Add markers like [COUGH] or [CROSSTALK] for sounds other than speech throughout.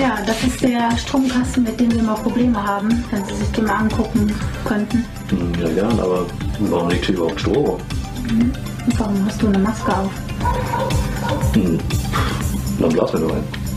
Ja, das ist der Stromkasten, mit dem wir mal Probleme haben, wenn Sie sich den mal angucken könnten. Hm, Ja, gern, aber warum liegt hier überhaupt Strom? Und warum hast du eine Maske auf? Hm. Dann blasen wir nur ein.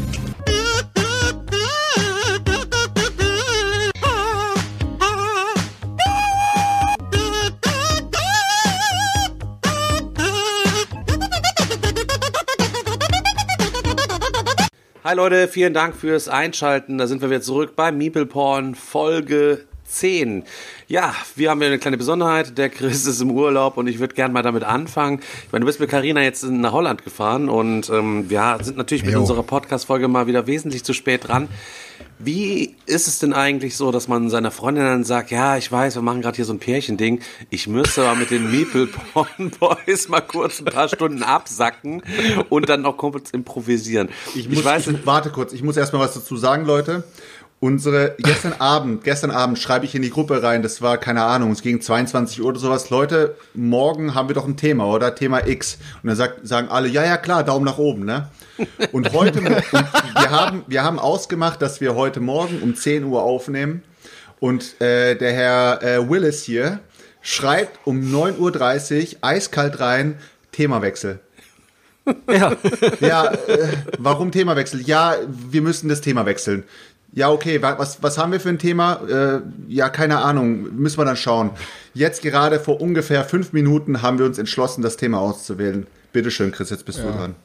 Hi Leute, vielen Dank fürs Einschalten. Da sind wir wieder zurück bei Meeple Porn Folge 10. Ja, wir haben ja eine kleine Besonderheit. Der Chris [LAUGHS] ist im Urlaub und ich würde gerne mal damit anfangen. Ich meine, du bist mit Carina jetzt nach Holland gefahren und ähm, wir sind natürlich mit Jo. unserer Podcast-Folge mal wieder wesentlich zu spät dran. Wie ist es denn eigentlich so, dass man seiner Freundin dann sagt, ja, ich weiß, wir machen gerade hier so ein Pärchending, ich müsste aber mit den Meeple Porn Boys mal kurz ein paar Stunden absacken und dann noch kurz improvisieren. Ich, muss, ich warte kurz, ich muss erstmal was dazu sagen, Leute. Unsere, gestern Abend, gestern Abend schreibe ich in die Gruppe rein, das war, keine Ahnung, es ging 22 Uhr oder sowas. Leute, morgen haben wir doch ein Thema, oder? Thema X. Und dann sagt, sagen alle, ja, ja, klar, Daumen nach oben, ne? Und heute, und wir haben, wir haben ausgemacht, dass wir heute Morgen um 10 Uhr aufnehmen. Und äh, der Herr äh, Willis hier schreibt um 9.30 Uhr eiskalt rein, Themawechsel. Ja. Ja, äh, warum Themawechsel? Ja, wir müssen das Thema wechseln. Ja, okay, wa- was, was haben wir für ein Thema? Äh, ja, keine Ahnung, müssen wir dann schauen. Jetzt gerade vor ungefähr fünf Minuten haben wir uns entschlossen, das Thema auszuwählen. Bitteschön, Chris, jetzt bist du dran.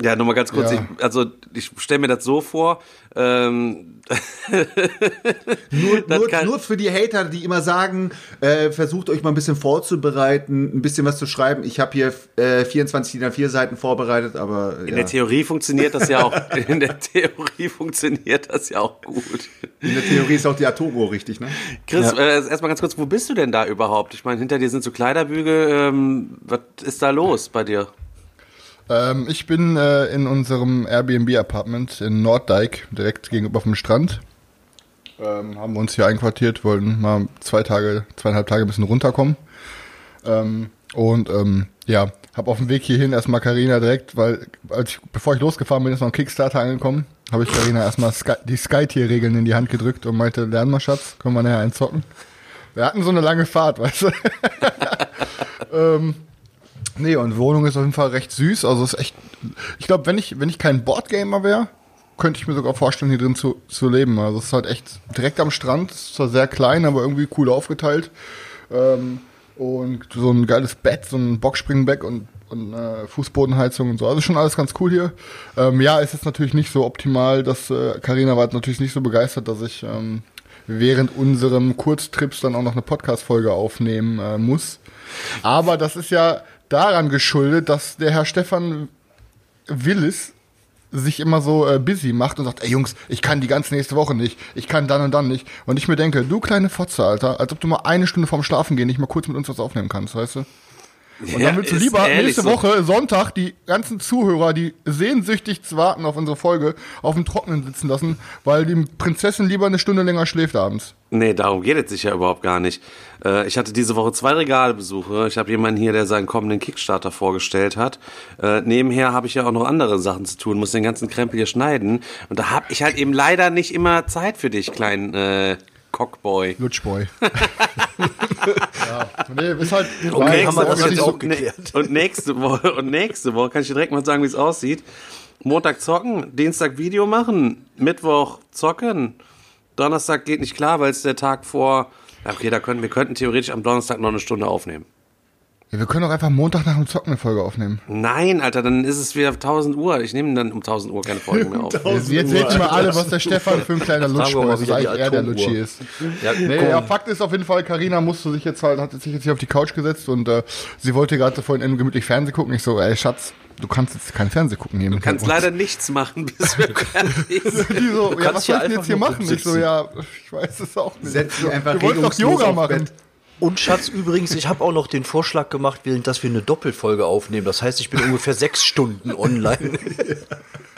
Ja, nochmal ganz kurz. Ja. Ich, also ich stelle mir das so vor. Ähm, [LAUGHS] Nur, nur, nur für die Hater, die immer sagen, äh, versucht euch mal ein bisschen vorzubereiten, ein bisschen was zu schreiben. Ich habe hier äh, 24 DIN A4 Seiten vorbereitet, aber in ja. der Theorie funktioniert das ja auch. [LAUGHS] In der Theorie funktioniert das ja auch gut. in der Theorie ist auch die Atomuhr richtig, ne? Chris, äh, erstmal ganz kurz, wo bist du denn da überhaupt? Ich meine, hinter dir sind so Kleiderbügel. Ähm, was ist da los bei dir? Ähm, ich bin äh, in unserem Airbnb-Apartment in Norddijk, direkt gegenüber vom Strand. Ähm, haben wir uns hier einquartiert, wollten mal zwei Tage, zweieinhalb Tage ein bisschen runterkommen. Ähm, und ähm, ja, habe auf dem Weg hierhin erstmal Karina direkt, weil als ich, bevor ich losgefahren bin, ist noch ein Kickstarter angekommen, habe ich Karina erstmal Sky, die Sky-Tier-Regeln in die Hand gedrückt und meinte, lern mal Schatz, können wir nachher einzocken. Wir hatten so eine lange Fahrt, weißt du. [LAUGHS] ähm, Nee, und Wohnung ist auf jeden Fall recht süß. Also ist echt. Ich glaube, wenn ich, wenn ich kein Boardgamer wäre, könnte ich mir sogar vorstellen, hier drin zu, zu leben. Also es ist halt echt direkt am Strand, ist zwar sehr klein, aber irgendwie cool aufgeteilt. Ähm, und so ein geiles Bett, so ein Boxspringbett und, und äh, Fußbodenheizung und so. Also schon alles ganz cool hier. Ähm, ja, es ist natürlich nicht so optimal, dass äh, Carina war natürlich nicht so begeistert, dass ich ähm, während unserem Kurztrips dann auch noch eine Podcast-Folge aufnehmen äh, muss. Aber das ist ja daran geschuldet, dass der Herr Stefan Willis sich immer so äh, busy macht und sagt, ey Jungs, ich kann die ganze nächste Woche nicht, ich kann dann und dann nicht. Und ich mir denke, du kleine Fotze, Alter, als ob du mal eine Stunde vorm Schlafen gehen nicht mal kurz mit uns was aufnehmen kannst, weißt du? Und dann willst du lieber nächste so. Woche, Sonntag, die ganzen Zuhörer, die sehnsüchtig warten auf unsere Folge, auf dem Trockenen sitzen lassen, weil die Prinzessin lieber eine Stunde länger schläft abends. Nee, darum geht es sich ja überhaupt gar nicht. Äh, ich hatte diese Woche zwei Regalbesuche. Ich habe jemanden hier, der seinen kommenden Kickstarter vorgestellt hat. Äh, nebenher habe ich ja auch noch andere Sachen zu tun, muss den ganzen Krempel hier schneiden. Und da habe ich halt eben leider nicht immer Zeit für dich, kleinen äh, Cockboy. Lutschboy. [LAUGHS] ja, nee, ist halt. Und Nein, nächste, Woche, und, so- ne- und nächste Woche und nächste Woche kann ich dir direkt mal sagen, wie es aussieht. Montag zocken, Dienstag Video machen, Mittwoch zocken, Donnerstag geht nicht klar, weil es der Tag vor. Okay, da könnten wir könnten theoretisch am Donnerstag noch eine Stunde aufnehmen. Ja, wir können doch einfach Montag nach dem Zocken eine Folge aufnehmen. Nein, Alter, dann ist es wieder 1000 Uhr. Ich nehme dann um 1000 Uhr keine Folge mehr auf. [LAUGHS] Jetzt seht ihr mal alle, was der Stefan für ein kleiner [LAUGHS] wir Lutschboy ist. Eigentlich er, der. Lutschi ist. Ja, Nee, ja, Fakt ist auf jeden Fall, Karina musste sich jetzt halt, hat sich jetzt hier auf die Couch gesetzt und äh, sie wollte gerade vorhin gemütlich Fernsehen gucken. Ich so, ey Schatz, du kannst jetzt kein Fernsehen gucken hier. Du kannst leider nichts machen, [LAUGHS] bis wir fertig sind. Die so, ja, kannst was soll ich denn jetzt hier machen? Ich so, ja, ich weiß es auch nicht. Setz dich einfach Du wolltest doch Yoga machen. Bett. Und Schatz, übrigens, ich habe auch noch den Vorschlag gemacht, dass wir eine Doppelfolge aufnehmen. Das heißt, ich bin ungefähr sechs Stunden online.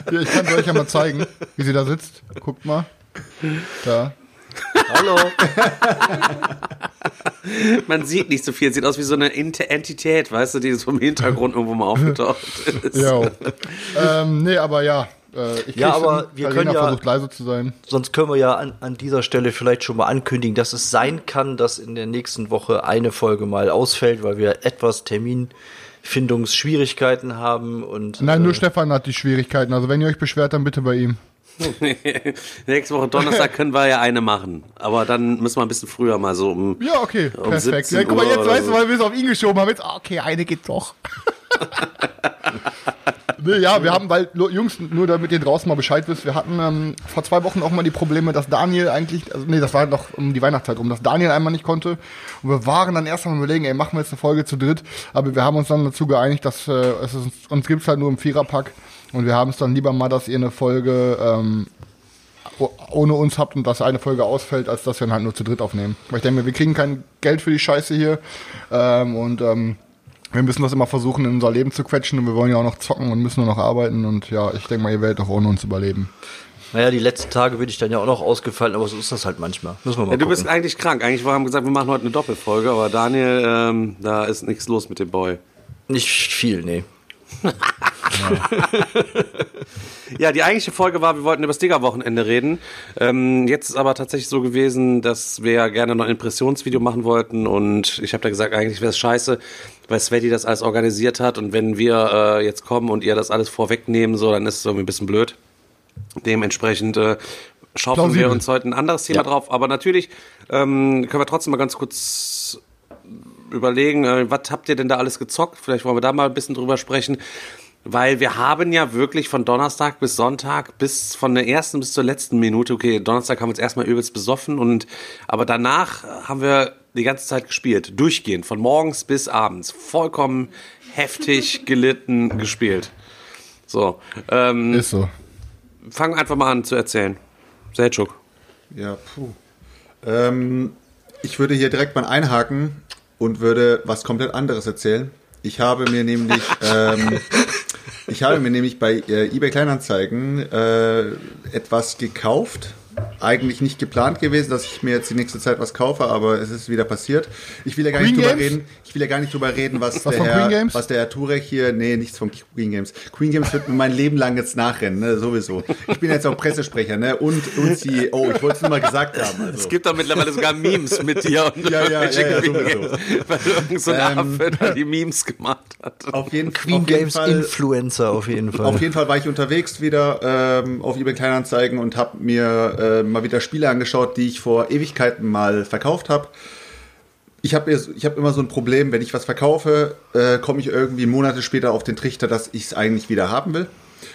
Hier, ich kann es euch ja mal zeigen, wie sie da sitzt. Guckt mal. Da. Hallo. [LAUGHS] Man sieht nicht so viel. Sieht aus wie so eine Ent- Entität, weißt du, die so im Hintergrund irgendwo mal aufgetaucht ist. Ja. ähm, nee, aber ja. Äh, ich Ja, aber hin. wir Carina können ja- versucht leise zu sein. Sonst können wir ja an, an dieser Stelle vielleicht schon mal ankündigen, dass es sein kann, dass in der nächsten Woche eine Folge mal ausfällt, weil wir etwas Terminfindungsschwierigkeiten haben und Nein, nur äh, Stefan hat die Schwierigkeiten. Also wenn ihr euch beschwert, dann bitte bei ihm. [LAUGHS] Nächste Woche Donnerstag [LAUGHS] können wir ja eine machen. Aber dann müssen wir ein bisschen früher mal so um. Ja, okay, Um perfekt. 17 Ja, guck mal, jetzt weißt so. du, weil wir es auf ihn geschoben haben. Jetzt, ah, okay, eine geht doch. [LAUGHS] nee, ja, wir haben, weil, Jungs, nur damit ihr draußen mal Bescheid wisst, wir hatten ähm, vor zwei Wochen auch mal die Probleme, dass Daniel eigentlich, also nee, das war noch um die Weihnachtszeit rum, dass Daniel einmal nicht konnte. Und wir waren dann erst mal überlegen, ey, machen wir jetzt eine Folge zu dritt. Aber wir haben uns dann dazu geeinigt, dass äh, es ist, uns gibt's halt nur im Viererpack. Und wir haben es dann lieber mal, dass ihr eine Folge ähm, ohne uns habt und dass eine Folge ausfällt, als dass wir dann halt nur zu dritt aufnehmen. Weil ich denke mir, wir kriegen kein Geld für die Scheiße hier ähm, und ähm, wir müssen das immer versuchen, in unser Leben zu quetschen und wir wollen ja auch noch zocken und müssen nur noch arbeiten und ja, ich denke mal, ihr werdet auch ohne uns überleben. naja, die letzten Tage bin ich dann ja auch noch ausgefallen, aber so ist das halt manchmal. Müssen wir mal Ja, du gucken. bist eigentlich krank. Eigentlich wir haben gesagt, wir machen heute eine Doppelfolge, aber Daniel, ähm, da ist nichts los mit dem Boy. Nicht viel, nee. Ja, die eigentliche Folge war, wir wollten über das Digger-Wochenende reden. Ähm, jetzt ist aber tatsächlich so gewesen, dass wir ja gerne noch ein Impressionsvideo machen wollten und ich habe da gesagt, eigentlich wäre es scheiße, weil Sveti das alles organisiert hat und wenn wir äh, jetzt kommen und ihr das alles vorwegnehmen, so, dann ist es irgendwie ein bisschen blöd. Dementsprechend äh, schaufeln wir uns heute ein anderes Thema Ja. drauf, aber natürlich ähm, können wir trotzdem mal ganz kurz überlegen, äh, was habt ihr denn da alles gezockt? Vielleicht wollen wir da mal ein bisschen drüber sprechen. Weil wir haben ja wirklich von Donnerstag bis Sonntag bis von der ersten bis zur letzten Minute, okay, Donnerstag haben wir uns erstmal übelst besoffen und aber danach haben wir die ganze Zeit gespielt, durchgehend, von morgens bis abends, vollkommen heftig [LAUGHS] gelitten gespielt. So, ähm, Ist so. fang einfach mal an zu erzählen. Selchuk. Ja, puh. Ähm, ich würde hier direkt mal einhaken und würde was komplett anderes erzählen. Ich habe mir nämlich, [LAUGHS] ähm, ich habe mir nämlich bei äh, eBay Kleinanzeigen äh, etwas gekauft. Eigentlich nicht geplant gewesen, dass ich mir jetzt die nächste Zeit was kaufe, aber es ist wieder passiert. Ich will ja gar Queen nicht drüber Games? reden. Ich will ja gar nicht drüber reden, was, Was der von Herr, Queen Games? was der Herr Turek hier, nee, nichts von Queen Games. Queen Games wird mir mein Leben lang jetzt nachrennen, ne, sowieso. Ich bin jetzt auch Pressesprecher, ne, und, und CEO. Ich wollte es nur mal gesagt haben. Also. Es gibt doch mittlerweile sogar Memes mit dir und Ja, ja, ja, ja, sowieso. weil irgend so ein Ähm, Affe da die Memes gemacht hat. Auf jeden, Queen auf jeden Games Fall, Influencer auf jeden Fall. Auf jeden Fall war ich unterwegs wieder ähm, auf eBay Kleinanzeigen und habe mir äh, mal wieder Spiele angeschaut, die ich vor Ewigkeiten mal verkauft habe. Ich habe ich hab immer so ein Problem, wenn ich was verkaufe, äh, komme ich irgendwie Monate später auf den Trichter, dass ich es eigentlich wieder haben will.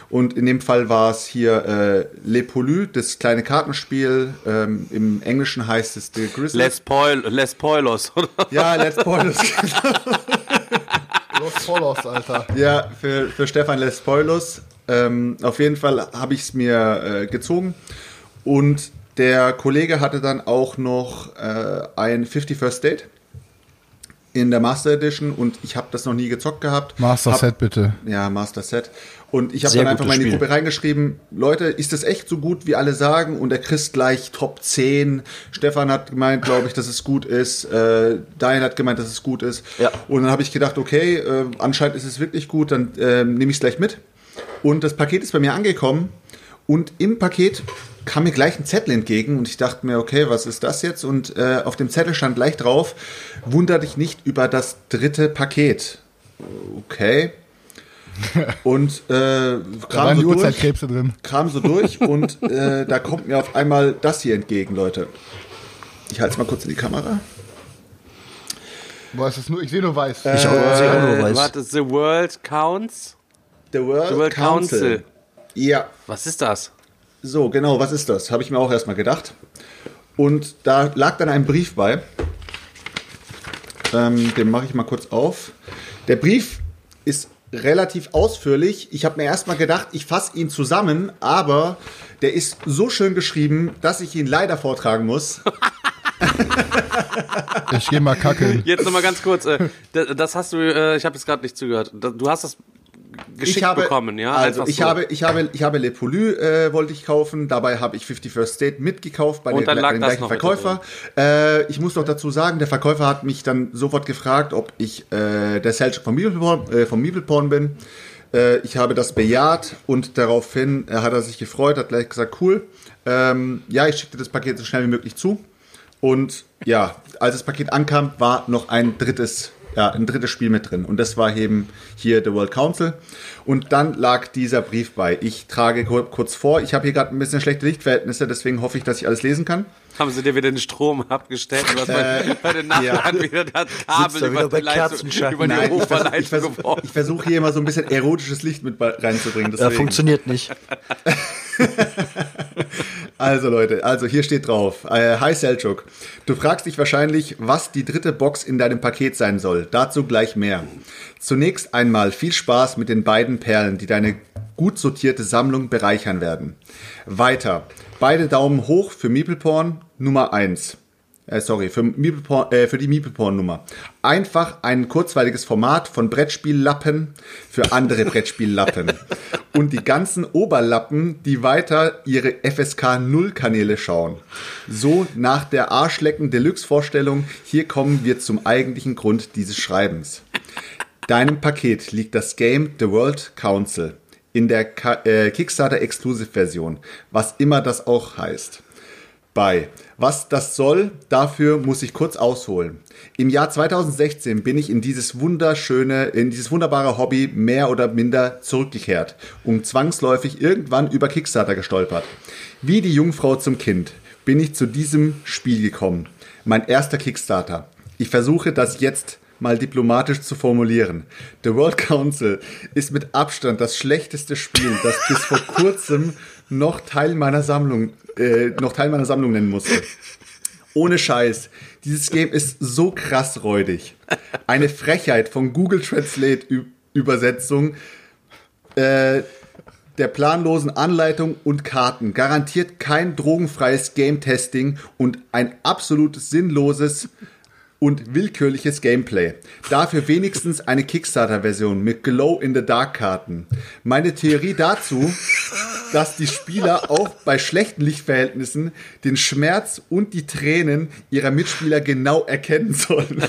Und in dem Fall war es hier äh, Le Poly, das kleine Kartenspiel. Ähm, Im Englischen heißt es The Grizzly. Les, Poil Les Poilos, [LAUGHS] oder? ja, Let's Spoilers. [LAUGHS] Los Polos, Alter. Ja, für, für Stefan Les Spoilus. Ähm, auf jeden Fall habe ich es mir äh, gezogen. Und der Kollege hatte dann auch noch äh, ein 50 First Date in der Master Edition und ich habe das noch nie gezockt gehabt. Master Hab- Set bitte. Ja, Master Set. Und ich habe dann einfach mal in die. Gruppe reingeschrieben, Leute, ist das echt so gut, wie alle sagen? Und er kriegt gleich Top 10. Stefan hat gemeint, glaube ich, dass es gut ist. Äh, Daniel hat gemeint, dass es gut ist. Ja. Und dann habe ich gedacht, okay, äh, anscheinend ist es wirklich gut, dann äh, nehme ich es gleich mit. Und das Paket ist bei mir angekommen. Und im Paket kam mir gleich ein Zettel entgegen und ich dachte mir, okay, was ist das jetzt? Und äh, auf dem Zettel stand gleich drauf, wunder dich nicht über das dritte Paket. Okay. [LAUGHS] Und äh, Da waren kram die so, durch, drin. kram so durch und äh, da kommt mir auf einmal das hier entgegen, Leute. Ich halte es mal kurz in die Kamera. Boah, ist nur, ich sehe nur weiß. ich auch, sehe auch nur Äh, weiß. warte, The World Counts? The World, The World Council. Ja, Was ist das? So, genau, was ist das? Habe ich mir auch erstmal gedacht. Und da lag dann ein Brief bei. Ähm, den mache ich mal kurz auf. Der Brief ist relativ ausführlich. Ich habe mir erstmal gedacht, ich fasse ihn zusammen, aber der ist so schön geschrieben, dass ich ihn leider vortragen muss. Ich gehe mal kackeln. Jetzt nochmal ganz kurz. Äh, das hast du, äh, ich habe jetzt gerade nicht zugehört. Du hast das geschickt ich habe, bekommen, ja? Also ich so. habe, ich habe, ich habe Le Poly äh, wollte ich kaufen. Dabei habe ich 50 First State mitgekauft bei, Und lag bei dem gleichen Verkäufer. Äh, ich muss noch dazu sagen, der Verkäufer hat mich dann sofort gefragt, ob ich äh, der Selchuk von Meeple äh, vom Meeple bin. Äh, ich habe das bejaht und daraufhin äh, hat er sich gefreut, hat gleich gesagt, cool. Ähm, ja, ich schicke dir das Paket so schnell wie möglich zu. Und ja, als das Paket ankam, war noch ein drittes, ja, ein drittes Spiel mit drin. Und das war eben hier The World Council. Und dann lag dieser Brief bei. Ich trage kurz vor. Ich habe hier gerade ein bisschen schlechte Lichtverhältnisse, deswegen hoffe ich, dass ich alles lesen kann. Haben sie dir wieder den Strom abgestellt? Was äh, bei den Nachbarn ja. wieder das Kabel über, bei Leitung, über Nein, die Hochverleitung ich versuche versuch, versuch hier immer so ein bisschen erotisches Licht mit reinzubringen. Deswegen. Ja, funktioniert nicht. [LAUGHS] also Leute, also hier steht drauf. Äh, Hi Selchuk, du fragst dich wahrscheinlich, was die dritte Box in deinem Paket sein soll. Dazu gleich mehr. Zunächst einmal viel Spaß mit den beiden Perlen, die deine gut sortierte Sammlung bereichern werden. Weiter. Beide Daumen hoch für Meepleporn Nummer 1. Äh, sorry, für, Meepleporn, äh, für die Meepleporn-Nummer. Einfach ein kurzweiliges Format von Brettspiellappen für andere [LAUGHS] Brettspiellappen. Und die ganzen Oberlappen, die weiter ihre FSK 0 Kanäle schauen. So nach der Arschlecken Deluxe Vorstellung, hier kommen wir zum eigentlichen Grund dieses Schreibens. Deinem Paket liegt das Game The World Council in der äh, Kickstarter Exclusive Version, was immer das auch heißt. Bei. Was das soll, dafür muss ich kurz ausholen. Im Jahr 2016 bin ich in dieses wunderschöne, in dieses wunderbare Hobby mehr oder minder zurückgekehrt und zwangsläufig irgendwann über Kickstarter gestolpert. Wie die Jungfrau zum Kind bin ich zu diesem Spiel gekommen. Mein erster Kickstarter. Ich versuche das jetzt mal diplomatisch zu formulieren. The World Council ist mit Abstand das schlechteste Spiel, das bis vor kurzem noch Teil meiner Sammlung, äh, noch Teil meiner Sammlung nennen musste. Ohne Scheiß. Dieses Game ist so krass räudig. Eine Frechheit von Google Translate Übersetzung äh, der planlosen Anleitung und Karten garantiert kein drogenfreies Game Testing und ein absolut sinnloses und willkürliches Gameplay. Dafür wenigstens eine Kickstarter-Version mit Glow-in-the-Dark-Karten. Meine Theorie dazu, dass die Spieler auch bei schlechten Lichtverhältnissen den Schmerz und die Tränen ihrer Mitspieler genau erkennen sollen. [LAUGHS]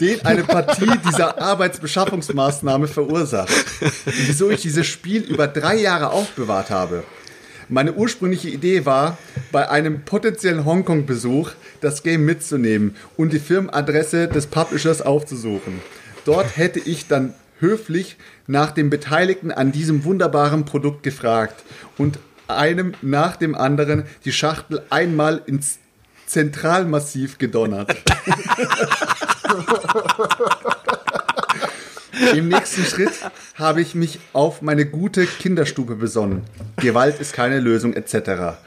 den eine Partie dieser Arbeitsbeschaffungsmaßnahme verursacht. Wieso ich dieses Spiel über drei Jahre aufbewahrt habe. Meine ursprüngliche Idee war, bei einem potenziellen Hongkong-Besuch das Game mitzunehmen und die Firmenadresse des Publishers aufzusuchen. Dort hätte ich dann höflich nach den Beteiligten an diesem wunderbaren Produkt gefragt und einem nach dem anderen die Schachtel einmal ins Zentralmassiv gedonnert. [LAUGHS] Im nächsten Schritt habe ich mich auf meine gute Kinderstube besonnen. Gewalt ist keine Lösung etc.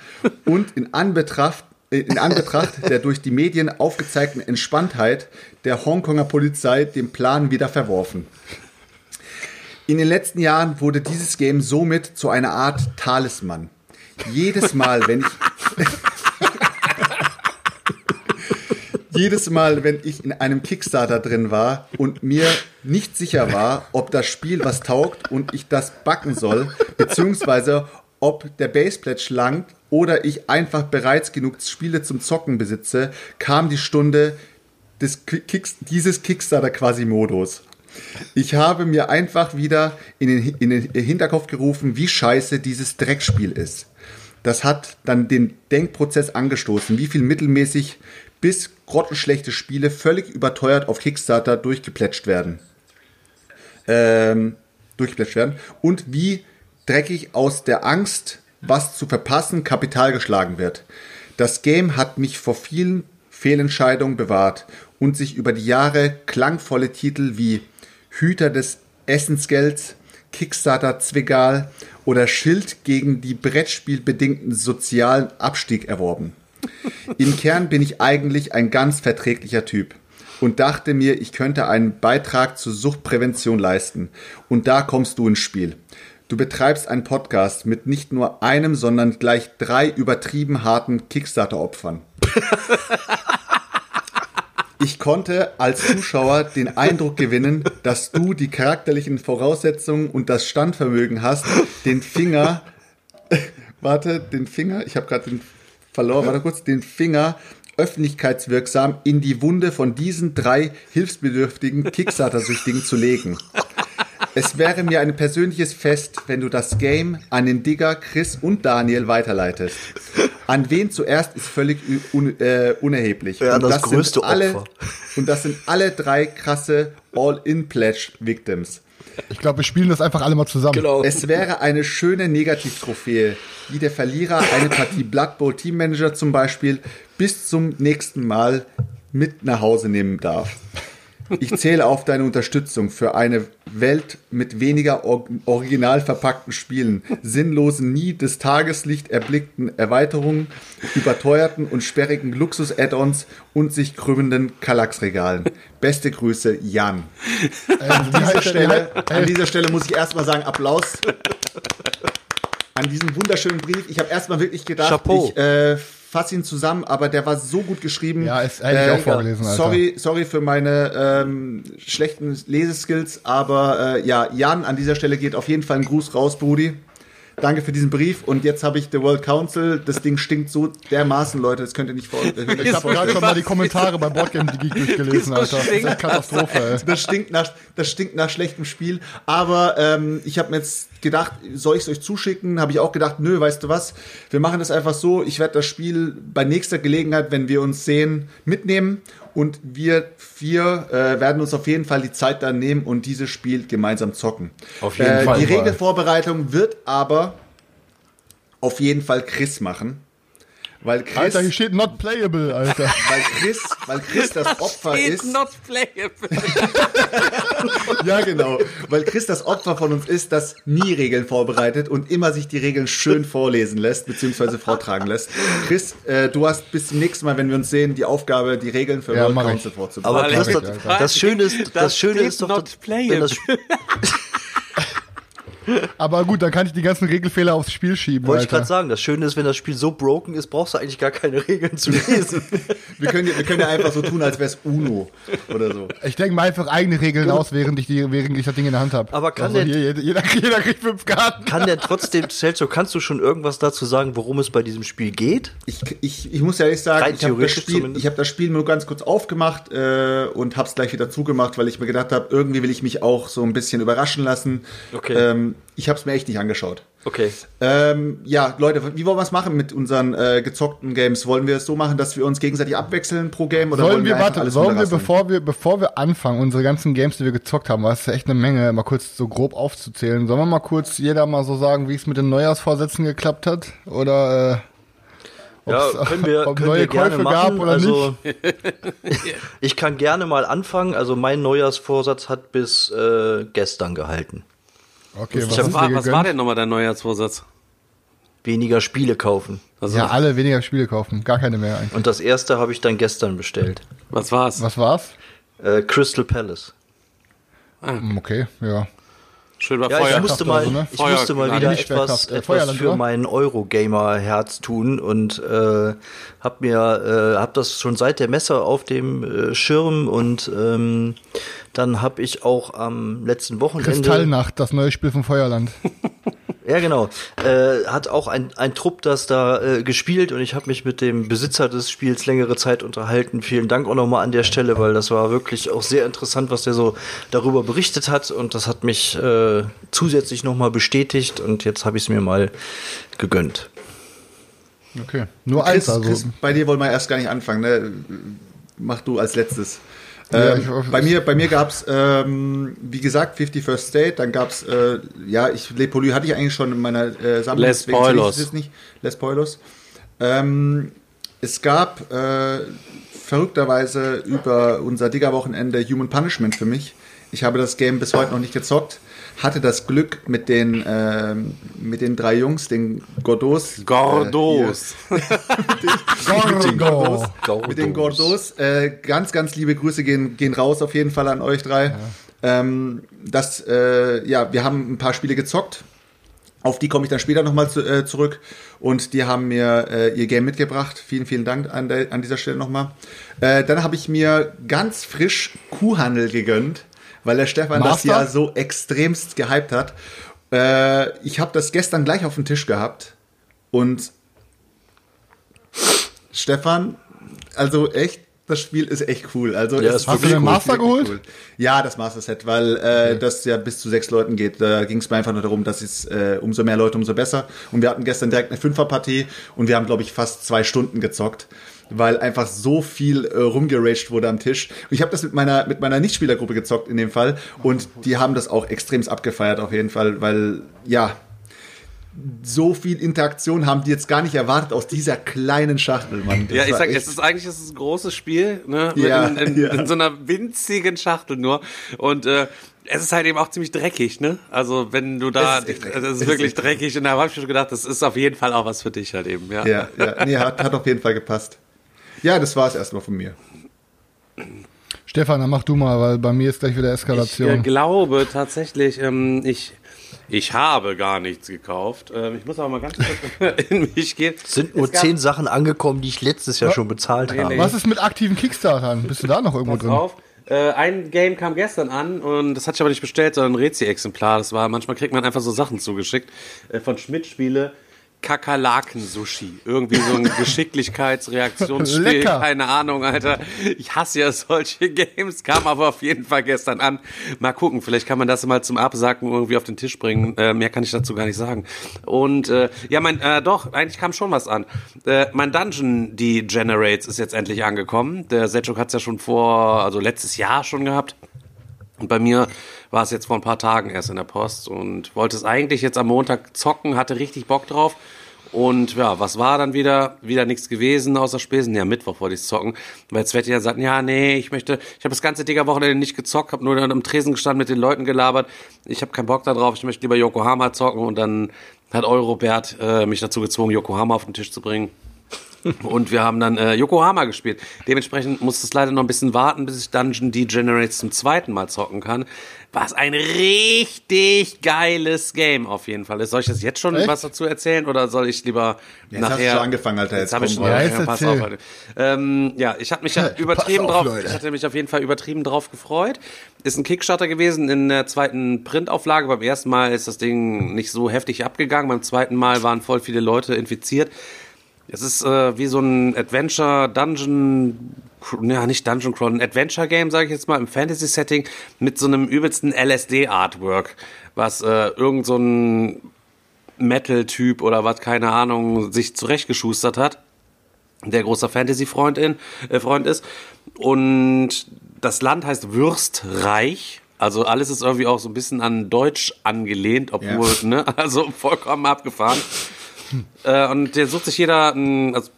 Und in Anbetracht, in Anbetracht der durch die Medien aufgezeigten Entspanntheit der Hongkonger Polizei den Plan wieder verworfen. In den letzten Jahren wurde dieses Game somit zu einer Art Talisman. Jedes Mal, wenn ich jedes Mal, wenn ich in einem Kickstarter drin war und mir nicht sicher war, ob das Spiel was taugt und ich das backen soll, beziehungsweise ob der Basepledge langt oder ich einfach bereits genug Spiele zum Zocken besitze, kam die Stunde des Kicks, dieses Kickstarter quasi Modus. Ich habe mir einfach wieder in den, in den Hinterkopf gerufen, wie scheiße dieses Dreckspiel ist. Das hat dann den Denkprozess angestoßen, wie viel mittelmäßig bis grottenschlechte Spiele völlig überteuert auf Kickstarter durchgeplätscht werden. Ähm, durchgeplätscht werden. Und wie dreckig aus der Angst, was zu verpassen, Kapital geschlagen wird. Das Game hat mich vor vielen Fehlentscheidungen bewahrt und sich über die Jahre klangvolle Titel wie Hüter des Essensgelds, Kickstarter Zwigal oder Schild gegen die Brettspielbedingten sozialen Abstieg erworben. Im Kern bin ich eigentlich ein ganz verträglicher Typ und dachte mir, ich könnte einen Beitrag zur Suchtprävention leisten. Und da kommst du ins Spiel. Du betreibst einen Podcast mit nicht nur einem, sondern gleich drei übertrieben harten Kickstarter-Opfern. Ich konnte als Zuschauer den Eindruck gewinnen, dass du die charakterlichen Voraussetzungen und das Standvermögen hast, den Finger, [LAUGHS] warte, den Finger, ich habe gerade den verloren, warte kurz, den Finger öffentlichkeitswirksam in die Wunde von diesen drei hilfsbedürftigen Kickstarter-Süchtigen zu legen. Es wäre mir ein persönliches Fest, wenn du das Game an den Digger, Chris und Daniel weiterleitest. An wen zuerst ist völlig un äh, unerheblich. Ja, und das sind größte alle, Opfer. Und das sind alle drei krasse All-In-Pledge-Victims. Ich glaube, wir spielen das einfach alle mal zusammen. Genau. Es wäre eine schöne Negativtrophäe, die der Verlierer eine Partie Blood Bowl Team Manager zum Beispiel bis zum nächsten Mal mit nach Hause nehmen darf. Ich zähle auf deine Unterstützung für eine Welt mit weniger or original verpackten Spielen, sinnlosen, nie des Tageslicht erblickten Erweiterungen, überteuerten und sperrigen Luxus-Add-ons und sich krümmenden Kallax-Regalen. Beste Grüße, Jan. An dieser, Stelle, an dieser Stelle muss ich erstmal sagen, Applaus an diesem wunderschönen Brief. Ich habe erstmal wirklich gedacht, Chapeau. ich äh, fasse ihn zusammen, aber der war so gut geschrieben. Äh, Ja, es- hätte ich auch vorgelesen, Alter. Sorry, sorry für meine ähm, schlechten Leseskills, aber äh, ja, Jan, an dieser Stelle geht auf jeden Fall ein Gruß raus, Brudi. Danke für diesen Brief und jetzt habe ich The World Council. Das Ding stinkt so dermaßen, Leute, das könnt ihr nicht vor. [LAUGHS] nicht Ich habe gerade schon mal die Kommentare bei Boardgame Geek [LAUGHS] durchgelesen, Alter. Das ist eine Katastrophe, ey. Das stinkt nach, das stinkt nach schlechtem Spiel. Aber ähm, ich habe mir jetzt gedacht, soll ich es euch zuschicken? Habe ich auch gedacht, nö, weißt du was? Wir machen das einfach so. Ich werde das Spiel bei nächster Gelegenheit, wenn wir uns sehen, mitnehmen. Und wir vier äh, werden uns auf jeden Fall die Zeit dann nehmen und dieses Spiel gemeinsam zocken. Auf jeden äh, Fall. Die Regelvorbereitung wird aber auf jeden Fall Chris machen. Weil Chris, Alter, hier steht not playable, Alter. [LAUGHS] weil Chris, weil Chris das Opfer ist. [LAUGHS] Ja, genau. Weil Chris das Opfer von uns ist, das nie Regeln vorbereitet und immer sich die Regeln schön vorlesen lässt, beziehungsweise vortragen lässt. Chris, äh, du hast bis zum nächsten Mal, wenn wir uns sehen, die Aufgabe, die Regeln für Ja, World. Council vorzubereiten. Aber. Chris, das, das Schöne ist, das, Das Schöne steht ist doch, not playable. [LAUGHS] Aber gut, dann kann ich die ganzen Regelfehler aufs Spiel schieben, wollte ich gerade sagen, das Schöne ist, wenn das Spiel so broken ist, brauchst du eigentlich gar keine Regeln zu lesen. [LAUGHS] wir, können, ja- wir können ja einfach so tun, als wäre es Uno oder so. Ich denke mal einfach eigene Regeln aus, während ich, die, während ich das Ding in der Hand habe. Aber kann also der- hier, jeder, jeder, jeder kriegt fünf Karten. Kann der [LAUGHS] trotzdem, Celso, kannst du schon irgendwas dazu sagen, worum es bei diesem Spiel geht? Ich, ich, ich muss ehrlich sagen, Rein ich habe das, Spiel- ich hab das Spiel nur ganz kurz aufgemacht äh, und habe es gleich wieder zugemacht, weil ich mir gedacht habe, irgendwie will ich mich auch so ein bisschen überraschen lassen. Okay. Ähm, ich habe es mir echt nicht angeschaut. Okay. Ähm, ja, Leute, wie wollen wir es machen mit unseren äh, gezockten Games? Wollen wir es so machen, dass wir uns gegenseitig abwechseln pro Game oder Sollen wollen wir, einfach warte, alles sollen wir, bevor wir, bevor wir anfangen, unsere ganzen Games, die wir gezockt haben, was ist ja echt eine Menge, mal kurz so grob aufzuzählen, sollen wir mal kurz jeder mal so sagen, wie es mit den Neujahrsvorsätzen geklappt hat? Oder, äh, ob's- Ja, können wir, [LAUGHS] ob können neue wir gerne Käufe machen. gab oder also, [LAUGHS] ich kann gerne mal anfangen. Also mein Neujahrsvorsatz hat bis äh, gestern gehalten. Okay, was, du war, was war denn nochmal dein Neujahrsvorsatz? Weniger Spiele kaufen. Also, Ja, alle weniger Spiele kaufen, gar keine mehr eigentlich. Und das erste habe ich dann gestern bestellt. was war's? Was war's? Äh, Crystal Palace. Hm, Okay, ja. Schön bei Ja, Feuer. ich musste mal, so, ne? ich musste mal Feuer- wieder etwas, äh, etwas für mein Eurogamer-Herz tun und äh, hab mir, äh, hab das schon seit der Messe auf dem äh, Schirm und ähm, dann hab ich auch am letzten Wochenende Kristallnacht, das neue Spiel von Feuerland. [LAUGHS] Ja, genau. Äh, hat auch ein, ein Trupp das da äh, gespielt und ich habe mich mit dem Besitzer des Spiels längere Zeit unterhalten. Vielen Dank auch nochmal an der Stelle, weil das war wirklich auch sehr interessant, was der so darüber berichtet hat und das hat mich äh, zusätzlich nochmal bestätigt und jetzt habe ich es mir mal gegönnt. Okay. Nur Chris, eins also. Chris, bei dir wollen wir erst gar nicht anfangen. Ne? Mach du als letztes. Ja, Ähm, ich- bei mir, bei mir gab's ähm, wie gesagt, 50 First State, dann gab's äh, ja, ich Le Poly hatte ich eigentlich schon in meiner äh, Sammlung. Les Poilos. nicht. Les Poilos. Ähm, es gab äh, verrückterweise über unser Digger-Wochenende Human Punishment für mich. Ich habe das Game bis heute noch nicht gezockt. Hatte das Glück mit den, ähm, mit den drei Jungs, den Gordos. Gordos. Äh, [LAUGHS] mit den Gordos. Gordos. Mit den Gordos. Äh, ganz, ganz liebe Grüße gehen, gehen raus auf jeden Fall an euch drei. Ähm, das, äh, ja, wir haben ein paar Spiele gezockt. Auf die komme ich dann später nochmal zu, äh, zurück. Und die haben mir äh, ihr Game mitgebracht. Vielen, vielen Dank an, der, an dieser Stelle nochmal. Äh, dann habe ich mir ganz frisch Kuhhandel gegönnt, weil der Stefan das Master? ja so extremst gehypt hat. Äh, ich habe das gestern gleich auf dem Tisch gehabt. Und Stefan, also echt, das Spiel ist echt cool. Also Ja, ist Hast du den wirklich Master geholt? Cool. Ja, das Master Set, weil äh, das ja bis zu sechs Leuten geht. Da ging es mir einfach nur darum, dass es äh, umso mehr Leute, umso besser. Und wir hatten gestern direkt eine Fünferpartie und wir haben, glaube ich, fast zwei Stunden gezockt. Weil einfach so viel äh, rumgeraged wurde am Tisch. Und ich habe das mit meiner mit meiner Nichtspielergruppe gezockt in dem Fall und die haben das auch extremst abgefeiert auf jeden Fall, weil ja so viel Interaktion haben die jetzt gar nicht erwartet aus dieser kleinen Schachtel, Mann. Das Ja, ich sag, echt- es ist eigentlich es ist ein großes Spiel, ne? Ja, in, in, ja. in so einer winzigen Schachtel nur. Und äh, es ist halt eben auch ziemlich dreckig, ne? Also wenn du da, Es ist es Es ist ist wirklich dreckig. dreckig. Und da habe ich schon gedacht, das ist auf jeden Fall auch was für dich halt eben, ja. Ja, ja, nee, hat, hat auf jeden Fall gepasst. Ja, das war es erstmal von mir. Stefan, dann mach du mal, weil bei mir ist gleich wieder Ich äh, Eskalation. glaube tatsächlich, ähm, ich, ich habe gar nichts gekauft. Ähm, ich muss aber mal ganz kurz [LAUGHS] in mich gehen. Sind nur Es zehn Sachen angekommen, die ich letztes Jahr schon bezahlt Nee, habe. nee. Was ist mit aktiven Kickstartern? Bist du da noch irgendwo Pass drin? auf. Äh, ein Game kam gestern an und das hatte ich aber nicht bestellt, sondern ein Rezi-Exemplar. Das war, manchmal kriegt man einfach so Sachen zugeschickt. Äh, von Schmidt Spiele. Kakerlaken-Sushi. Irgendwie so ein [LAUGHS] Geschicklichkeitsreaktionsspiel. Keine Ahnung, Alter. Ich hasse ja solche Games. Kam aber auf jeden Fall gestern an. Mal gucken, vielleicht kann man das mal zum Absacken irgendwie auf den Tisch bringen. Äh, mehr kann ich dazu gar nicht sagen. Und äh, ja, mein, äh, doch, eigentlich kam schon was an. Äh, mein Dungeon Degenerates ist jetzt endlich angekommen. Der Setchuk hat es ja schon vor, also letztes Jahr schon gehabt. Und bei mir war es jetzt vor ein paar Tagen erst in der Post und wollte es eigentlich jetzt am Montag zocken, hatte richtig Bock drauf. Und ja, was war dann wieder? Wieder nichts gewesen außer Spesen. Ja, Mittwoch wollte ich zocken. Weil Sveti ja sagt, ja, nee, ich möchte, ich habe das ganze Digger-Wochenende nicht gezockt, habe nur dann am Tresen gestanden, mit den Leuten gelabert. Ich habe keinen Bock da drauf, ich möchte lieber Yokohama zocken. Und dann hat Eurobert äh, mich dazu gezwungen, Yokohama auf den Tisch zu bringen. [LAUGHS] Und wir haben dann äh, Yokohama gespielt. Dementsprechend muss es leider noch ein bisschen warten, bis ich Dungeon Degenerates zum zweiten Mal zocken kann. Was ein richtig geiles Game auf jeden Fall ist. Soll ich das jetzt schon Echt? was dazu erzählen oder soll ich lieber Jetzt hast du nachher? schon angefangen, Alter. Jetzt Jetzt habe ich schon. ja, Ja, jetzt pass auf, Leute. Ähm, ja, ich habe mich ja übertrieben auf, drauf. Leute. Ich hatte mich auf jeden Fall übertrieben drauf gefreut. Ist ein Kickstarter gewesen in der zweiten Printauflage. Beim ersten Mal ist das Ding nicht so heftig abgegangen. Beim zweiten Mal waren voll viele Leute infiziert. Es ist äh, wie so ein Adventure Dungeon, ja nicht Dungeon Crawl, ein Adventure Game, sage ich jetzt mal, im Fantasy Setting mit so einem übelsten LSD Artwork, was äh, irgend so ein Metal-Typ oder was, keine Ahnung, sich zurechtgeschustert hat der großer Fantasy-Freund in, äh, Freund ist. Und das Land heißt Würstreich. Also alles ist irgendwie auch so ein bisschen an Deutsch angelehnt, obwohl, Ja. ne, [LAUGHS] also vollkommen abgefahren. Äh, und der sucht sich jeder einen, also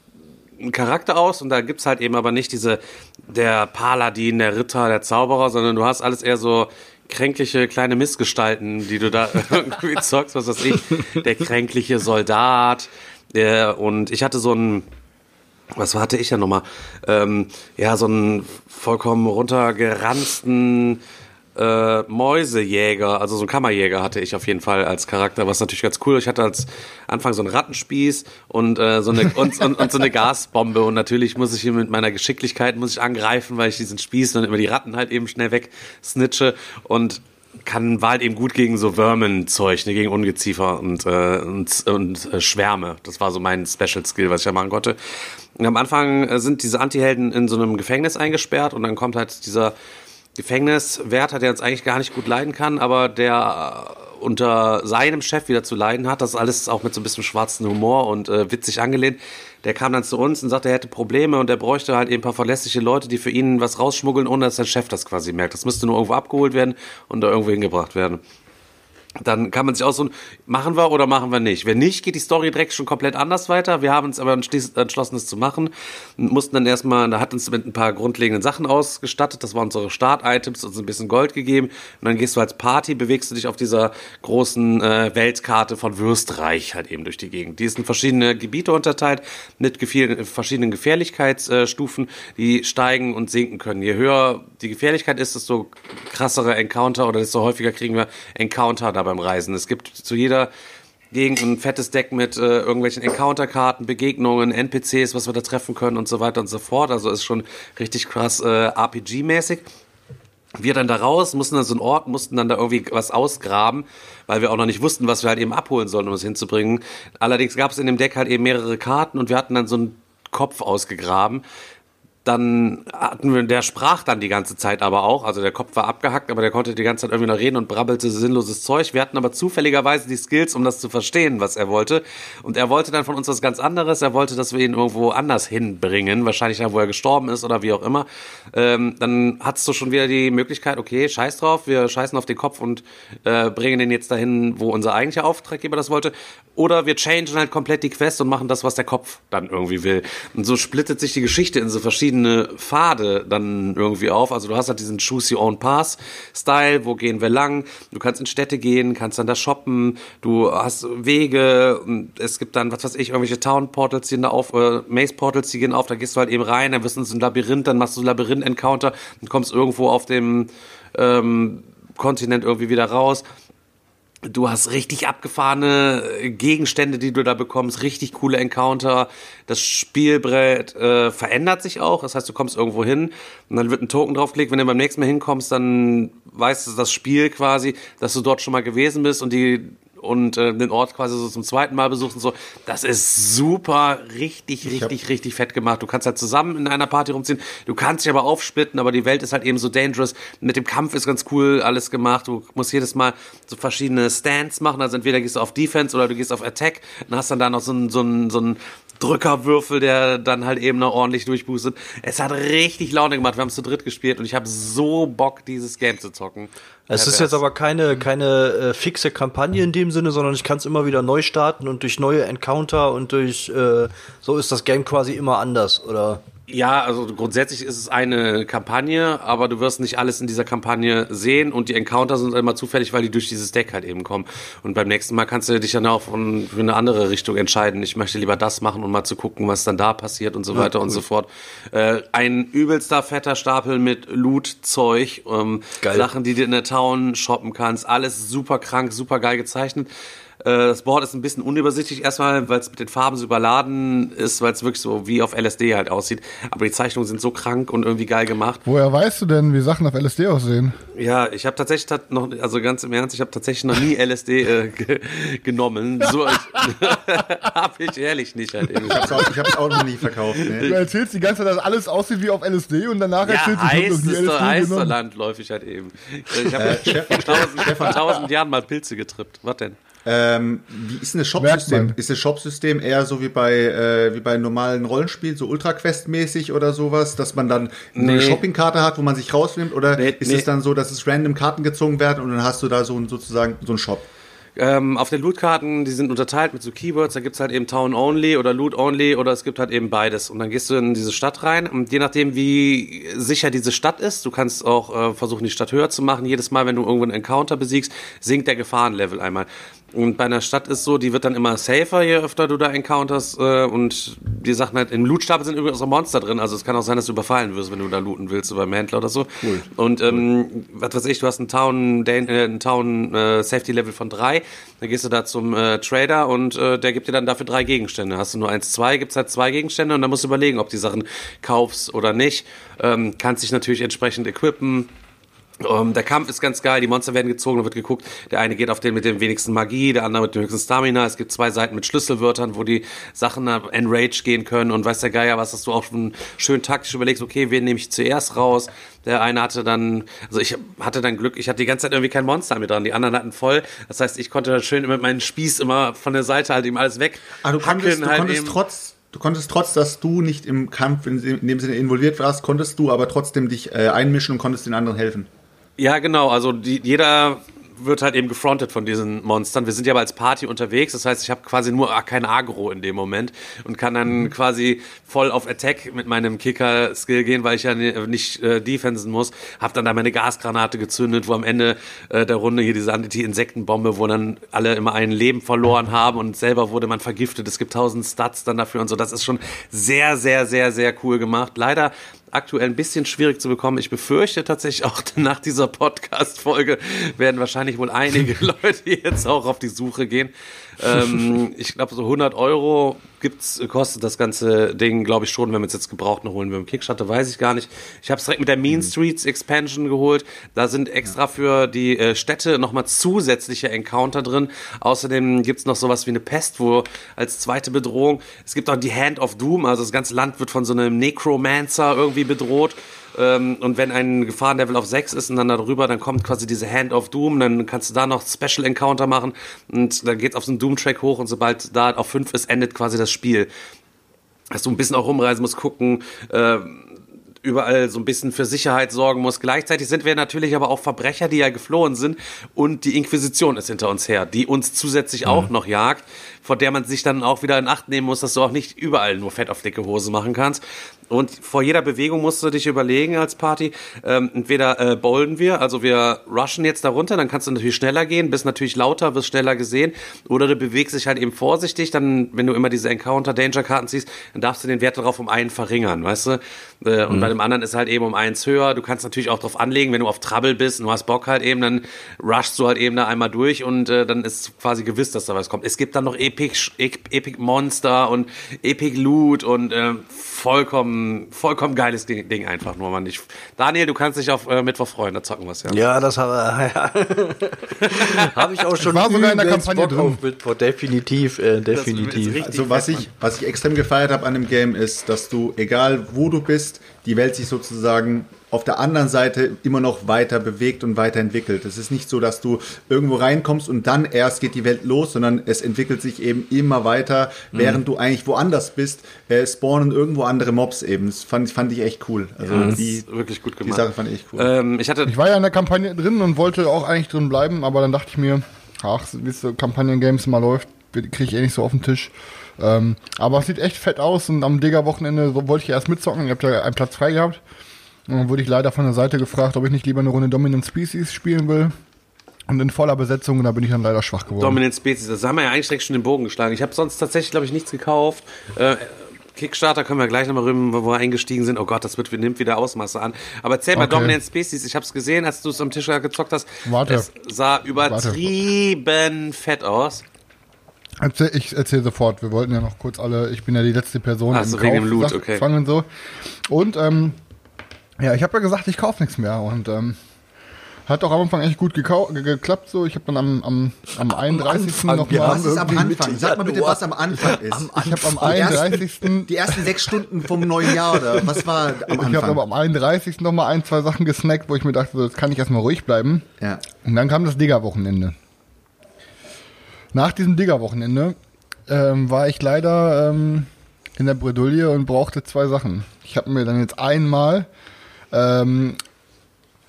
einen Charakter aus und da gibt's halt eben aber nicht diese, der Paladin, der Ritter, der Zauberer, sondern du hast alles eher so kränkliche kleine Missgestalten, die du da [LAUGHS] irgendwie zockst, was weiß ich. Der kränkliche Soldat. Der, und ich hatte so einen was hatte ich ja nochmal? Ähm, ja, so einen vollkommen runtergeranzten äh, Mäusejäger, also so einen Kammerjäger hatte ich auf jeden Fall als Charakter, was natürlich ganz cool. Ich hatte als Anfang so einen Rattenspieß und äh, so eine und, und, und so eine Gasbombe und natürlich muss ich hier mit meiner Geschicklichkeit muss ich angreifen, weil ich diesen Spieß und über die Ratten halt eben schnell weg snitche und kann war halt eben gut gegen so Vermin-Zeug, ne, gegen Ungeziefer und, äh, und, und äh, Schwärme. Das war so mein Special Skill, was ich ja machen konnte. Und am Anfang äh, sind diese Antihelden in so einem Gefängnis eingesperrt und dann kommt halt dieser Gefängniswärter, der uns eigentlich gar nicht gut leiden kann, aber der äh, unter seinem Chef wieder zu leiden hat. Das alles auch mit so ein bisschen schwarzen Humor und äh, witzig angelehnt. Der kam dann zu uns und sagte, er hätte Probleme und er bräuchte halt eben ein paar verlässliche Leute, die für ihn was rausschmuggeln, ohne dass sein Chef das quasi merkt. Das müsste nur irgendwo abgeholt werden und da irgendwo hingebracht werden. Dann kann man sich so, machen wir oder machen wir nicht. Wenn nicht, geht die Story direkt schon komplett anders weiter. Wir haben uns aber entschlossen, es zu machen. Mussten dann erstmal, da hat uns mit ein paar grundlegenden Sachen ausgestattet. Das waren unsere Start-Items, uns ein bisschen Gold gegeben. Und dann gehst du als Party, bewegst du dich auf dieser großen äh, Weltkarte von Würstreich halt eben durch die Gegend. Die ist in verschiedene Gebiete unterteilt mit verschiedenen Gefährlichkeitsstufen, die steigen und sinken können. Je höher die Gefährlichkeit ist, desto krassere Encounter oder desto häufiger kriegen wir Encounter da beim Reisen. Es gibt zu jeder Gegend ein fettes Deck mit äh, irgendwelchen Encounter-Karten, Begegnungen, NPCs, was wir da treffen können und so weiter und so fort. Also ist schon richtig krass äh, RPG-mäßig. Wir dann da raus, mussten dann so einen Ort, mussten dann da irgendwie was ausgraben, weil wir auch noch nicht wussten, was wir halt eben abholen sollen, um es hinzubringen. Allerdings gab es in dem Deck halt eben mehrere Karten und wir hatten dann so einen Kopf ausgegraben dann hatten wir, der sprach dann die ganze Zeit aber auch, also der Kopf war abgehackt, aber der konnte die ganze Zeit irgendwie noch reden und brabbelte sinnloses Zeug. Wir hatten aber zufälligerweise die Skills, um das zu verstehen, was er wollte. Und er wollte dann von uns was ganz anderes. Er wollte, dass wir ihn irgendwo anders hinbringen, wahrscheinlich da, wo er gestorben ist oder wie auch immer. Ähm, dann hattest du schon wieder die Möglichkeit, okay, scheiß drauf, wir scheißen auf den Kopf und äh, bringen den jetzt dahin, wo unser eigentlicher Auftraggeber das wollte. Oder wir changen halt komplett die Quest und machen das, was der Kopf dann irgendwie will. Und so splittet sich die Geschichte in so verschiedene verschiedene Pfade dann irgendwie auf. Also du hast halt diesen Choose Your Own Pass Style, wo gehen wir lang? Du kannst in Städte gehen, kannst dann da shoppen, du hast Wege, es gibt dann, was weiß ich, irgendwelche Town Portals, die gehen da auf, äh, Maze Portals, die gehen auf, da gehst du halt eben rein, dann wirst du in so ein Labyrinth, dann machst du Labyrinth-Encounter und kommst irgendwo auf dem ähm, Kontinent irgendwie wieder raus. Du hast richtig abgefahrene Gegenstände, die du da bekommst, richtig coole Encounter. Das Spielbrett äh, verändert sich auch. Das heißt, du kommst irgendwo hin und dann wird ein Token draufgelegt. Wenn du beim nächsten Mal hinkommst, dann weißt du das Spiel quasi, dass du dort schon mal gewesen bist und die und äh, den Ort quasi so zum zweiten Mal besucht und so. Das ist super, richtig, richtig, richtig fett gemacht. Du kannst halt zusammen in einer Party rumziehen. Du kannst dich aber aufsplitten, aber die Welt ist halt eben so dangerous. Mit dem Kampf ist ganz cool alles gemacht. Du musst jedes Mal so verschiedene Stands machen. Also entweder gehst du auf Defense oder du gehst auf Attack und hast dann da noch so ein, so ein, so ein Drückerwürfel, der dann halt eben noch ordentlich durchboostet. Es hat richtig Laune gemacht. Wir haben es zu dritt gespielt und ich habe so Bock, dieses Game zu zocken. Es ist jetzt aber keine, keine äh, fixe Kampagne in dem Sinne, sondern ich kann es immer wieder neu starten und durch neue Encounter und durch äh, so ist das Game quasi immer anders, oder? Ja, also grundsätzlich ist es eine Kampagne, aber du wirst nicht alles in dieser Kampagne sehen und die Encounter sind immer zufällig, weil die durch dieses Deck halt eben kommen. Und beim nächsten Mal kannst du dich dann auch von, für eine andere Richtung entscheiden. Ich möchte lieber das machen, um mal zu gucken, was dann da passiert und so weiter ja, cool. und so fort. Äh, ein übelster fetter Stapel mit Loot-Zeug, ähm, Sachen, die du in der Town shoppen kannst. Alles super krank, super geil gezeichnet. Äh, das Board ist ein bisschen unübersichtlich erstmal, weil es mit den Farben so überladen ist, weil es wirklich so wie auf LSD halt aussieht. Aber die Zeichnungen sind so krank und irgendwie geil gemacht. Woher weißt du denn, wie Sachen auf LSD aussehen? Ja, ich habe tatsächlich noch, also ganz im Ernst, ich habe tatsächlich noch nie [LAUGHS] LSD äh, genommen. So [LAUGHS] habe ich ehrlich nicht halt eben. Ich habe es auch, noch nie verkauft. Nee. Du erzählst die ganze Zeit, dass alles aussieht wie auf LSD und danach ja, erzählst du, ich habe noch nie LSD genommen. landläufig halt eben. Ich habe äh, vor tausend, tausend Jahren mal Pilze getrippt. Was denn? Ähm, wie ist denn das Shop-System? Ist das Shop-System eher so wie bei, äh, wie bei normalen Rollenspielen, so Ultra Quest-mäßig oder sowas, dass man dann nee. eine Shoppingkarte hat, wo man sich rausnimmt? Oder nee, ist nee. es dann so, dass es random Karten gezogen werden und dann hast du da so sozusagen so einen Shop? Ähm, auf den Loot-Karten, die sind unterteilt mit so Keywords, da gibt's halt eben Town Only oder Loot Only oder es gibt halt eben beides. Und dann gehst du in diese Stadt rein und je nachdem, wie sicher diese Stadt ist, du kannst auch äh, versuchen, die Stadt höher zu machen. Jedes Mal, wenn du irgendwo einen Encounter besiegst, sinkt der Gefahrenlevel einmal. Und bei einer Stadt ist so, die wird dann immer safer, je öfter du da encounters. Äh, und die Sachen halt, im Lootstapel sind übrigens auch Monster drin. Also es kann auch sein, dass du überfallen wirst, wenn du da looten willst, so beim Händler oder so. Cool. Und ähm, was weiß ich, du hast einen Town, äh, einen Town äh, Safety Level von drei. Dann gehst du da zum äh, Trader und äh, der gibt dir dann dafür drei Gegenstände. Hast du nur eins, zwei, gibt's halt zwei Gegenstände und dann musst du überlegen, ob die Sachen kaufst oder nicht. Ähm, kannst dich natürlich entsprechend equippen um, ähm, der Kampf ist ganz geil, die Monster werden gezogen, da wird geguckt, der eine geht auf den mit dem wenigsten Magie, der andere mit dem höchsten Stamina. Es gibt zwei Seiten mit Schlüsselwörtern, wo die Sachen enrage gehen können und weiß der Geier was, dass du auch schon schön taktisch überlegst, okay, wen nehme ich zuerst raus? Der eine hatte dann, also ich hatte dann Glück, ich hatte die ganze Zeit irgendwie kein Monster mit dran, die anderen hatten voll. Das heißt, ich konnte schön mit meinem Spieß immer von der Seite halt eben alles weg. Ah, du konntest, du halt konntest trotz Du konntest trotz, dass du nicht im Kampf in, in, dem Sinne involviert warst, konntest du aber trotzdem dich äh, einmischen und konntest den anderen helfen. Ja, genau. Also die, jeder wird halt eben gefrontet von diesen Monstern. Wir sind ja aber als Party unterwegs, das heißt, ich habe quasi nur kein Agro in dem Moment und kann dann mhm. quasi voll auf Attack mit meinem Kicker-Skill gehen, weil ich ja nicht äh, defensen muss. Hab dann da meine Gasgranate gezündet, wo am Ende äh, der Runde hier diese Anti-Insektenbombe, wo dann alle immer ein Leben verloren haben und selber wurde man vergiftet. Es gibt tausend Stats dann dafür und so. Das ist schon sehr, sehr, sehr, sehr cool gemacht. Leider aktuell ein bisschen schwierig zu bekommen. Ich befürchte tatsächlich auch [LAUGHS] nach dieser Podcast-Folge werden wahrscheinlich wohl einige [LAUGHS] Leute jetzt auch auf die Suche gehen. Ähm, ich glaube, so 100 Euro gibt's, kostet das ganze Ding, glaube ich, schon, wenn wir es jetzt gebraucht noch holen. Wenn wir Kickstarter, weiß ich gar nicht. Ich habe es direkt mit der Mean Streets Expansion geholt. Da sind extra für die äh, Städte nochmal zusätzliche Encounter drin. Außerdem gibt's noch sowas wie eine Pest, wo als zweite Bedrohung, es gibt auch die Hand of Doom, also das ganze Land wird von so einem Necromancer irgendwie bedroht. Ähm, und wenn ein Gefahrenlevel auf 6 ist und dann darüber, dann kommt quasi diese Hand of Doom, dann kannst du da noch Special Encounter machen und dann geht's auf so einen Doom-Track hoch und sobald da auf 5 ist, endet quasi das Spiel. Dass du ein bisschen auch rumreisen musst, gucken, äh, überall so ein bisschen für Sicherheit sorgen muss. Gleichzeitig sind wir natürlich aber auch Verbrecher, die ja geflohen sind und die Inquisition ist hinter uns her, die uns zusätzlich auch noch jagt, vor der man sich dann auch wieder in Acht nehmen muss, dass du auch nicht überall nur Fett auf dicke Hose machen kannst. Und vor jeder Bewegung musst du dich überlegen als Party, ähm, entweder äh, bolden wir, also wir rushen jetzt darunter, dann kannst du natürlich schneller gehen, bist natürlich lauter, wirst schneller gesehen, oder du bewegst dich halt eben vorsichtig, dann, wenn du immer diese Encounter-Danger-Karten ziehst, dann darfst du den Wert darauf um einen verringern, weißt du? Äh, und bei dem anderen ist halt eben um eins höher. Du kannst natürlich auch drauf anlegen, wenn du auf Trouble bist und du hast Bock halt eben, dann rushst du halt eben da einmal durch und äh, dann ist quasi gewiss, dass da was kommt. Es gibt dann noch Epic, Epic Monster und Epic Loot und äh, vollkommen, vollkommen geiles Ding, einfach nur, man. Ich, Daniel, du kannst dich auf äh, Mittwoch freuen, da zocken wir ja. Ja, das habe [LAUGHS] ja. hab ich auch schon war sogar in der Kampagne drin. auf Mittwoch. Definitiv, äh, definitiv. Also was fett, ich, was ich extrem gefeiert habe an dem Game ist, dass du, egal wo du bist, die Welt sich sozusagen auf der anderen Seite immer noch weiter bewegt und weiterentwickelt. Es ist nicht so, dass du irgendwo reinkommst und dann erst geht die Welt los, sondern es entwickelt sich eben immer weiter, während du eigentlich woanders bist, äh, spawnen irgendwo andere Mobs eben. Das fand, fand ich echt cool. Also Das die, ist wirklich gut die gemacht. Sache fand ich echt cool. Ähm, ich hatte Ich war ja in der Kampagne drin und wollte auch eigentlich drin bleiben, aber dann dachte ich mir, ach, wie es so Kampagnen-Games immer läuft, kriege ich eh nicht so auf den Tisch. Ähm, aber es sieht echt fett aus und am Digger-Wochenende wollte ich erst mitzocken. Ich habe ja einen Platz frei gehabt. Und dann wurde ich leider von der Seite gefragt, ob ich nicht lieber eine Runde Dominant Species spielen will. Und in voller Besetzung, und da bin ich dann leider schwach geworden. Dominant Species, das haben wir ja eigentlich direkt schon den Bogen geschlagen. Ich habe sonst tatsächlich, glaube ich, nichts gekauft. Äh, Kickstarter können wir gleich nochmal rüber, wo wir eingestiegen sind. Oh Gott, das wird, nimmt wieder Ausmaße an. Aber erzähl mal Okay. Dominant Species. Ich habe es gesehen, als du es am Tisch gezockt hast. Warte. Es sah übertrieben fett aus. Ich erzähle sofort. Wir wollten ja noch kurz alle, ich bin ja die letzte Person Ach so, wegen dem Loot, okay. Fang und so. Und ähm, ja, ich habe ja gesagt, ich kaufe nichts mehr und ähm, hat auch am Anfang echt gut geklappt so. Ich habe dann am, am, am 31. Anfang, noch wir mal, haben was ist am Anfang? Sag mal bitte, was am Anfang ist. ich habe am Die ersten- 31. Die ersten sechs Stunden vom neuen Jahr oder was war am Ich habe Anfang? aber am 31. noch mal ein, zwei Sachen gesnackt, wo ich mir dachte, so, jetzt kann ich erstmal ruhig bleiben. ja. Und dann kam das Digger-Wochenende. Nach diesem Digger-Wochenende ähm, war ich leider ähm, in der Bredouille und brauchte zwei Sachen. Ich habe mir dann jetzt einmal ähm,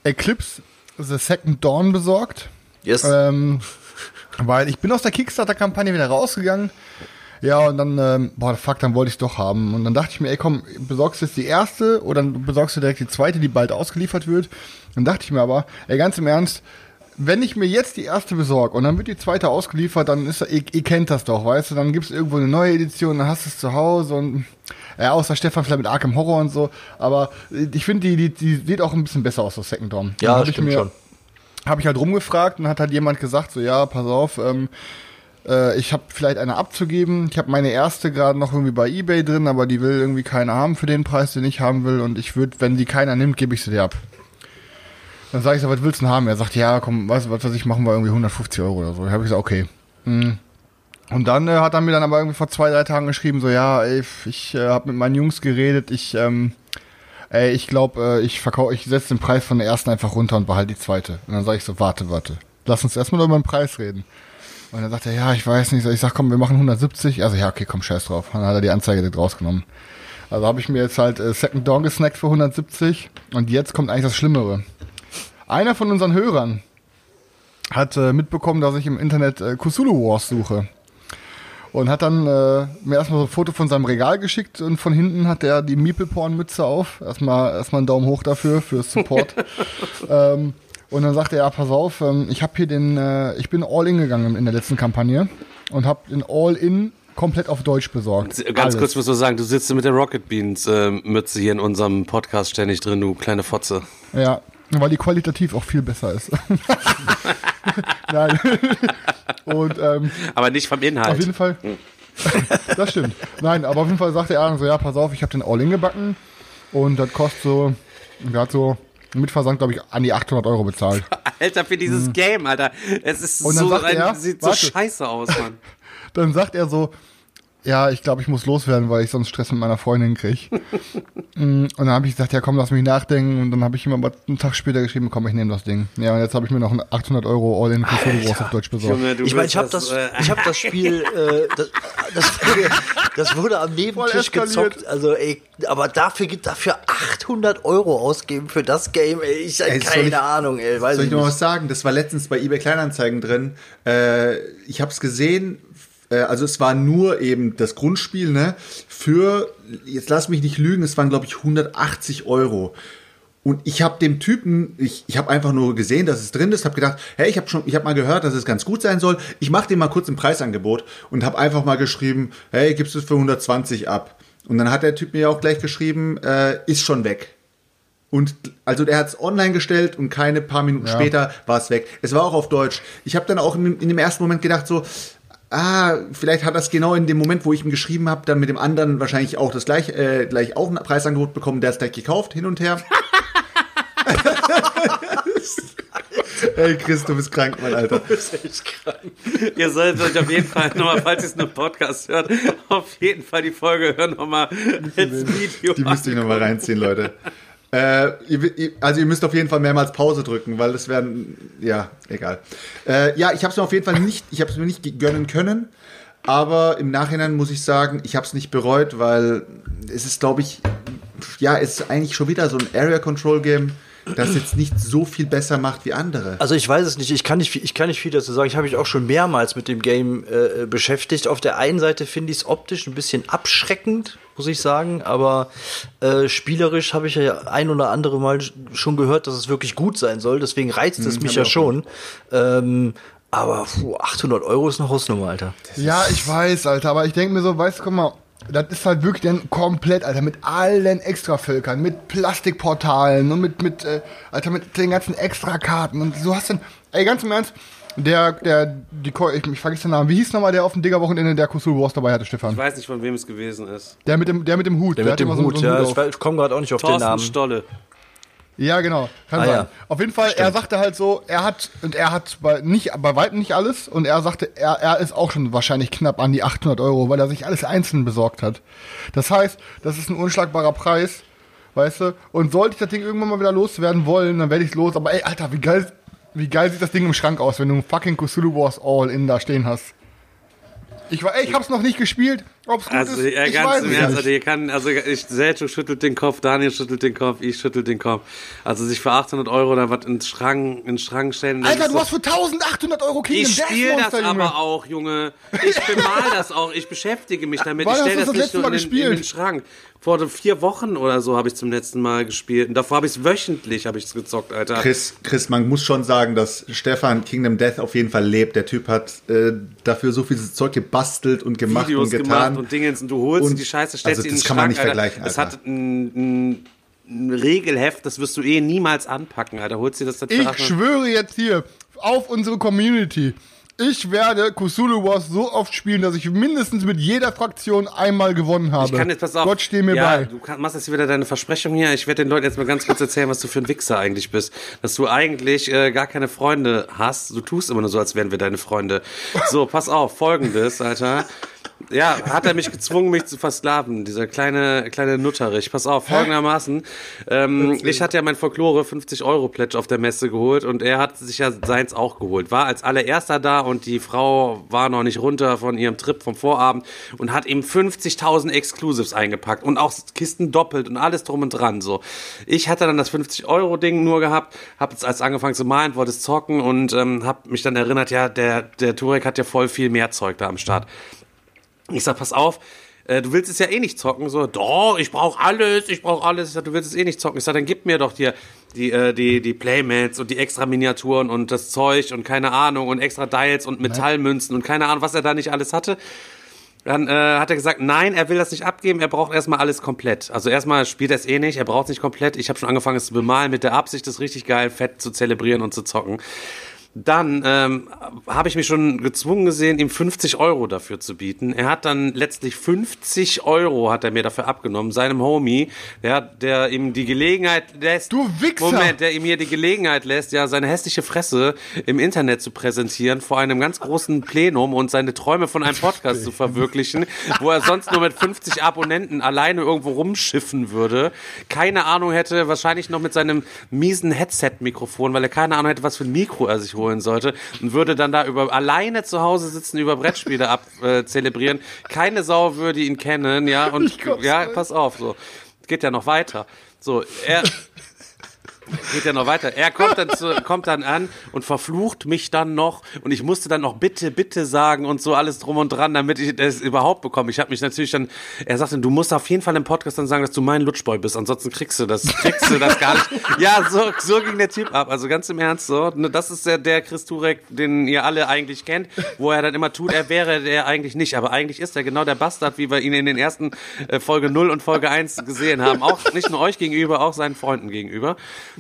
Eclipse The Second Dawn besorgt. Yes. Ähm, weil ich bin aus der Kickstarter-Kampagne wieder rausgegangen. Ja, und dann, ähm, boah, fuck, dann wollte ich doch haben. Und dann dachte ich mir, ey, komm, besorgst du jetzt die erste oder besorgst du direkt die zweite, die bald ausgeliefert wird. Dann dachte ich mir aber, ey, ganz im Ernst, wenn ich mir jetzt die erste besorge und dann wird die zweite ausgeliefert, dann ist, ihr, ihr kennt das doch, weißt du, dann gibt's irgendwo eine neue Edition, dann hast du es zu Hause und, ja, außer Stefan vielleicht mit Arkham Horror und so, aber ich finde, die, die, die sieht auch ein bisschen besser aus, so Second Dawn. Dann ja, ich stimmt mir- schon. habe ich halt rumgefragt und hat halt jemand gesagt, so ja, pass auf, ähm, äh, ich habe vielleicht eine abzugeben. Ich habe meine erste gerade noch irgendwie bei eBay drin, aber die will irgendwie keiner haben für den Preis, den ich haben will. Und ich würde, wenn die keiner nimmt, gebe ich sie dir ab. Dann sage ich so, was willst du denn haben? Er sagt, ja, komm, weißt was weiß ich, machen wir irgendwie 150 Euro oder so. Da habe ich gesagt, okay. Hm. Und dann äh, hat er mir dann aber irgendwie vor zwei, drei Tagen geschrieben, so ja, ey, ich äh, habe mit meinen Jungs geredet, ich, ähm, ey, ich glaube, äh, ich verkaufe, ich setze den Preis von der ersten einfach runter und behalte die zweite. Und dann sage ich so, warte, warte, lass uns erstmal über den Preis reden. Und dann sagt er, ja, ich weiß nicht. Ich sag, komm, wir machen 170. Also ja, okay, komm, scheiß drauf. Und dann hat er die Anzeige direkt rausgenommen. Also habe ich mir jetzt halt äh, Second Dawn gesnackt für 170. Und jetzt kommt eigentlich das Schlimmere. Einer von unseren Hörern hat äh, mitbekommen, dass ich im Internet äh, Cthulhu Wars suche. Und hat dann äh, mir erstmal so ein Foto von seinem Regal geschickt und von hinten hat er die Meeple-Porn-Mütze auf. Erstmal, erstmal einen Daumen hoch dafür, für Support. [LAUGHS] ähm, und dann sagte er, ja, pass auf, ähm, ich habe hier den, äh, ich bin All-In gegangen in der letzten Kampagne und habe den All-In komplett auf Deutsch besorgt. Ganz Alles. kurz muss ich sagen, du sitzt mit der Rocket Beans äh, Mütze hier in unserem Podcast ständig drin, du kleine Fotze. Ja, weil die qualitativ auch viel besser ist. [LAUGHS] Nein. und ähm, Aber nicht vom Inhalt. Auf jeden Fall. das stimmt. Nein, aber auf jeden Fall sagte er dann so, ja, pass auf, ich habe den All-In gebacken und das kostet so, der hat so mit Versand, glaube ich, an die 800 Euro bezahlt. Alter, für dieses Game, Alter. Es ist so, sagt ein, er, sieht so warte. scheiße aus, Mann. [LAUGHS] Dann sagt er so, ja, ich glaube, ich muss loswerden, weil ich sonst Stress mit meiner Freundin krieg. [LAUGHS] Mm, und dann habe ich gesagt, ja komm, lass mich nachdenken. Und dann habe ich ihm aber einen Tag später geschrieben, komm, ich nehme das Ding. Ja, und jetzt habe ich mir noch ein 800 Euro für Solo Wars auf Deutsch besorgt. Junge, Ich meine, ich habe das, äh, ich hab das Spiel, [LAUGHS] äh, das, das, wurde, das wurde am Nebentisch gezockt. Also, ey, aber dafür gibt dafür 800 Euro ausgeben für das Game. Ey, ich hab Ey, soll keine ich- Ahnung, ey, weiß Soll ich noch was sagen? Das war letztens bei eBay Kleinanzeigen drin. Äh, ich habe es gesehen. Äh, also es war nur eben das Grundspiel, ne? Für jetzt lass mich nicht lügen, es waren glaube ich 180 Euro. Und ich habe dem Typen, ich, ich habe einfach nur gesehen, dass es drin ist, habe gedacht, hey, ich habe schon, ich habe mal gehört, dass es ganz gut sein soll. Ich mache dem mal kurz ein Preisangebot und habe einfach mal geschrieben, hey, gibst du es für 120 ab? Und dann hat der Typ mir auch gleich geschrieben, äh, ist schon weg. Und also der hat es online gestellt und keine paar Minuten Ja. später war es weg. Es war auch auf Deutsch. Ich habe dann auch in, in dem ersten Moment gedacht so, ah, vielleicht hat das genau in dem Moment, wo ich ihm geschrieben habe, dann mit dem anderen wahrscheinlich auch das gleich, äh, gleich auch ein Preisangebot bekommen, der es gleich gekauft, hin und her. [LAUGHS] Ey, Chris, du bist krank, mein Alter. Ihr solltet euch auf jeden Fall nochmal, falls ihr es nur Podcast hört, auf jeden Fall die Folge hören nochmal als Video. Die müsst ihr nochmal reinziehen, Leute. Äh, ihr, also ihr müsst auf jeden Fall mehrmals Pause drücken, weil das werden, ja, egal. Äh, ja, ich habe es mir auf jeden Fall nicht, ich habe es mir nicht gönnen können, aber im Nachhinein muss ich sagen, ich habe es nicht bereut, weil es ist, glaube ich, ja, es ist eigentlich schon wieder so ein Area Control Game, das jetzt nicht so viel besser macht wie andere. Also ich weiß es nicht, ich kann nicht, viel- ich kann nicht viel dazu sagen. Ich habe mich auch schon mehrmals mit dem Game äh, beschäftigt. Auf der einen Seite finde ich es optisch ein bisschen abschreckend, muss ich sagen, aber äh, spielerisch habe ich ja ein oder andere Mal schon gehört, dass es wirklich gut sein soll. Deswegen reizt es mich hab ja schon. Ähm, aber puh, 800 Euro ist eine Hausnummer, Alter. Ja, ich weiß, Alter, aber ich denke mir so, weißt du, guck mal, das ist halt wirklich dann komplett, Alter, mit allen Extravölkern, mit Plastikportalen und mit, mit, äh, Alter, mit den ganzen Extrakarten und so hast dann, ey, ganz im Ernst, der, der, die, ich, ich vergesse den Namen, wie hieß nochmal der auf dem Digger-Wochenende, der Kusulu Wars dabei hatte, Ich Stefan? weiß nicht, von wem es gewesen ist. Der mit dem, der mit dem Hut, Der mit hat dem immer so- Hut, so einen ja, Hut ich, ich komme gerade auch nicht auf den Thorsten Namen. Stolle. Ja, genau. Kann Ah, sein. ja. Auf jeden Fall, er sagte halt so, er hat, und er hat bei, nicht, bei weitem nicht alles, und er sagte, er, er ist auch schon wahrscheinlich knapp an die 800 Euro, weil er sich alles einzeln besorgt hat. Das heißt, das ist ein unschlagbarer Preis, weißt du, und sollte ich das Ding irgendwann mal wieder loswerden wollen, dann werde ich los, aber ey, Alter, wie geil, wie geil sieht das Ding im Schrank aus, wenn du ein fucking Cthulhu Wars All-In da stehen hast. Ich war, ey, ich hab's noch nicht gespielt, ob's gut Also, ist, ja, ich ganz weiß im Ernst, also, ihr kann, also, ich, Selchuk schüttelt den Kopf, Daniel schüttelt den Kopf, ich schüttel den Kopf. Also, sich für 800 Euro da was ins Schrank, in den Schrank stellen. das Alter, du hast für 1800 Euro Kingdom Ich spiele das Junge. aber auch, Junge. Ich bemal [LAUGHS] das auch. Ich beschäftige mich damit. Wann ich stelle du das das nicht Mal in in den Schrank. Vor vier Wochen oder so habe ich zum letzten Mal gespielt. Und davor habe ich es wöchentlich habe ich gezockt, Alter. Chris, Chris, man muss schon sagen, dass Stefan Kingdom Death auf jeden Fall lebt. Der Typ hat äh, dafür so viel Zeug gebastelt und gemacht Videos und getan. gemacht und Dingens und du holst Und- die Scheiße, stellst also sie in das den kann man nicht Alter. vergleichen, Es Alter. hat ein, ein, ein Regelheft, das wirst du eh niemals anpacken, Alter. Holst dir das für Ich 800 schwöre jetzt hier auf unsere Community. Ich werde Cthulhu Wars so oft spielen, dass ich mindestens mit jeder Fraktion einmal gewonnen habe. Ich kann jetzt, pass auf. Gott steh mir ja, bei. Du kann, machst jetzt wieder deine Versprechung hier. Ich werde den Leuten jetzt mal ganz kurz erzählen, was du für ein Wichser eigentlich bist. Dass du eigentlich äh, gar keine Freunde hast. Du tust immer nur so, als wären wir deine Freunde. So, pass auf, folgendes, Alter. Ja, hat er mich gezwungen, mich zu versklaven, dieser kleine, kleine Nutterich. Pass auf, folgendermaßen. Ähm, ich hatte ja mein Folklore 50-Euro-Pledge auf der Messe geholt und er hat sich ja seins auch geholt. War als allererster da und die Frau war noch nicht runter von ihrem Trip vom Vorabend und hat ihm 50.000 Exclusives eingepackt und auch Kisten doppelt und alles drum und dran. So, Ich hatte dann das 50-Euro-Ding nur gehabt, hab jetzt als angefangen zu malen, wollte es zocken und ähm, hab mich dann erinnert, ja, der, der Turek hat ja voll viel mehr Zeug da am Start. Ich sag, pass auf, äh, du willst es ja eh nicht zocken. So, doch, ich brauch alles, ich brauch alles. Ich sag, du willst es eh nicht zocken. Ich sag, dann gib mir doch dir die, äh, die, die Playmats und die extra Miniaturen und das Zeug und keine Ahnung und extra Dials und Metallmünzen und keine Ahnung, was er da nicht alles hatte. Dann äh, hat er gesagt, nein, er will das nicht abgeben, er braucht erstmal alles komplett. Also erstmal spielt er es eh nicht, er braucht es nicht komplett. Ich habe schon angefangen, es zu bemalen mit der Absicht, das richtig geil fett zu zelebrieren und zu zocken. Dann ähm, habe ich mich schon gezwungen gesehen, ihm 50 Euro dafür zu bieten. Er hat dann letztlich 50 Euro hat er mir dafür abgenommen, seinem Homie, der, der ihm die Gelegenheit lässt. Du Wichser! Moment, der ihm hier die Gelegenheit lässt, ja, seine hässliche Fresse im Internet zu präsentieren vor einem ganz großen Plenum und seine Träume von einem Podcast zu verwirklichen, wo er sonst nur mit 50 Abonnenten alleine irgendwo rumschiffen würde. Keine Ahnung hätte, wahrscheinlich noch mit seinem miesen Headset-Mikrofon, weil er keine Ahnung hätte, was für ein Mikro er sich holen sollte und würde dann da über alleine zu Hause sitzen, über Brettspiele ab äh. Keine Sau würde ihn kennen, ja, und [LAUGHS] ja, pass auf, so. Geht ja noch weiter. So, er geht ja noch weiter. Er kommt dann, zu, kommt dann an und verflucht mich dann noch und ich musste dann noch bitte, bitte sagen und so alles drum und dran, damit ich das überhaupt bekomme. Ich habe mich natürlich dann, er sagte, du musst auf jeden Fall im Podcast dann sagen, dass du mein Lutschboy bist, ansonsten kriegst du das, kriegst du das gar nicht. Ja, so, so ging der Typ ab. Also ganz im Ernst so. Ne, Das ist der, der Chris Turek, den ihr alle eigentlich kennt, wo er dann immer tut, er wäre der eigentlich nicht. Aber eigentlich ist er genau der Bastard, wie wir ihn in den ersten äh, Folge 0 und Folge 1 gesehen haben. Auch nicht nur euch gegenüber, auch seinen Freunden gegenüber.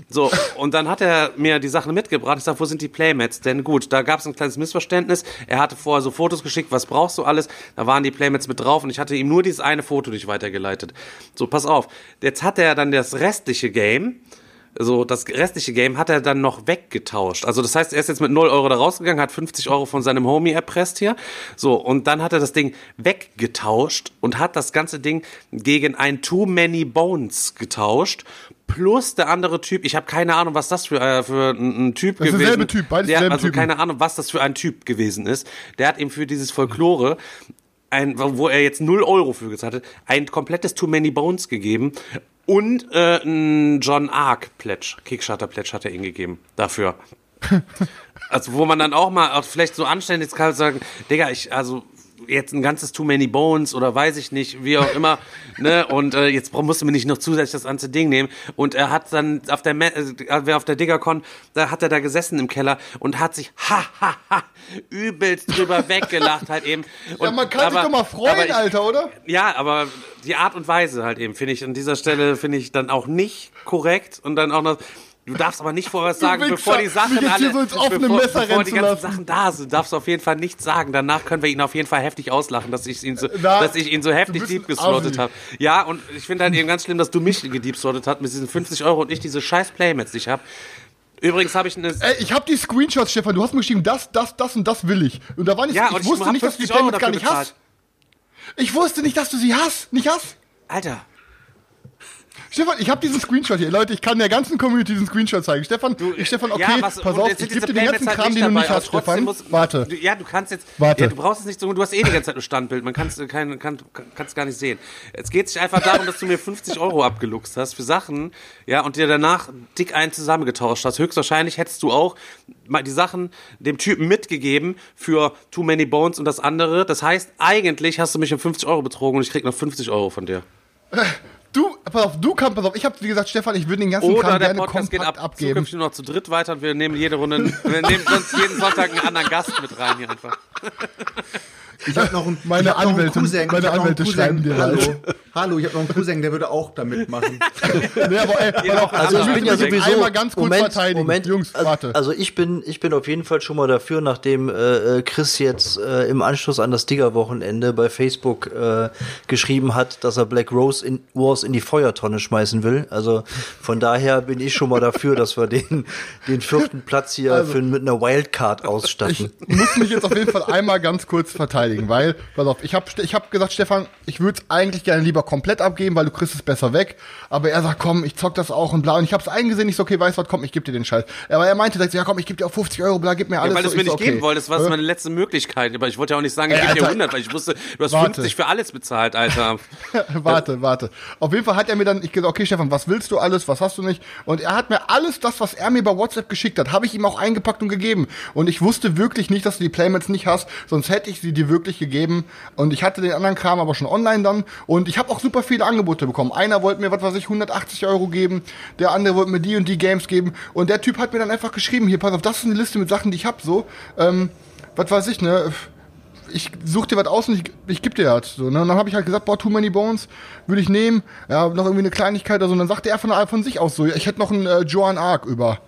So, und dann hat er mir die Sachen mitgebracht. Ich sag, wo sind die Playmats? Denn gut, da gab es ein kleines Missverständnis. Er hatte vorher so Fotos geschickt, was brauchst du alles? Da waren die Playmats mit drauf und ich hatte ihm nur dieses eine Foto nicht weitergeleitet. So, pass auf. Jetzt hat er dann das restliche Game so das restliche Game hat er dann noch weggetauscht. Also das heißt, er ist jetzt mit 0 Euro da rausgegangen, hat 50 Euro von seinem Homie erpresst hier. So, und dann hat er das Ding weggetauscht und hat das ganze Ding gegen ein Too Many Bones getauscht. Plus der andere Typ, ich habe keine Ahnung, was das für, äh, für ein, ein Typ Das ist gewesen derselbe Typ, beides der, Also Typen. keine Ahnung, was das für ein Typ gewesen ist. Der hat ihm für dieses Folklore ein, wo er jetzt 0 Euro für gezahlt hat, ein komplettes Too Many Bones gegeben und äh, ein John Ark Pledge, Kickstarter Pledge hat er ihm gegeben dafür. [LAUGHS] Also wo man dann auch mal auch vielleicht so anständig kann sagen, Digga, ich also jetzt ein ganzes Too Many Bones oder weiß ich nicht, wie auch immer, [LAUGHS] ne? Und äh, jetzt musst du mir nicht noch zusätzlich das ganze Ding nehmen. Und er hat dann auf der äh, auf der Diggercon, da hat er da gesessen im Keller und hat sich ha ha ha übelst drüber [LAUGHS] weggelacht halt eben. Und, Ja, man kann sich doch mal freuen, aber ich, Alter, oder? ja, aber die Art und Weise halt eben, finde ich, an dieser Stelle finde ich dann auch nicht korrekt und dann auch noch. Du darfst aber nicht vorher was sagen, Wichser, bevor die Sachen alle, so bevor, bevor die ganzen lassen. Sachen da sind, darfst du auf jeden Fall nichts sagen. Danach können wir ihn auf jeden Fall heftig auslachen, dass ich ihn so, Na, dass ich ihn so heftig deep geslottet habe. Ja, und ich finde halt eben ganz schlimm, dass du mich gedeepslottet hast mit diesen 50 Euro und ich diese scheiß Playmats nicht hab. Übrigens habe ich eine, Ey, ich hab die Screenshots, Stefan. Du hast mir geschrieben, das, das, das und das will ich. Und da war nicht, Ja, ich ich wusste nicht, dass du die 50 Euro Playmats gar nicht hast. Ich wusste nicht, dass du sie hast. Nicht hast. Alter, Stefan, ich habe diesen Screenshot hier. Leute, ich kann der ganzen Community diesen Screenshot zeigen. Stefan, ich, Stefan, okay, ja, was, pass auf, ich gebe dir den ganzen Kram, den du nicht hast, Stefan. muss- Warte. Du, ja, du kannst jetzt. Warte. Ja, du brauchst es nicht so. Du hast eh die ganze Zeit ein Standbild. Man kann es kein, kann, kann's gar nicht sehen. Es geht sich einfach darum, dass du mir 50 Euro abgeluchst hast für Sachen, ja, und dir danach dick einen zusammengetauscht hast. Höchstwahrscheinlich hättest du auch die Sachen dem Typen mitgegeben für Too Many Bones und das andere. Das heißt, eigentlich hast du mich um 50 Euro betrogen und ich krieg noch 50 Euro von dir. [LAUGHS] Pass auf, du kannst, pass auf. Ich habe, wie gesagt, Stefan, ich würde den ganzen Oder Kram der gerne Podcast geht ab abgeben. zukünftig nur noch zu dritt weiter und wir nehmen jede Runde, wir nehmen sonst jeden Sonntag einen anderen Gast mit rein hier einfach. Ich habe noch einen, Meine ich hab noch einen Cousin. meine ich hab noch einen Anwälte Cousin. schreiben dir Hallo, halt. hallo, ich habe noch einen Cousin, der würde auch da mitmachen. [LAUGHS] Nee, aber ey, pass auf, Also ich bin ja sowieso einmal ganz kurz verteidigen. Jungs, also, warte. Also ich bin ich bin auf jeden Fall schon mal dafür, nachdem äh, äh, Chris jetzt äh, im Anschluss an das Digger-Wochenende bei Facebook äh, geschrieben hat, dass er Black Rose in, Wars in die Feuertonne schmeißen will. Also von daher bin ich schon mal dafür, dass wir den den vierten Platz hier Also für, mit einer Wildcard ausstatten. ich muss mich jetzt auf jeden Fall einmal ganz kurz verteidigen, weil, pass auf, ich habe ich hab gesagt, Stefan, ich würde es eigentlich gerne lieber komplett abgeben, weil du kriegst es besser weg. Aber er sagt, komm, ich zock das auch und bla. Und ich habe es eingesehen, ich so, okay, weißt du was, komm, ich gebe dir den Scheiß. Aber er meinte so, ja komm, ich gebe dir auch 50 Euro, bla, gib mir alles. Ja, weil du es mir nicht okay. geben wolltest, war es Äh, meine letzte Möglichkeit. Aber ich wollte ja auch nicht sagen, ich gebe dir Alter. 100, weil ich wusste, du hast Warte. 50 für alles bezahlt, Alter. [LAUGHS] warte, warte. Auf jeden Fall hat er mir dann, ich gesagt, okay, Stefan, was willst du alles, was hast du nicht? Und er hat mir alles das, was er mir bei WhatsApp geschickt hat, habe ich ihm auch eingepackt und gegeben. Und ich wusste wirklich nicht, dass du die Playmats nicht hast, sonst hätte ich sie dir wirklich gegeben. Und ich hatte den anderen Kram aber schon online dann. Und ich habe auch super viele Angebote bekommen. Einer wollte mir, was weiß ich, 180 Euro geben, der andere wollte mir die und die Games geben. Und der Typ hat mir dann einfach geschrieben, hier, pass auf, das ist eine Liste mit Sachen, die ich hab, so. Ähm, was weiß ich, ne? Ich such dir was aus und ich, ich geb dir das. So, ne? Und dann habe ich halt gesagt, boah, Too Many Bones würde ich nehmen. Ja, noch irgendwie eine Kleinigkeit oder so. Und dann sagte er von, von sich aus so, ich hätte noch einen äh, Joan Arc über.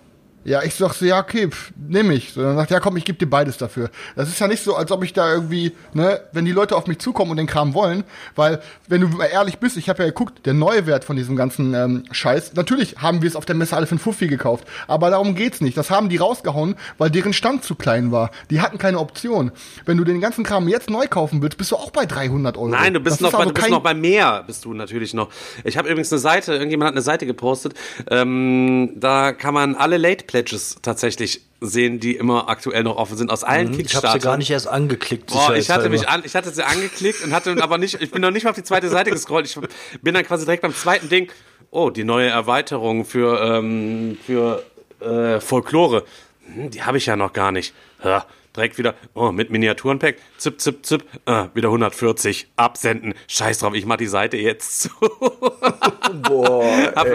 Ja, ich sag so, ja, okay, pff, nehm ich. So, dann sagt, ja, komm, ich gebe dir beides dafür. Das ist ja nicht so, als ob ich da irgendwie, ne, wenn die Leute auf mich zukommen und den Kram wollen, weil, wenn du mal ehrlich bist, ich habe ja geguckt, der neue Wert von diesem ganzen ähm, Scheiß, natürlich haben wir es auf der Messe alle für einen Fuffi gekauft, aber darum geht's nicht. Das haben die rausgehauen, weil deren Stand zu klein war. Die hatten keine Option. Wenn du den ganzen Kram jetzt neu kaufen willst, bist du auch bei 300 Euro. Nein, du bist, Das noch ist bei, also du bist noch bei mehr, bist du natürlich noch. Ich habe übrigens eine Seite, irgendjemand hat eine Seite gepostet, ähm, da kann man alle Late Pledges tatsächlich sehen, die immer aktuell noch offen sind, aus allen Ich habe sie gar nicht erst angeklickt. Boah, ich hatte mich an, ich hatte sie angeklickt und hatte aber nicht, ich bin noch nicht mal auf die zweite Seite gescrollt. Ich bin dann quasi direkt beim zweiten Ding. Oh, die neue Erweiterung für, ähm, für äh, Folklore. Hm, die habe ich ja noch gar nicht. Ja, direkt wieder, oh, mit Miniaturenpack. Zip, zip, zip. Äh, wieder 140. Absenden. Scheiß drauf, ich mach die Seite jetzt zu. [LAUGHS] Boah, Hab-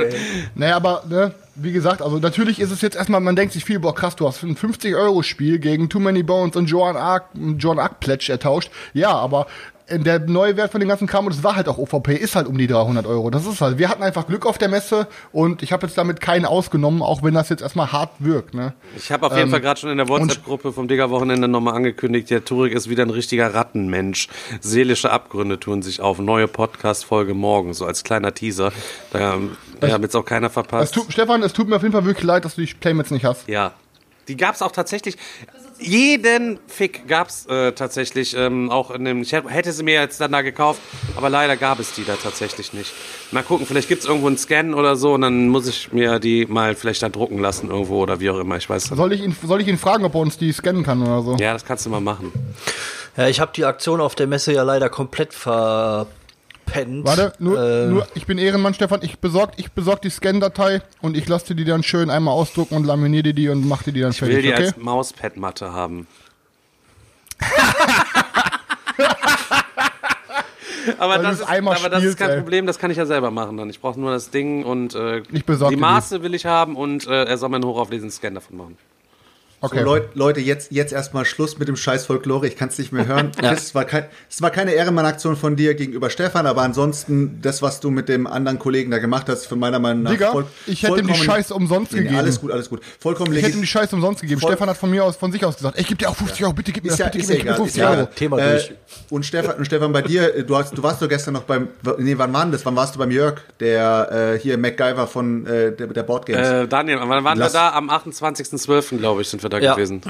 Naja, aber, ne, wie gesagt, also natürlich ist es jetzt erstmal, man denkt sich viel, boah, krass, du hast ein 50-Euro-Spiel gegen Too Many Bones und Joan Arc, John Arc Pledge ertauscht. Ja, aber der neue Wert von dem ganzen Kram, und das war halt auch OVP, ist halt um die 300 Euro. Das ist halt, wir hatten einfach Glück auf der Messe und ich habe jetzt damit keinen ausgenommen, auch wenn das jetzt erstmal hart wirkt, ne. Ich habe auf jeden Ähm, Fall gerade schon in der WhatsApp-Gruppe vom Digger-Wochenende nochmal angekündigt, der Turek ist wieder ein richtiger Rattenmensch. Seelische Abgründe tun sich auf. Neue Podcast-Folge morgen, so als kleiner Teaser, da, damit es auch keiner Es verpasst. tut, Stefan, es tut mir auf jeden Fall wirklich leid, dass du die Playmates nicht hast. Ja. Die gab's auch tatsächlich. Jeden Fick gab's äh, tatsächlich ähm, auch in dem. Ich hätte- sie mir jetzt dann da gekauft, aber leider gab es die da tatsächlich nicht. Mal gucken, vielleicht gibt's irgendwo einen Scan oder so und dann muss ich mir die mal vielleicht da drucken lassen irgendwo oder wie auch immer. Ich weiß. Soll ich ihn, soll ich ihn fragen, ob er uns die scannen kann oder so? Ja, das kannst du mal machen. Ja, ich habe die Aktion auf der Messe ja leider komplett verpennt. Warte, nur, Äh, nur, ich bin Ehrenmann, Stefan. Ich besorg, ich besorg die Scan-Datei und ich lasse dir die dann schön einmal ausdrucken und laminiere dir die und mach dir die dann Ich will fertig, die okay? als Mauspad-Matte haben. [LAUGHS] aber das, ist, aber das ist spielst, kein ey. Problem, das kann ich ja selber machen dann. Ich brauche nur das Ding und äh, Ich die. Maße will ich haben und äh, er soll mir einen hochauflesenden Scan davon machen. Okay. So, Leut, Leute, jetzt, jetzt erstmal Schluss mit dem scheiß Folklore. Ich kann es nicht mehr hören. [LAUGHS] Chris, es, war kein, es war keine Ehrenmann-Aktion von dir gegenüber Stefan, aber ansonsten, das, was du mit dem anderen Kollegen da gemacht hast, für meiner Meinung nach. Digga, voll- ich hätte ihm die Scheiße umsonst Nee, nee, gegeben. Alles gut, alles gut. Vollkommen Ich hätte ihm die Scheiße umsonst gegeben. Voll- Stefan hat von mir aus, von sich aus gesagt, ich gebe dir auch 50 Euro, bitte gib mir Ist das, ja, bitte ist gib ja mir egal. Ist 50 ja Euro. Thema äh, durch. Und Stefan, und Stefan, bei dir, äh, du, hast, du warst doch gestern noch beim, nee, wann war denn das? Wann warst du beim Jörg, der äh, hier MacGyver von äh, der, der Boardgames? Äh, Daniel, wann waren Lass- wir da? Am 28.12. glaube ich, sind wir da Ja. gewesen.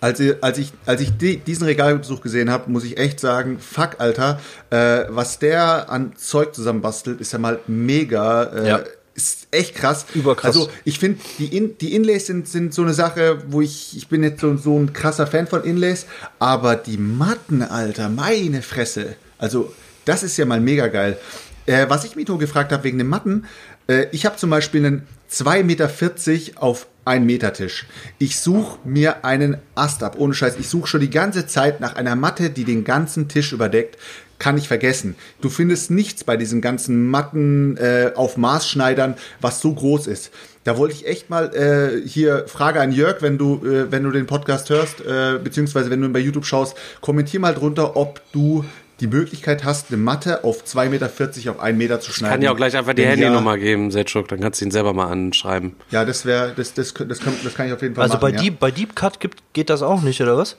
Als, ich- als ich, als ich die, diesen Regalbesuch gesehen habe, muss ich echt sagen, fuck, Alter, äh, was der an Zeug zusammenbastelt, ist ja mal mega. Äh, Ja. Ist echt krass. Überkrass. Also ich finde, die, In die Inlays sind, sind so eine Sache, wo ich, ich bin jetzt so, so ein krasser Fan von Inlays, aber die Matten, Alter, meine Fresse. Also das ist ja mal mega geil. Äh, was ich mich nur gefragt habe wegen den Matten, äh, ich habe zum Beispiel einen 2,40 Meter auf 1 Meter Tisch. Ich suche mir einen Ast ab, ohne Scheiß. Ich suche schon die ganze Zeit nach einer Matte, die den ganzen Tisch überdeckt. Kann ich vergessen. Du findest nichts bei diesen ganzen Matten äh, auf Maßschneidern, was so groß ist. Da wollte ich echt mal äh, hier Frage an Jörg, wenn du äh, wenn du den Podcast hörst, äh, beziehungsweise wenn du ihn bei YouTube schaust, kommentier mal drunter, ob du die Möglichkeit hast, eine Matte auf 2,40 Meter auf 1 Meter zu schneiden. Kann dir auch gleich einfach die Wenn Handynummer geben, Setschuk, dann kannst du ihn selber mal anschreiben. Ja, ja das wäre, das, das, das, kann, das kann ich auf jeden Fall also machen. bei, ja. Deep, bei Deep Cut gibt, geht das auch nicht, oder was?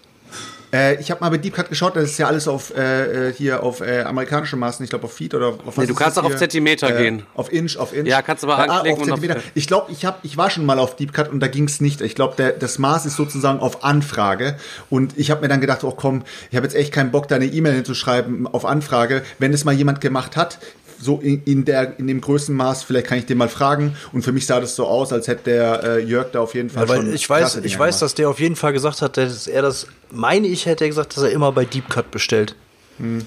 Äh, ich habe mal bei Deep Cut geschaut, das ist ja alles auf äh, äh, hier auf äh, amerikanische Maßen, ich glaube auf Feet oder auf was Nee, du kannst auch auf? Zentimeter äh, gehen. Auf Inch, auf Inch. Ja, kannst aber Äh, anklicken auf und auf- Zentimeter. Ich glaube, ich habe, ich war schon mal auf Deep Cut und da ging es nicht. Ich glaube, das Maß ist sozusagen auf Anfrage und ich habe mir dann gedacht, oh komm, ich habe jetzt echt keinen Bock, da eine E-Mail hinzuschreiben auf Anfrage. Wenn es mal jemand gemacht hat, so in, in der in dem Größenmaß, vielleicht kann ich den mal fragen. Und für mich sah das so aus, als hätte der äh, Jörg da auf jeden Fall Ja, schon. ich weiß, ich weiß, gemacht. dass der auf jeden Fall gesagt hat, dass er das, meine ich, hätte er gesagt, dass er immer bei Deep Cut bestellt.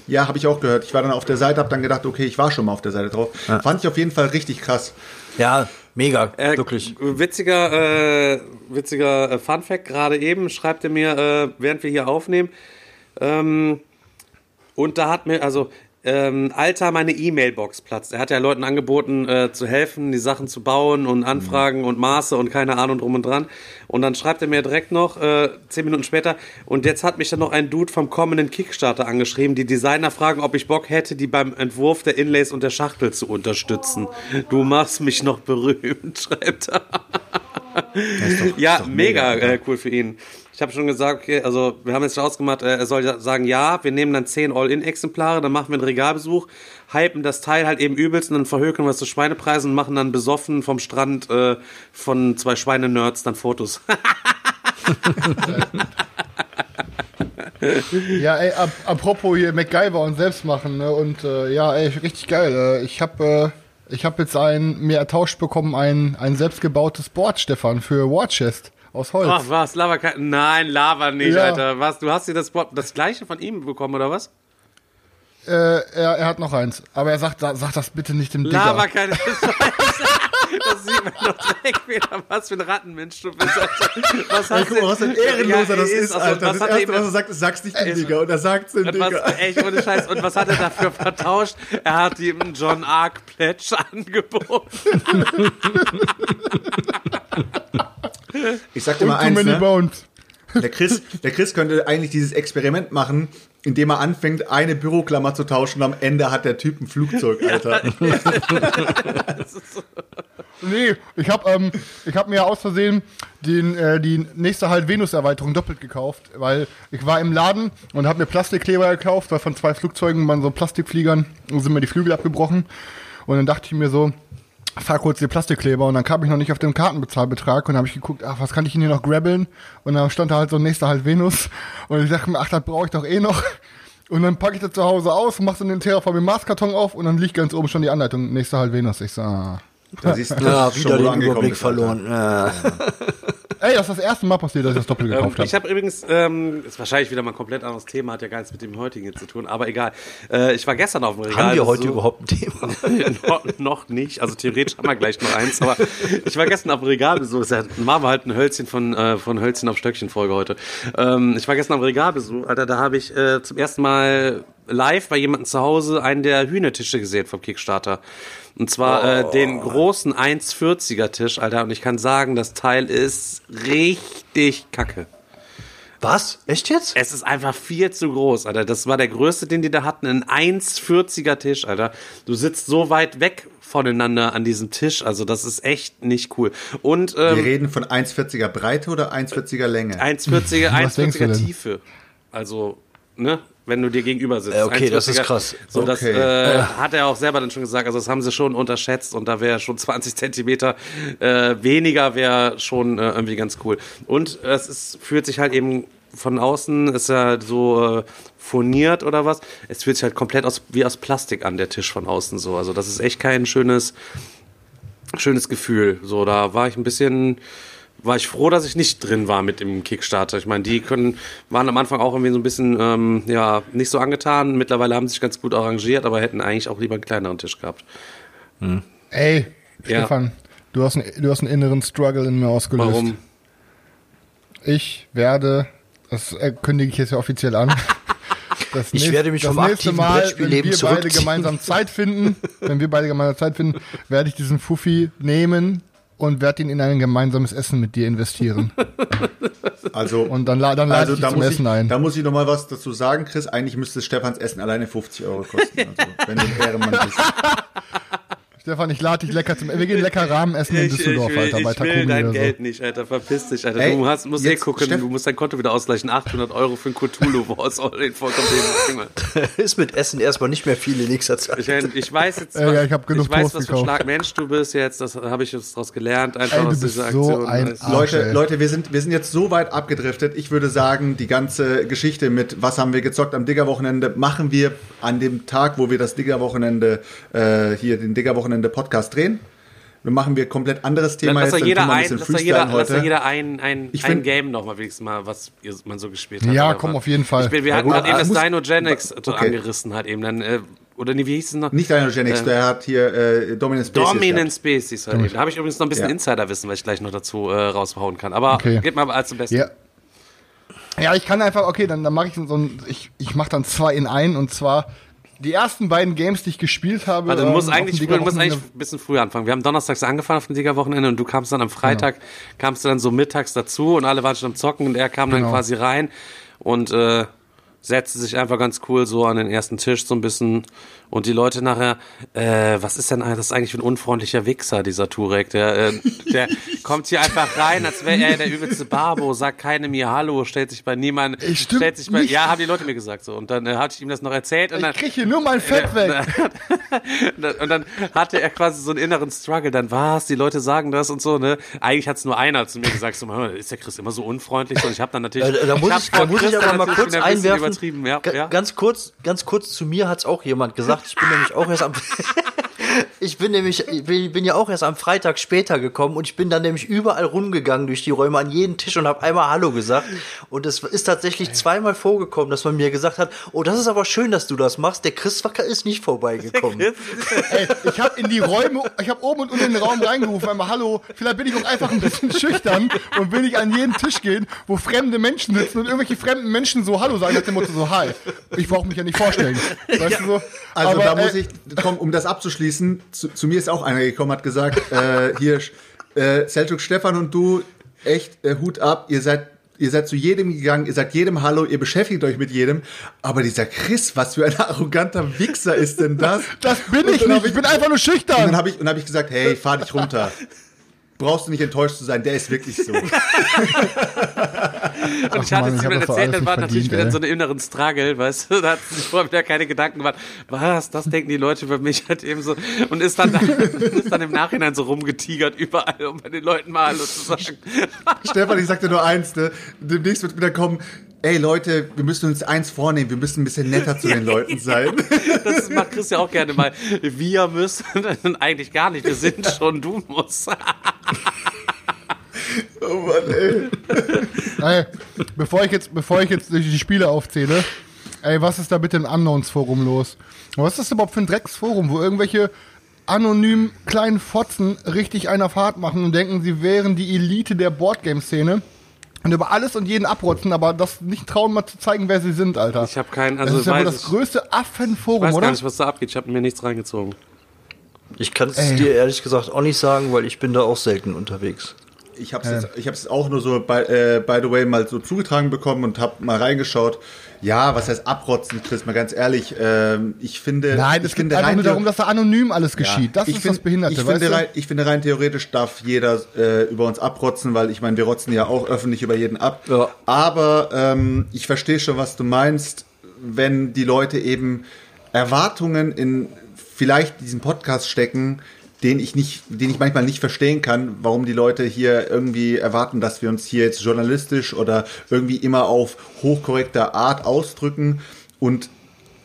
Ja, habe ich auch gehört. Ich war dann auf der Seite, habe dann gedacht, okay, ich war schon mal auf der Seite drauf. Fand ich auf jeden Fall richtig krass. Ja, mega, Äh, wirklich. Witziger, äh, witziger äh, Fun Fact, gerade eben schreibt er mir, äh, während wir hier aufnehmen, ähm, und da hat mir, also, ähm, Alter, meine E-Mail-Box platzt. Er hat ja Leuten angeboten, äh, zu helfen, die Sachen zu bauen und Anfragen und Maße und keine Ahnung drum und dran. Und dann schreibt er mir direkt noch, äh, zehn Minuten später, und jetzt hat mich dann noch ein Dude vom kommenden Kickstarter angeschrieben. Die Designer fragen, ob ich Bock hätte, die beim Entwurf der Inlays und der Schachtel zu unterstützen. Du machst mich noch berühmt, [LAUGHS] schreibt er. ja, ist doch mega, mega, äh, cool für ihn. Ich habe schon gesagt, okay, also wir haben jetzt schon ausgemacht, äh, er soll sagen, ja, wir nehmen dann 10 All-In-Exemplare, dann machen wir einen Regalbesuch, hypen das Teil halt eben übelst und dann verhökeln wir es zu Schweinepreisen und machen dann besoffen vom Strand äh, von zwei Schweine-Nerds dann Fotos. [LAUGHS] Ja, ey, ap apropos hier MacGyver und selbst machen, ne? Und äh, ja, ey, richtig geil. Äh, ich habe äh, ich jetzt ein, mir ertauscht bekommen, ein, ein selbstgebautes Board, Stefan, für War Chest aus Holz. Ach was, Lava kein, Nein, Lava nicht, Ja. Alter. Was, du hast dir das, das gleiche von ihm bekommen, oder was? Äh, er, er hat noch eins. Aber er sagt, sag das bitte nicht dem Lava Digger. keine Scheiße. [LAUGHS] Das sieht man doch direkt wieder, was für ein Rattenmensch du bist. Alter. Was hast guck mal, was ein Ehrenloser Ja, das ist, also, Alter. was Das hat er Erste, was er sagt, ist, sag's nicht dem Digger. Und er sagt's dem Und was, Digger. echt, ohne Scheiß. Und was hat er dafür vertauscht? Er hat ihm einen John Ark Pledge [LAUGHS] angeboten. Ich sag dir mal eins, ne? Der Chris, der Chris könnte eigentlich dieses Experiment machen, indem er anfängt, eine Büroklammer zu tauschen und am Ende hat der Typ ein Flugzeug, Alter. [LAUGHS] Nee, ich habe ähm, ich hab mir aus Versehen den, äh, die nächste halt Venus-Erweiterung doppelt gekauft, weil ich war im Laden und habe mir Plastikkleber gekauft, weil von zwei Flugzeugen waren so Plastikfliegern und sind mir die Flügel abgebrochen. Und dann dachte ich mir so, fahr kurz die Plastikkleber und dann kam ich noch nicht auf den Kartenbezahlbetrag und habe ich geguckt, ach, was kann ich denn hier noch grabbeln? Und dann stand da halt so nächster halt Venus und ich dachte mir, ach, das brauche ich doch eh noch. Und dann packe ich das zu Hause aus, mach so den Terraform Maßkarton auf und dann liegt ganz oben schon die Anleitung, nächster halt Venus. Ich so, ah. Da siehst du, Ja, schon, wieder den Überblick verloren. Ja. Ey, das ist das erste Mal passiert, dass ich das doppelt gekauft Ähm, ich habe. habe übrigens, ähm, ist wahrscheinlich wieder mal ein komplett anderes Thema, hat ja gar nichts mit dem heutigen jetzt zu tun, aber egal. Äh, ich war gestern auf dem Regal. Haben wir heute so- überhaupt ein Thema? [LAUGHS] noch, noch nicht. Also theoretisch haben wir gleich noch eins, aber ich war gestern auf dem Regalbesuch. Das war halt ein Hölzchen von, äh, von Hölzchen auf Stöckchen Folge heute. Ähm, ich war gestern auf dem Regalbesuch, Alter, da habe ich äh, zum ersten Mal live bei jemandem zu Hause einen der Hühnertische gesehen vom Kickstarter. Und zwar äh, den großen 1,40er Tisch, Alter. Und ich kann sagen, das Teil ist richtig kacke. Was? Echt jetzt? Es ist einfach viel zu groß, Alter. Das war der größte, den die da hatten. Ein 1,40er Tisch, Alter. Du sitzt so weit weg voneinander an diesem Tisch. Also, das ist echt nicht cool. Und Wir ähm, reden von 1,40er Breite oder 1,40er Länge? 1,40er, Was denkst du 1,40er denn? Tiefe. Also, ne? Wenn du dir gegenüber sitzt. Äh, okay, das 1,40er. ist krass. So, das Okay. äh, hat er auch selber dann schon gesagt. Also, das haben sie schon unterschätzt und da wäre schon 20 Zentimeter äh, weniger wäre schon äh, irgendwie ganz cool. Und es ist, fühlt sich halt eben von außen, ist ja so äh, furniert oder was. Es fühlt sich halt komplett aus, wie aus Plastik an, der Tisch von außen so. Also, das ist echt kein schönes, schönes Gefühl. So, da war ich ein bisschen, war ich froh, dass ich nicht drin war mit dem Kickstarter. Ich meine, die können, waren am Anfang auch irgendwie so ein bisschen, ähm, ja, nicht so angetan. Mittlerweile haben sie sich ganz gut arrangiert, aber hätten eigentlich auch lieber einen kleineren Tisch gehabt. Ey, Ja. Stefan, du hast, einen, du hast einen inneren Struggle in mir ausgelöst. Warum? Ich werde, das äh, kündige ich jetzt ja offiziell an. [LAUGHS] Das Ich nächst- werde mich das vom nächste aktiven Mal, wenn wir beide gemeinsam Zeit finden, [LAUGHS] wenn wir beide gemeinsam Zeit finden, werde ich diesen Fuffi nehmen und werde ihn in ein gemeinsames Essen mit dir investieren. [LAUGHS] Also, Und dann, dann lade also ich da zum muss Essen ich, ein. da muss ich noch mal was dazu sagen, Chris. Eigentlich müsste Stefans Essen alleine 50 Euro kosten. Also, [LAUGHS] wenn du ein Ehrenmann bist. Stefan, ich lade dich lecker zum, wir gehen lecker Rahmen essen in Ich, ich Düsseldorf, will, Alter, bei ich will dein oder so. Geld nicht, Alter. Verpiss dich, Alter. Ey, du hast, musst eh gucken, Steff- du musst dein Konto wieder ausgleichen. 800 Euro für ein Cthulhu, vollkommen Thema. [LAUGHS] Ist mit Essen erstmal nicht mehr viel in nächster Zeit. Ich, ich weiß jetzt, Ey, ja, ich hab genug ich weiß, Toast was für ein gekauft. Schlag Mensch du bist jetzt. Das habe ich jetzt daraus gelernt, einfach Ey, aus dieser so Aktion. Arsch. Leute, ey. Leute, wir sind, wir sind jetzt so weit abgedriftet. Ich würde sagen, die ganze Geschichte mit was haben wir gezockt am Digger-Wochenende machen wir an dem Tag, wo wir das Digger-Wochenende, äh, hier den Digger-Wochenende-Podcast drehen. Wir machen wir komplett anderes Thema Lass doch jetzt. jeder ein, bisschen lass doch jeder, lass jeder ein, ein, Ich ein find- Game nochmal wenigstens mal, was ihr, man so gespielt hat. Ja, komm, auf jeden Fall. Ich bin, wir Ja, hatten gerade eben aber das muss- Dynogenics Okay. angerissen hat eben dann, äh, oder nee, wie hieß es noch? Nicht Dynogenics, Äh, der hat hier äh, Dominant Species. Dominant. Species halt eben. Da habe ich übrigens noch ein bisschen Ja. Insiderwissen, was ich gleich noch dazu äh, raushauen kann. Aber Okay. geht mal als zum Besten. Ja. Ja, ich kann einfach, okay, dann, dann mache ich so ein, ich, ich mache dann zwei in ein und zwar die ersten beiden Games, die ich gespielt habe. Warte, du musst ähm, eigentlich, du musst eigentlich ein bisschen früher anfangen. Wir haben donnerstags angefangen auf dem Digger-Wochenende und du kamst dann am Freitag, kamst du dann so mittags dazu und alle waren schon am Zocken und er kam dann Genau. quasi rein und äh, setzte sich einfach ganz cool so an den ersten Tisch so ein bisschen und die Leute nachher, äh, was ist denn das eigentlich für ein unfreundlicher Wichser, dieser Turek, der, äh, der [LAUGHS] kommt hier einfach rein, als wäre er der übelste Barbo, sagt keine mir Hallo, stellt sich bei niemandem, stellt sich bei, nicht. ja, haben die Leute mir gesagt so und dann äh, hatte ich ihm das noch erzählt und dann, Ich krieg hier nur mein Fett weg. [LAUGHS] und dann- hatte er quasi so einen inneren Struggle, dann was, die Leute sagen das und so, ne? Eigentlich hat's nur einer zu mir gesagt, so, "Hör, ist der Chris immer so unfreundlich und ich habe dann natürlich, Äh, da muss hab ich, da muss ich aber dann mal kurz einwerfen. Ja, ja. Ganz kurz, ganz kurz zu mir hat's auch jemand gesagt. Ich bin nämlich auch erst am, [LAUGHS] ich bin nämlich, ich bin, bin ja auch erst am Freitag später gekommen und ich bin dann nämlich überall rumgegangen durch die Räume an jeden Tisch und habe einmal Hallo gesagt. Und es ist tatsächlich zweimal vorgekommen, dass man mir gesagt hat, oh, das ist aber schön, dass du das machst. Der Chris Wacker ist nicht vorbeigekommen. [LAUGHS] Ey, ich habe in die Räume, ich habe oben und unten in den Raum reingerufen, einmal Hallo. Vielleicht bin ich auch einfach ein bisschen [LAUGHS] schüchtern und will nicht an jeden Tisch gehen, wo fremde Menschen sitzen und irgendwelche fremden Menschen so Hallo sagen, nach dem Motto so Hi. Ich brauche mich ja nicht vorstellen. Weißt du so? Also Aber, da muss äh, ich, komm, um das abzuschließen, zu, zu mir ist auch einer gekommen, hat gesagt, äh, hier, äh, Seljuk Stefan und du, echt äh, Hut ab, ihr seid Ihr seid zu jedem gegangen, ihr sagt jedem Hallo, ihr beschäftigt euch mit jedem. Aber dieser Chris, was für ein [LAUGHS] arroganter Wichser ist denn das? Das bin ich nicht, ich bin einfach nur Und dann schüchtern. habe ich, und hab ich gesagt, hey, fahr dich runter. Brauchst du nicht enttäuscht zu sein, der ist wirklich so. [LAUGHS] Und ich Ach hatte Mann, es ich mir erzählt, dann war nicht natürlich verdient, wieder ey. so einen inneren Struggle, weißt du, [LAUGHS] da hat sich vorher wieder keine Gedanken gemacht, was, das denken die Leute über mich halt eben so und ist dann, [LAUGHS] ist dann im Nachhinein so rumgetigert überall, um bei den Leuten mal Hallo zu sagen. [LAUGHS] Stefan, ich sagte nur eins, ne? Demnächst wird wieder kommen, ey Leute, wir müssen uns eins vornehmen, wir müssen ein bisschen netter zu den Leuten sein. Das macht Chris ja auch gerne mal. Wir müssen, eigentlich gar nicht, wir sind schon, du musst. [LAUGHS] oh Mann, ey. Ey, bevor ich jetzt, bevor ich jetzt die Spiele aufzähle, ey, was ist da bitte im Unknowns-Forum los? Was ist das überhaupt für ein Drecksforum, wo irgendwelche anonymen kleinen Fotzen richtig einer Fahrt machen und denken, sie wären die Elite der Boardgame-Szene und über alles und jeden abrotzen, aber das nicht trauen, mal zu zeigen, wer sie sind, Alter. Ich habe keinen, das also ist ja wohl weiß das ich, größte ich Affenforum, weiß oder? gar nicht, was da abgeht. Ich habe mir nichts reingezogen. Ich kann es dir ehrlich gesagt auch nicht sagen, weil ich bin da auch selten unterwegs. Ich habe es ich hab's auch nur so, by, äh, by the way, mal so zugetragen bekommen und habe mal reingeschaut. Ja, was heißt abrotzen, Chris, mal ganz ehrlich. Ähm, ich finde, Nein, es geht einfach nur darum, dass da anonym alles geschieht. Das ich ist find- das Behinderte, ich finde, rein, ich finde rein theoretisch darf jeder äh, über uns abrotzen, weil ich meine, wir rotzen ja auch öffentlich über jeden ab. Ja. Aber ähm, ich verstehe schon, was du meinst, wenn die Leute eben Erwartungen in vielleicht diesen Podcast stecken, den ich nicht, den ich manchmal nicht verstehen kann, warum die Leute hier irgendwie erwarten, dass wir uns hier jetzt journalistisch oder irgendwie immer auf hochkorrekter Art ausdrücken. Und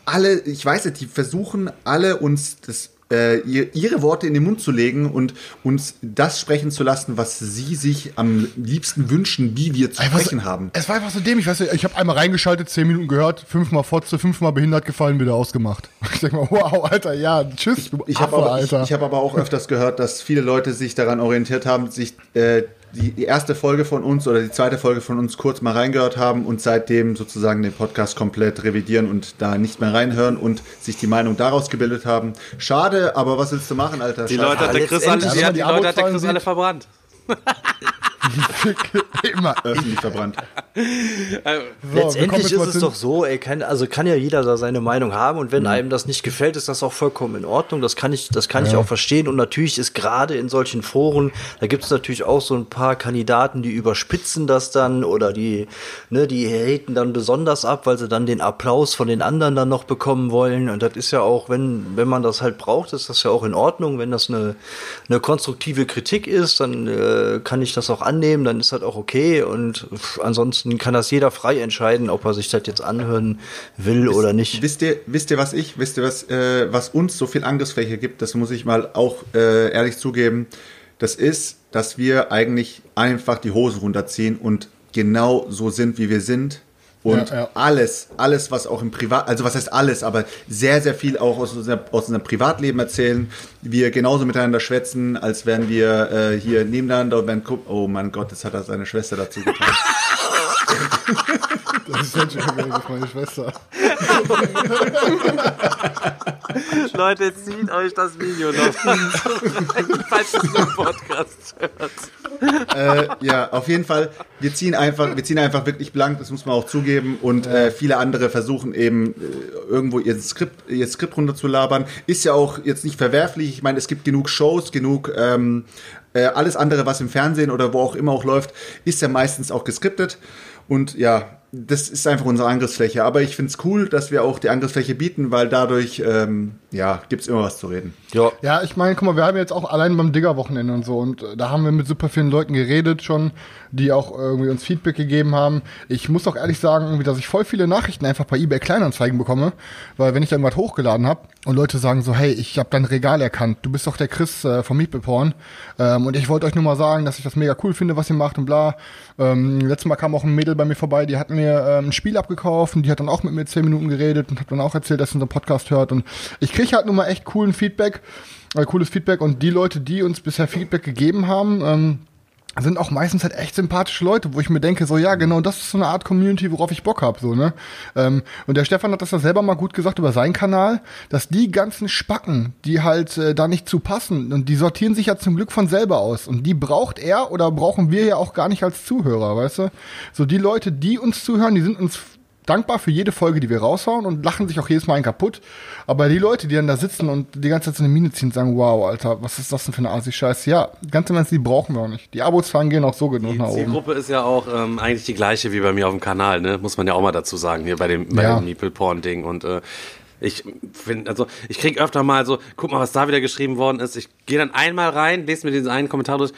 alle, ich weiß nicht, die versuchen alle uns das, äh, ihr, ihre Worte in den Mund zu legen und uns das sprechen zu lassen, was sie sich am liebsten wünschen, wie wir zu Einfach sprechen so, haben. Es war einfach so dämlich, weißt du, ich habe einmal reingeschaltet, zehn Minuten gehört, fünfmal Fotze, fünfmal behindert gefallen, wieder ausgemacht. [LAUGHS] Ich denk mal, wow, Alter, ja, tschüss, du Ich habe aber, ich, ich hab aber auch öfters gehört, dass viele Leute sich daran orientiert haben, sich äh, die, die erste Folge von uns oder die zweite Folge von uns kurz mal reingehört haben und seitdem sozusagen den Podcast komplett revidieren und da nicht mehr reinhören und sich die Meinung daraus gebildet haben. Schade, aber was willst du machen, Alter? Die. Leute hat der Chris alle, die, die die Leute hat der Chris alle verbrannt. [LAUGHS] [LAUGHS] Immer. öffentlich verbrannt. So, wir kommen Letztendlich ist es zu- doch so, ey, kann, also kann ja jeder da seine Meinung haben und wenn Mhm. einem das nicht gefällt, ist das auch vollkommen in Ordnung. Das kann ich, das kann ich auch verstehen. Und natürlich ist gerade in solchen Foren, da gibt es natürlich auch so ein paar Kandidaten, die überspitzen das dann oder die, ne, die haten dann besonders ab, weil sie dann den Applaus von den anderen dann noch bekommen wollen. Und das ist ja auch, wenn, wenn man das halt braucht, ist das ja auch in Ordnung. Wenn das eine, eine konstruktive Kritik ist, dann äh, kann ich das auch annehmen, dann ist das auch okay. Und ansonsten kann das jeder frei entscheiden, ob er sich das jetzt anhören will oder nicht. Wisst ihr, wisst ihr, was ich, wisst ihr, was, äh, was uns so viel Angriffsfläche gibt? Das muss ich mal auch äh, ehrlich zugeben. Das ist, dass wir eigentlich einfach die Hose runterziehen und genau so sind, wie wir sind. Und Ja, ja. alles, alles, was auch im Privat, also was heißt alles, aber sehr, sehr viel auch aus, unser, aus unserem Privatleben erzählen. Wir genauso miteinander schwätzen, als wären wir äh, hier nebeneinander und wären, oh mein Gott, jetzt hat er seine Schwester dazu getan. [LAUGHS] Das ist schon wieder meine Schwester. [LAUGHS] Leute, zieht euch das Video noch. [LAUGHS] Falls ihr im Podcast hört. Äh, ja, auf jeden Fall, wir ziehen einfach, wir ziehen einfach wirklich blank, das muss man auch zugeben. Und äh, viele andere versuchen eben äh, irgendwo ihr Skript, ihr Skript runterzulabern. Ist ja auch jetzt nicht verwerflich. Ich meine, es gibt genug Shows, genug ähm, äh, alles andere, was im Fernsehen oder wo auch immer auch läuft, ist ja meistens auch geskriptet. Und ja, das ist einfach unsere Angriffsfläche. Aber ich finde es cool, dass wir auch die Angriffsfläche bieten, weil dadurch ähm, ja, gibt es immer was zu reden. Ja. Ja, ich meine, guck mal, wir haben jetzt auch allein beim Digger-Wochenende und so und äh, da haben wir mit super vielen Leuten geredet schon, die auch irgendwie uns Feedback gegeben haben. Ich muss auch ehrlich sagen, dass ich voll viele Nachrichten einfach bei eBay Kleinanzeigen bekomme, weil wenn ich dann was hochgeladen habe und Leute sagen so, hey, ich habe dein Regal erkannt, du bist doch der Chris äh, vom Meeple Porn ähm, und ich wollte euch nur mal sagen, dass ich das mega cool finde, was ihr macht und bla. Ähm, letztes Mal kam auch ein Mädel bei mir vorbei, die hat mir ähm, ein Spiel abgekauft und die hat dann auch mit mir zehn Minuten geredet und hat dann auch erzählt, dass sie unseren Podcast hört und ich kriege halt nun mal echt coolen Feedback, äh, cooles Feedback und die Leute, die uns bisher Feedback gegeben haben, ähm, sind auch meistens halt echt sympathische Leute, wo ich mir denke, so ja, genau, das ist so eine Art Community, worauf ich Bock hab, so, ne? Ähm, und der Stefan hat das ja selber mal gut gesagt über seinen Kanal, dass die ganzen Spacken, die halt äh, da nicht zu passen, und die sortieren sich ja zum Glück von selber aus. Und die braucht er oder brauchen wir ja auch gar nicht als Zuhörer, weißt du? So die Leute, die uns zuhören, die sind uns dankbar für jede Folge, die wir raushauen und lachen sich auch jedes Mal einen kaputt. Aber die Leute, die dann da sitzen und die ganze Zeit so eine Mine ziehen und sagen, wow, Alter, was ist das denn für eine Asi-Scheiße? Ja, ganz im Ernst, die brauchen wir auch nicht. Die Abozahlen gehen auch so genug Die nach oben. Zielgruppe ist ja auch ähm, eigentlich die gleiche wie bei mir auf dem Kanal, ne? Muss man ja auch mal dazu sagen, hier bei dem, bei Ja. dem Meeple-Porn-Ding. Und äh, ich finde, also ich krieg öfter mal so, guck mal, was da wieder geschrieben worden ist. Ich gehe dann einmal rein, lese mir diesen einen Kommentar durch,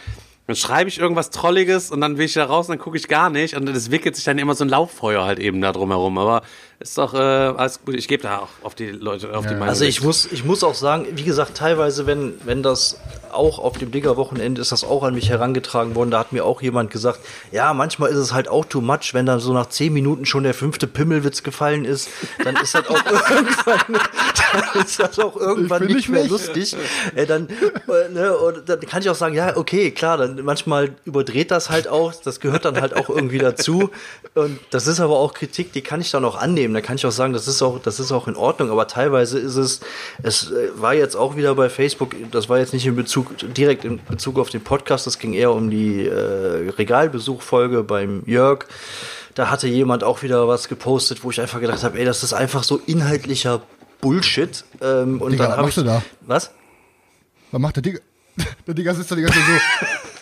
dann schreibe ich irgendwas Trolliges und dann will ich da raus und dann gucke ich gar nicht. Und es wickelt sich dann immer so ein Lauffeuer halt eben da drumherum. Aber ist doch äh, alles gut. Ich gebe da auch auf die Leute, auf die Meinung. Also ich muss, ich muss auch sagen, wie gesagt, teilweise, wenn, wenn das auch auf dem Digger-Wochenende ist das auch an mich herangetragen worden, da hat mir auch jemand gesagt, ja, manchmal ist es halt auch too much, wenn dann so nach zehn Minuten schon der fünfte Pimmelwitz gefallen ist, dann ist das auch [LAUGHS] irgendwann, dann ist das auch irgendwann nicht ich mehr nicht. lustig. Äh, dann, äh, ne, und dann kann ich auch sagen, ja, okay, klar, dann manchmal überdreht das halt auch, das gehört dann halt auch irgendwie dazu. Und das ist aber auch Kritik, die kann ich dann auch annehmen. Da kann ich auch sagen, das ist auch, das ist auch in Ordnung. Aber teilweise ist es, es äh, war jetzt auch wieder bei Facebook, das war jetzt nicht in Bezug, direkt in Bezug auf den Podcast, das ging eher um die äh, Regalbesuchfolge beim Jörg. Da hatte jemand auch wieder was gepostet, wo ich einfach gedacht habe, ey, das ist einfach so inhaltlicher Bullshit. Ähm, und Digga, dann was habe machst ich. du da? Was? Was macht der Digger? [LAUGHS] Der Digger sitzt da die ganze Zeit so. [LAUGHS]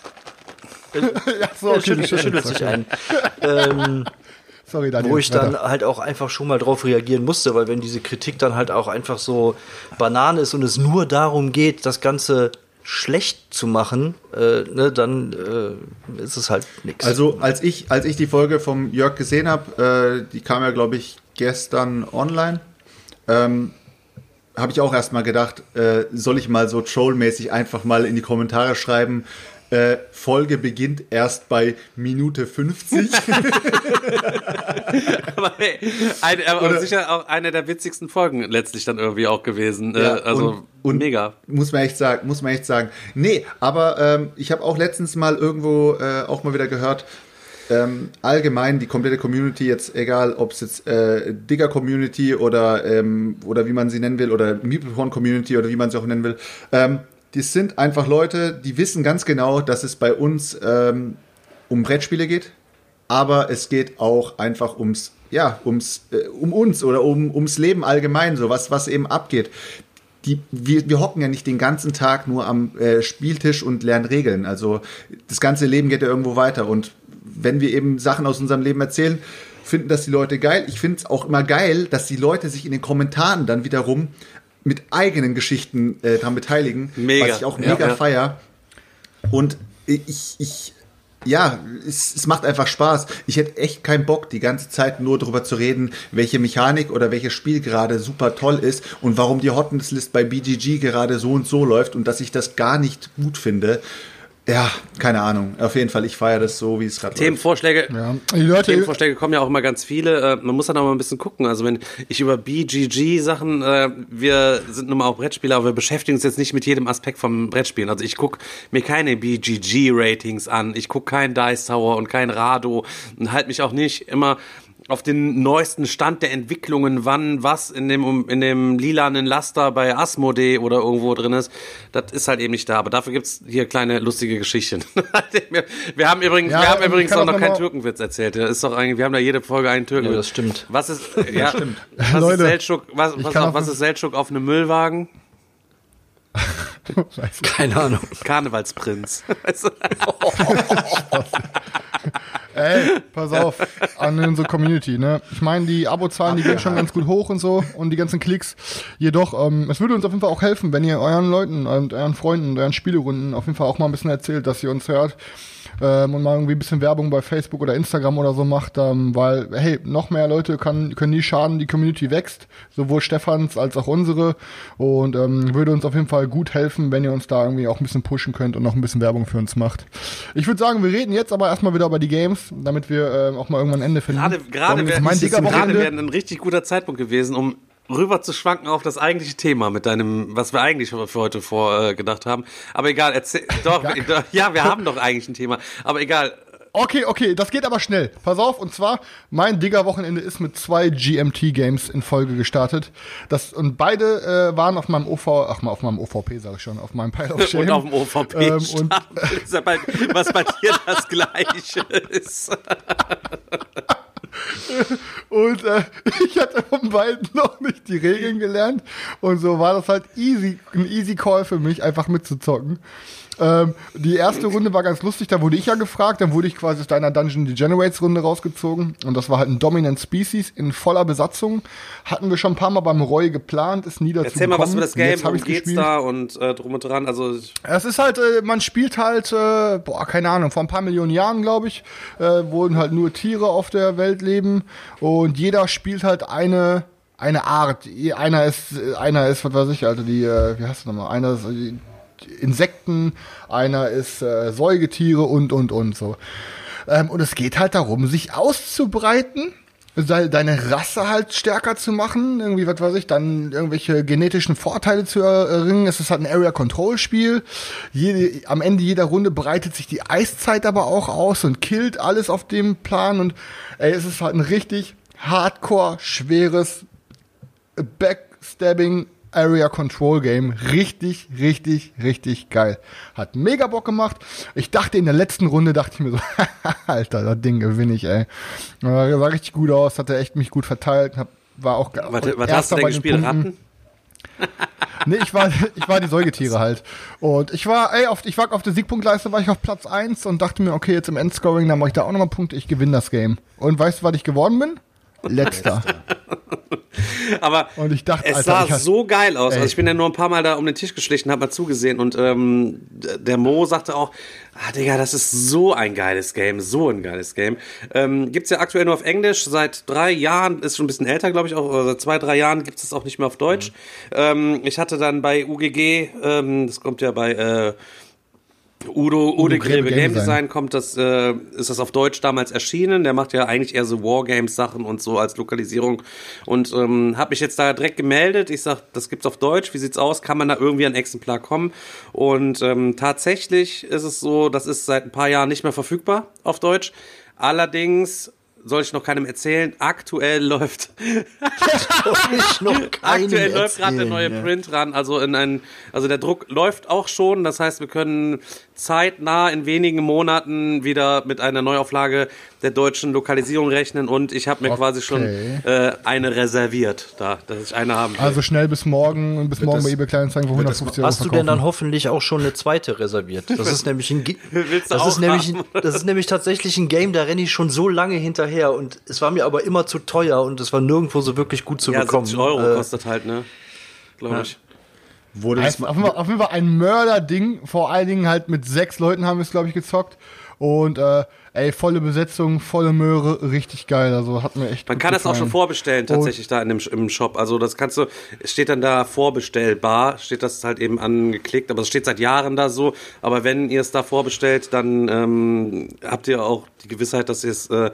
[LAUGHS] ja, so, okay, schüttelt, er schüttelt sich ein. ähm, Sorry, Daniel. wo ich dann weiter. halt auch einfach schon mal drauf reagieren musste, weil wenn diese Kritik dann halt auch einfach so Banane ist und es nur darum geht, das Ganze schlecht zu machen, äh, ne, dann äh, ist es halt nichts. Also als ich, als ich die Folge vom Jörg gesehen habe, äh, die kam ja, glaube ich, gestern online, ähm, habe ich auch erstmal gedacht, äh, soll ich mal so trollmäßig einfach mal in die Kommentare schreiben, äh, Folge beginnt erst bei Minute 50. [LAUGHS] Aber hey, ein, aber Oder- sicher auch eine der witzigsten Folgen letztlich dann irgendwie auch gewesen. Ja, äh, also und- und- mega. Muss man echt sagen, muss man echt sagen. Nee, aber ähm, ich habe auch letztens mal irgendwo äh, auch mal wieder gehört, ähm, allgemein die komplette Community, jetzt egal ob es jetzt äh, Digger Community oder, ähm, oder wie man sie nennen will, oder Meepleporn Community oder wie man sie auch nennen will, ähm, die sind einfach Leute, die wissen ganz genau, dass es bei uns ähm, um Brettspiele geht, aber es geht auch einfach ums, ja, ums, äh, um uns oder um, ums Leben allgemein, so was, was eben abgeht. Die, wir, wir hocken ja nicht den ganzen Tag nur am äh, Spieltisch und lernen Regeln. Also das ganze Leben geht ja irgendwo weiter. Und wenn wir eben Sachen aus unserem Leben erzählen, finden das die Leute geil. Ich finde es auch immer geil, dass die Leute sich in den Kommentaren dann wiederum mit eigenen Geschichten äh, daran beteiligen, Mega. was ich auch mega ja. feier. Und ich, ich, ja, es, es macht einfach Spaß. Ich hätte echt keinen Bock, die ganze Zeit nur darüber zu reden, welche Mechanik oder welches Spiel gerade super toll ist und warum die Hotness List bei BGG gerade so und so läuft und dass ich das gar nicht gut finde. Ja, keine Ahnung. Auf jeden Fall, ich feiere das so, wie es gerade läuft. Themenvorschläge. Ja. Die Leute, Themenvorschläge kommen ja auch immer ganz viele. Äh, man muss dann auch mal ein bisschen gucken. Also wenn ich über BGG Sachen, äh, wir sind nun mal auch Brettspieler, aber wir beschäftigen uns jetzt nicht mit jedem Aspekt vom Brettspielen. Also ich gucke mir keine BGG Ratings an. Ich gucke kein Dice Tower und kein Rado und halte mich auch nicht immer auf den neuesten Stand der Entwicklungen, wann was in dem, in dem lilanen Laster bei Asmodee oder irgendwo drin ist. Das ist halt eben nicht da. Aber dafür gibt's hier kleine lustige Geschichten. [LAUGHS] wir, haben übrigens, Ja, wir haben übrigens auch noch noch keinen Türkenwitz erzählt. Das ist doch eigentlich, wir haben da jede Folge einen Türkenwitz. Ja, das stimmt. Was ist, [LAUGHS] ja, was Leute, ist Seltschuk, was, kann auf, auch- was ist Seltschuk auf einem Müllwagen? [LAUGHS] Keine Ahnung. Karnevalsprinz. Ey, pass auf, an unsere Community, ne? Ich meine, die Abozahlen, die gehen schon ganz gut hoch und so und die ganzen Klicks. Jedoch, ähm, es würde uns auf jeden Fall auch helfen, wenn ihr euren Leuten und euren Freunden und euren Spielerunden auf jeden Fall auch mal ein bisschen erzählt, dass ihr uns hört. Ähm, und mal irgendwie ein bisschen Werbung bei Facebook oder Instagram oder so macht, ähm, weil, hey, noch mehr Leute kann, können nie schaden, die Community wächst, sowohl Stefans als auch unsere und ähm, würde uns auf jeden Fall gut helfen, wenn ihr uns da irgendwie auch ein bisschen pushen könnt und noch ein bisschen Werbung für uns macht. Ich würde sagen, wir reden jetzt aber erstmal wieder über die Games, damit wir ähm, auch mal irgendwann ein Ende finden. Gerade, gerade ist wäre mein dicker [LAUGHS] gerade wäre ein richtig guter Zeitpunkt gewesen, um rüber zu schwanken auf das eigentliche Thema mit deinem, was wir eigentlich für heute vorgedacht haben. Aber egal, erzähl, [LAUGHS] doch, doch, ja, wir haben doch eigentlich ein Thema. Aber egal, Okay, okay, das geht aber schnell. Pass auf, und zwar, mein Digger-Wochenende ist mit zwei GMT-Games in Folge gestartet. Das, und beide äh, waren auf meinem OV, ach mal, auf meinem OVP, sag ich schon, auf meinem Pile of [LAUGHS] Shame. und auf dem OVP Ähm, und, [LAUGHS] was bei dir das Gleiche ist. [LAUGHS] Und äh, ich hatte von beiden [LAUGHS] noch nicht die Regeln gelernt. Und so war das halt easy, ein easy Call für mich, einfach mitzuzocken. Ähm, die erste Runde war ganz lustig, da wurde ich ja gefragt, dann wurde ich quasi aus deiner Dungeon Degenerates Runde rausgezogen. Und das war halt ein Dominant Species in voller Besatzung. Hatten wir schon ein paar Mal beim Roy geplant, ist nie dazu Erzähl mal was über das gekommen. Game, worum geht's gespielt. da und äh, drum und dran. Also Es ist halt, äh, man spielt halt, äh, boah, keine Ahnung, vor ein paar Millionen Jahren, glaube ich, äh, wurden halt nur Tiere auf der Welt leben und jeder spielt halt eine eine Art. Einer ist, äh, einer ist, was weiß ich, also die, äh, wie heißt das nochmal? Einer ist äh, Insekten, einer ist äh, Säugetiere und und und so. Ähm, und es geht halt darum, sich auszubreiten, de- deine Rasse halt stärker zu machen, irgendwie, was weiß ich, dann irgendwelche genetischen Vorteile zu erringen. Es ist halt ein Area-Control-Spiel. Am Ende jeder Runde breitet sich die Eiszeit aber auch aus und killt alles auf dem Plan. Und ey, es ist halt ein richtig hardcore, schweres Backstabbing Area Control Game. Richtig, richtig, richtig geil. Hat mega Bock gemacht. Ich dachte in der letzten Runde, dachte ich mir so, [LAUGHS] Alter, das Ding gewinne ich, ey. Sah richtig gut aus, hatte echt mich gut verteilt. Hab, war auch was, was hast du denn gespielt? Ratten? Nee, ich war, ich war die Säugetiere halt. Und ich war, ey, auf, ich war auf der Siegpunktleiste, war ich auf Platz 1 und dachte mir, okay, jetzt im Endscoring, dann mache ich da auch nochmal Punkte, ich gewinne das Game. Und weißt du, was ich geworden bin? Letzter. [LAUGHS] Aber Und ich dachte, es Alter, sah ich so geil aus. Ey. Also ich bin ja nur ein paar Mal da um den Tisch geschlichen, hab mal zugesehen und ähm, der Mo sagte auch, ah Digga, das ist so ein geiles Game, so ein geiles Game. Ähm, gibt's ja aktuell nur auf Englisch, seit drei Jahren, ist schon ein bisschen älter, glaube ich, auch, oder seit zwei, drei Jahren gibt's es auch nicht mehr auf Deutsch. Ähm, ich hatte dann bei UGG, ähm, das kommt ja bei äh, Udo, Udo Grebe Grebe Game Game Design. Kommt das, äh, ist das auf Deutsch damals erschienen. Der macht ja eigentlich eher so Wargames-Sachen und so als Lokalisierung. Und ähm, habe mich jetzt da direkt gemeldet. Ich sag, das gibt's auf Deutsch. Wie sieht's aus? Kann man da irgendwie an ein Exemplar kommen? Und ähm, tatsächlich ist es so, das ist seit ein paar Jahren nicht mehr verfügbar auf Deutsch. Allerdings soll ich noch keinem erzählen. Aktuell läuft Ich noch keinem Aktuell läuft gerade der neue. Print ran, also in ein, also der Druck läuft auch schon. Das heißt, wir können zeitnah in wenigen Monaten wieder mit einer Neuauflage der deutschen Lokalisierung rechnen und ich habe mir quasi schon äh, eine reserviert, da, dass ich eine haben will. Also schnell bis morgen und bis morgen das- bei eBay Kleinanzeigen für 150 Euro Hast du verkaufen. denn dann hoffentlich auch schon eine zweite reserviert? Das ist nämlich ein, [LAUGHS] du das ist nämlich, ein- das ist nämlich tatsächlich ein Game, da renne ich schon so lange hinterher und es war mir aber immer zu teuer und es war nirgendwo so wirklich gut zu ja, bekommen. 70 Euro Äh, kostet halt, ne? Glaube ich. Wurde das Heißt, auf, jeden Fall, auf jeden Fall ein Mörder-Ding. Vor allen Dingen halt mit sechs Leuten haben wir es, glaube ich, gezockt. Und äh, ey, volle Besetzung, volle Möhre, richtig geil. Also hat mir echt. Man kann das auch gefallen. schon vorbestellen, tatsächlich da in dem, im Shop. Also das kannst du, es steht dann da vorbestellbar, steht das halt eben angeklickt, aber es steht seit Jahren da so. Aber wenn ihr es da vorbestellt, dann ähm, habt ihr auch die Gewissheit, dass ihr es äh,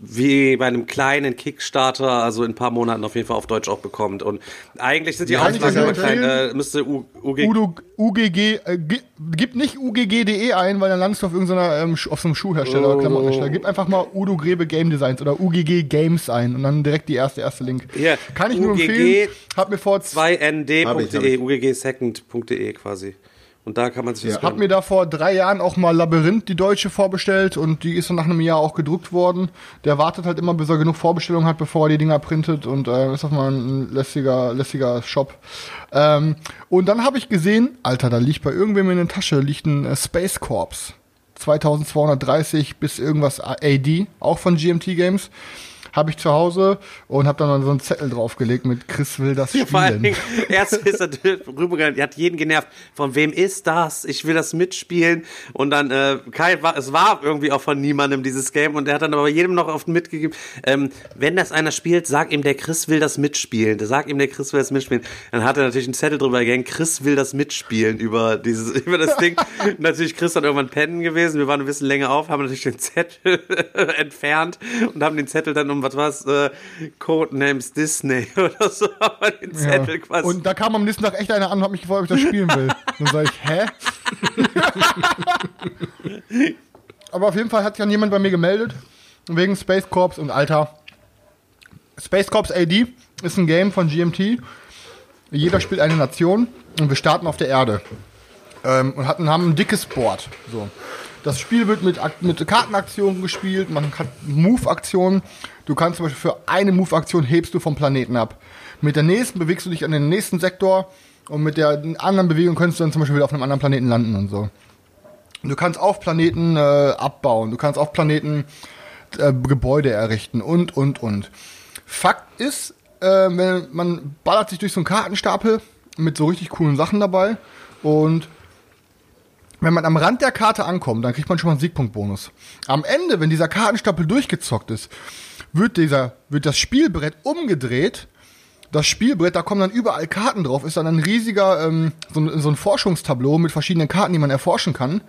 wie bei einem kleinen Kickstarter, also in ein paar Monaten auf jeden Fall auf Deutsch auch bekommt. Und eigentlich sind die ich Auflagen aber klein, äh, müsste U, UG, Udo, UGG, äh, gi- gib nicht UGG.de ein, weil dann landest du auf irgendeiner, ähm, auf so einem Schuhhersteller oder Klamottenhersteller. Gib einfach mal Udo Grebe Game Designs oder UGG Games ein und dann direkt die erste, erste Link. Hier, Kann ich nur UGG empfehlen. Hab mir vor z- Hab ich, hab 2nd.de, ich. uggsecond.de quasi. Und da kann man sich das Hab mir da vor drei Jahren auch mal Labyrinth, die deutsche, vorbestellt und die ist dann nach einem Jahr auch gedruckt worden. Der wartet halt immer, bis er genug Vorbestellungen hat, bevor er die Dinger printet und äh, ist auch mal ein lässiger, lässiger Shop. Ähm, und dann habe ich gesehen, Alter, da liegt bei irgendwem in der Tasche liegt ein äh, Space Corps. 2230 bis irgendwas AD, auch von GMT Games. Habe ich zu Hause und habe dann so einen Zettel draufgelegt mit Chris will das spielen. Vor allen Dingen, [LAUGHS] erst ist er rübergegangen, er hat jeden genervt. Von wem ist das? Ich will das mitspielen. Und dann, äh, Kai, war, es war irgendwie auch von niemandem dieses Game. Und er hat dann aber jedem noch oft mitgegeben, ähm, wenn das einer spielt, sag ihm, der Chris will das mitspielen. Sag ihm, der Chris will das mitspielen. Dann hat er natürlich einen Zettel drüber gegangen, Chris will das mitspielen über dieses, [LAUGHS] über das Ding. [LAUGHS] Natürlich Chris dann irgendwann pennen gewesen. Wir waren ein bisschen länger auf, haben natürlich den Zettel entfernt und haben den Zettel dann um, was war's, äh, Codenames Disney [LAUGHS] oder so, aber den Ja. Zettel quasi. Und da kam am nächsten Tag echt einer an und hat mich gefragt, ob ich das spielen will. [LAUGHS] Dann sage ich, hä? [LAUGHS] Aber auf jeden Fall hat sich dann jemand bei mir gemeldet, wegen Space Corps und Alter. Space Corps AD ist ein Game von GMT. Jeder spielt eine Nation und wir starten auf der Erde. Ähm, und hatten, haben ein dickes Board. So. Das Spiel wird mit, mit Kartenaktionen gespielt, man hat Move-Aktionen. Du kannst zum Beispiel für eine Move-Aktion hebst du vom Planeten ab. Mit der nächsten bewegst du dich an den nächsten Sektor und mit der anderen Bewegung könntest du dann zum Beispiel wieder auf einem anderen Planeten landen und so. Du kannst auf Planeten äh, abbauen, du kannst auf Planeten äh, Gebäude errichten und, und, und. Fakt ist, äh, wenn man ballert sich durch so einen Kartenstapel mit so richtig coolen Sachen dabei und wenn man am Rand der Karte ankommt, dann kriegt man schon mal einen Siegpunktbonus. Am Ende, wenn dieser Kartenstapel durchgezockt ist, wird dieser, wird das Spielbrett umgedreht. Das Spielbrett, da kommen dann überall Karten drauf, ist dann ein riesiger, ähm, so, so ein Forschungstableau mit verschiedenen Karten, die man erforschen kann.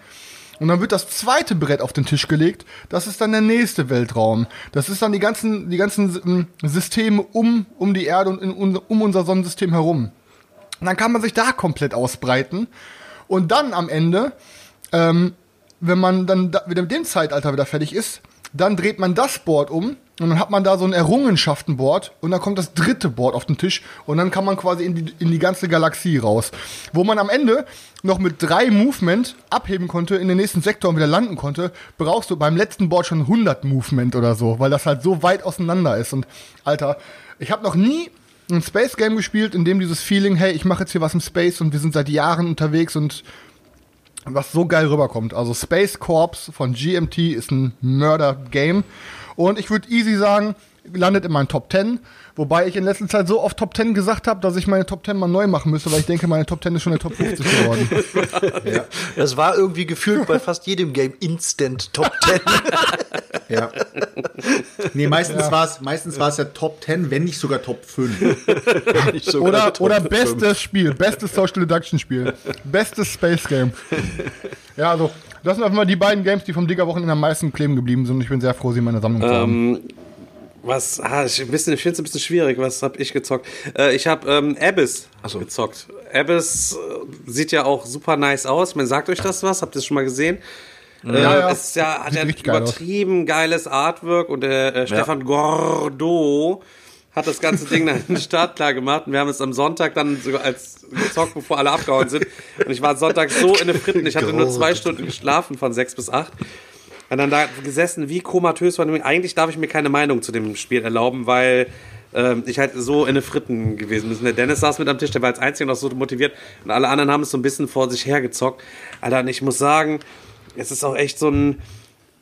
Und dann wird das zweite Brett auf den Tisch gelegt. Das ist dann der nächste Weltraum. Das ist dann die ganzen, die ganzen ähm, Systeme um, um die Erde und in, um unser Sonnensystem herum. Und dann kann man sich da komplett ausbreiten. Und dann am Ende, ähm, wenn man dann da, mit dem Zeitalter wieder fertig ist, dann dreht man das Board um und dann hat man da so ein Errungenschaftenboard und dann kommt das dritte Board auf den Tisch und dann kann man quasi in die, in die ganze Galaxie raus. Wo man am Ende noch mit drei Movement abheben konnte, in den nächsten Sektor und wieder landen konnte, brauchst du beim letzten Board schon 100 Movement oder so, weil das halt so weit auseinander ist. Und Alter, ich habe noch nie ein Space Game gespielt, in dem dieses Feeling, hey, ich mache jetzt hier was im Space und wir sind seit Jahren unterwegs und was so geil rüberkommt. Also Space Corps von GMT ist ein Mörder-Game. Und ich würde easy sagen, landet in meinen Top 10. Wobei ich in letzter Zeit so oft Top 10 gesagt habe, dass ich meine Top 10 mal neu machen müsste, weil ich denke, meine Top 10 ist schon eine Top 50 geworden. [LAUGHS] Das war irgendwie gefühlt bei fast jedem Game Instant Top 10. [LAUGHS] Ja. [LAUGHS] Nee, meistens war es meistens war's ja Top 10, wenn nicht sogar Top 5. [LAUGHS] Nicht sogar Oder, Top oder 5. bestes Spiel, bestes Social Deduction Spiel, bestes Space Game. Ja, also, das sind einfach mal die beiden Games, die vom Digger-Wochenende am meisten kleben geblieben sind. Ich bin sehr froh, sie in meiner Sammlung zu haben. Ähm, was, ah, ich, ein bisschen- ich finde es ein bisschen schwierig. Was habe ich gezockt? Äh, ich habe ähm, Abyss gezockt. Abyss äh, sieht ja auch super nice aus. Man sagt euch das was? Habt ihr es schon mal gesehen? Äh, Ja, ja. Es ist ja, hat ja geil übertrieben geiles Artwork und der äh, Stefan Gordo hat das ganze Ding dann [LAUGHS] in den Start klar gemacht und wir haben es am Sonntag dann sogar als gezockt, bevor alle abgehauen sind. Und ich war Sonntag so in den Fritten, ich hatte nur zwei Stunden geschlafen von sechs bis acht. Und dann da gesessen, wie komatös dem. Eigentlich darf ich mir keine Meinung zu dem Spiel erlauben, weil ähm, ich halt so in den Fritten gewesen bin. Der Dennis saß mit am Tisch, der war als einziger noch so motiviert und alle anderen haben es so ein bisschen vor sich hergezockt. Alter, und ich muss sagen, es ist auch echt so ein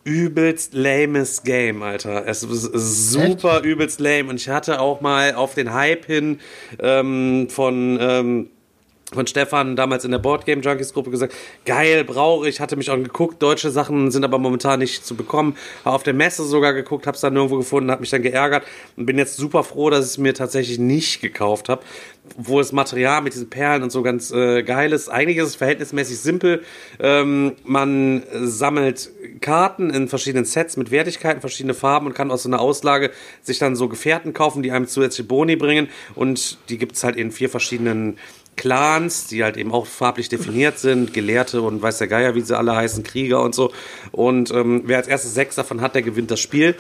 übelst lames Game, Alter. Es ist super übelst lame. Und ich hatte auch mal auf den Hype hin ähm, von ähm, von Stefan damals in der Boardgame Junkies Gruppe gesagt, geil, brauche ich, hatte mich auch geguckt, deutsche Sachen sind aber momentan nicht zu bekommen, habe auf der Messe sogar geguckt, habe es dann nirgendwo gefunden, habe mich dann geärgert und bin jetzt super froh, dass ich es mir tatsächlich nicht gekauft habe, wo das Material mit diesen Perlen und so ganz äh, geil ist. Eigentlich ist es verhältnismäßig simpel, ähm, man sammelt Karten in verschiedenen Sets mit Wertigkeiten, verschiedene Farben und kann aus so einer Auslage sich dann so Gefährten kaufen, die einem zusätzliche Boni bringen. Und die gibt es halt in vier verschiedenen Clans, die halt eben auch farblich definiert sind, Gelehrte und weiß der Geier, wie sie alle heißen, Krieger und so. Und ähm, wer als erstes sechs davon hat, der gewinnt das Spiel.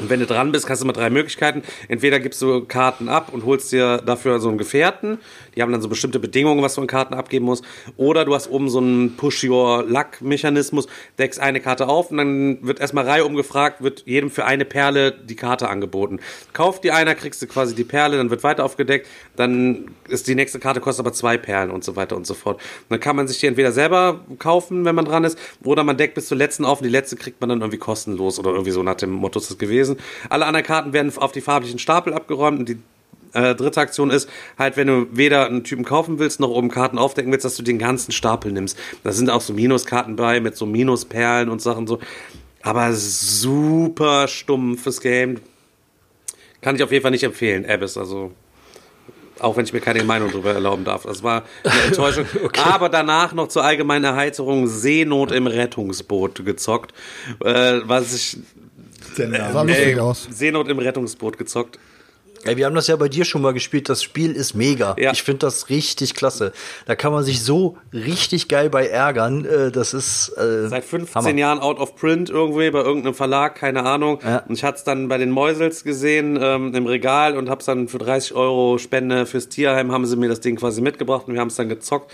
Und wenn du dran bist, hast du immer drei Möglichkeiten. Entweder gibst du Karten ab und holst dir dafür so einen Gefährten. Die haben dann so bestimmte Bedingungen, was du an Karten abgeben musst. Oder du hast oben so einen Push-Your-Luck-Mechanismus, deckst eine Karte auf und dann wird erstmal Reihe umgefragt, wird jedem für eine Perle die Karte angeboten. Kauft die einer, kriegst du quasi die Perle, dann wird weiter aufgedeckt. Dann ist die nächste Karte kostet aber zwei Perlen und so weiter und so fort. Und dann kann man sich die entweder selber kaufen, wenn man dran ist, oder man deckt bis zur letzten auf und die letzte kriegt man dann irgendwie kostenlos oder irgendwie so nach dem Motto ist es gewesen. Alle anderen Karten werden auf die farblichen Stapel abgeräumt und die äh, dritte Aktion ist halt, wenn du weder einen Typen kaufen willst, noch oben Karten aufdecken willst, dass du den ganzen Stapel nimmst. Da sind auch so Minuskarten bei mit so Minusperlen und Sachen so. Aber super stumpfes Game. Kann ich auf jeden Fall nicht empfehlen, Abyss. Also auch wenn ich mir keine Meinung darüber erlauben darf. Das war eine [LAUGHS] Enttäuschung. okay. Aber danach noch zur allgemeinen Erheiterung Seenot im Rettungsboot gezockt. Äh, was ich. Äh, sah lustig äh, aus. Seenot im Rettungsboot gezockt. Ey, wir haben das ja bei dir schon mal gespielt. Das Spiel ist mega. Ja. Ich finde das richtig klasse. Da kann man sich so richtig geil bei ärgern. Äh, Das ist äh, Seit 15 Hammer. Jahren out of print irgendwie bei irgendeinem Verlag, keine Ahnung. Ja. Und ich hatte es dann bei den Mäusels gesehen ähm, im Regal und habe es dann für 30 Euro Spende fürs Tierheim haben sie mir das Ding quasi mitgebracht und wir haben es dann gezockt.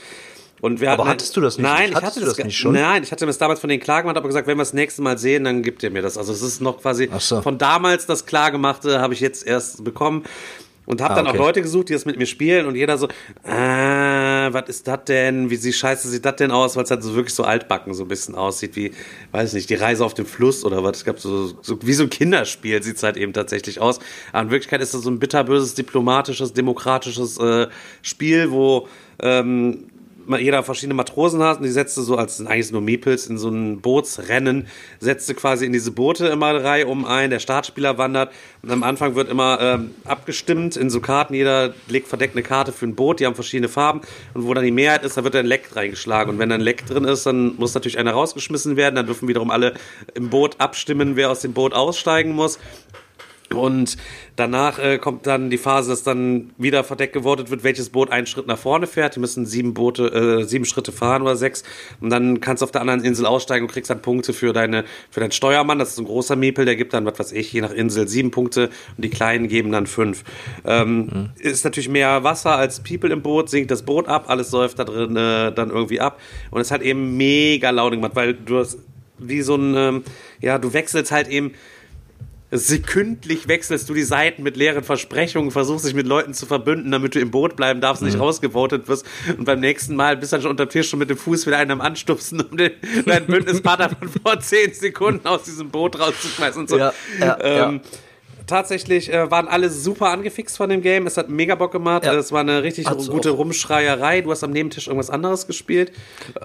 Und wir Aber hatten- hattest du das nicht? Nein, ich hatte das, das nicht schon? Nein, ich hatte mir das damals von denen klar gemacht, aber gesagt, wenn wir das nächste Mal sehen, dann gibt ihr mir das. Also es ist noch quasi so. von damals das Klargemachte, habe ich jetzt erst bekommen. Und habe Ah, dann okay. auch Leute gesucht, die das mit mir spielen und jeder so, äh, was ist das denn? Wie sie scheiße sieht das denn aus? Weil es halt so wirklich so altbacken so ein bisschen aussieht, wie, weiß nicht, die Reise auf dem Fluss oder was. Es gab so, so wie so ein Kinderspiel sieht es halt eben tatsächlich aus. Aber in Wirklichkeit ist das so ein bitterböses, diplomatisches, demokratisches äh, Spiel, wo ähm, jeder verschiedene Matrosen hat und die setzte so als sind eigentlich nur Meeples in so ein Bootsrennen, setzte quasi in diese Boote immer Reihe um ein, der Startspieler wandert. Und am Anfang wird immer ähm, abgestimmt in so Karten, jeder legt verdeckt eine Karte für ein Boot, die haben verschiedene Farben. Und wo dann die Mehrheit ist, da wird ein Leck reingeschlagen. Und wenn ein Leck drin ist, dann muss natürlich einer rausgeschmissen werden, dann dürfen wiederum alle im Boot abstimmen, wer aus dem Boot aussteigen muss und danach äh, kommt dann die Phase, dass dann wieder verdeckt gewortet wird, welches Boot einen Schritt nach vorne fährt. Die müssen sieben Boote, äh, sieben Schritte fahren oder sechs. Und dann kannst du auf der anderen Insel aussteigen und kriegst dann Punkte für deine, für deinen Steuermann. Das ist ein großer Miepel, der gibt dann, was weiß ich, je nach Insel sieben Punkte und die kleinen geben dann fünf. Ähm, Ist natürlich mehr Wasser als People im Boot, sinkt das Boot ab, alles säuft da drin äh, dann irgendwie ab. Und es hat eben mega laut gemacht, weil du hast wie so ein, ähm, ja, du wechselst halt eben sekündlich wechselst du die Seiten mit leeren Versprechungen, versuchst dich mit Leuten zu verbünden, damit du im Boot bleiben darfst, Mhm. nicht rausgevotet wirst und beim nächsten Mal bist dann schon unter Tisch und mit dem Fuß wieder einen am Anstupsen, um den, deinen [LAUGHS] Bündnispartner von vor zehn Sekunden aus diesem Boot rauszuschmeißen und so. Ja, ja, ähm, ja. Tatsächlich äh, waren alle super angefixt von dem Game. Es hat mega Bock gemacht. Ja. Es war eine richtig Hat's gute auch. Rumschreierei. Du hast am Nebentisch irgendwas anderes gespielt.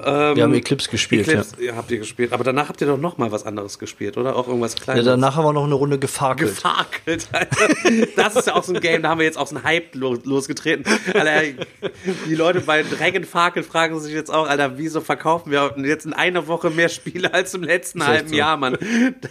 Ähm, Wir haben Eclipse gespielt, Eclipse, ja. habt ihr gespielt. Aber danach habt ihr doch noch mal was anderes gespielt, oder? Auch irgendwas Ja, Kleines. danach haben wir noch eine Runde gefakelt. Gefakelt, Alter. [LAUGHS] Das ist ja auch so ein Game, da haben wir jetzt auch so einen Hype lo- losgetreten. Alter, die Leute bei Dragon Fakel fragen sich jetzt auch, Alter, wieso verkaufen wir jetzt in einer Woche mehr Spiele als im letzten halben so. Jahr, Mann?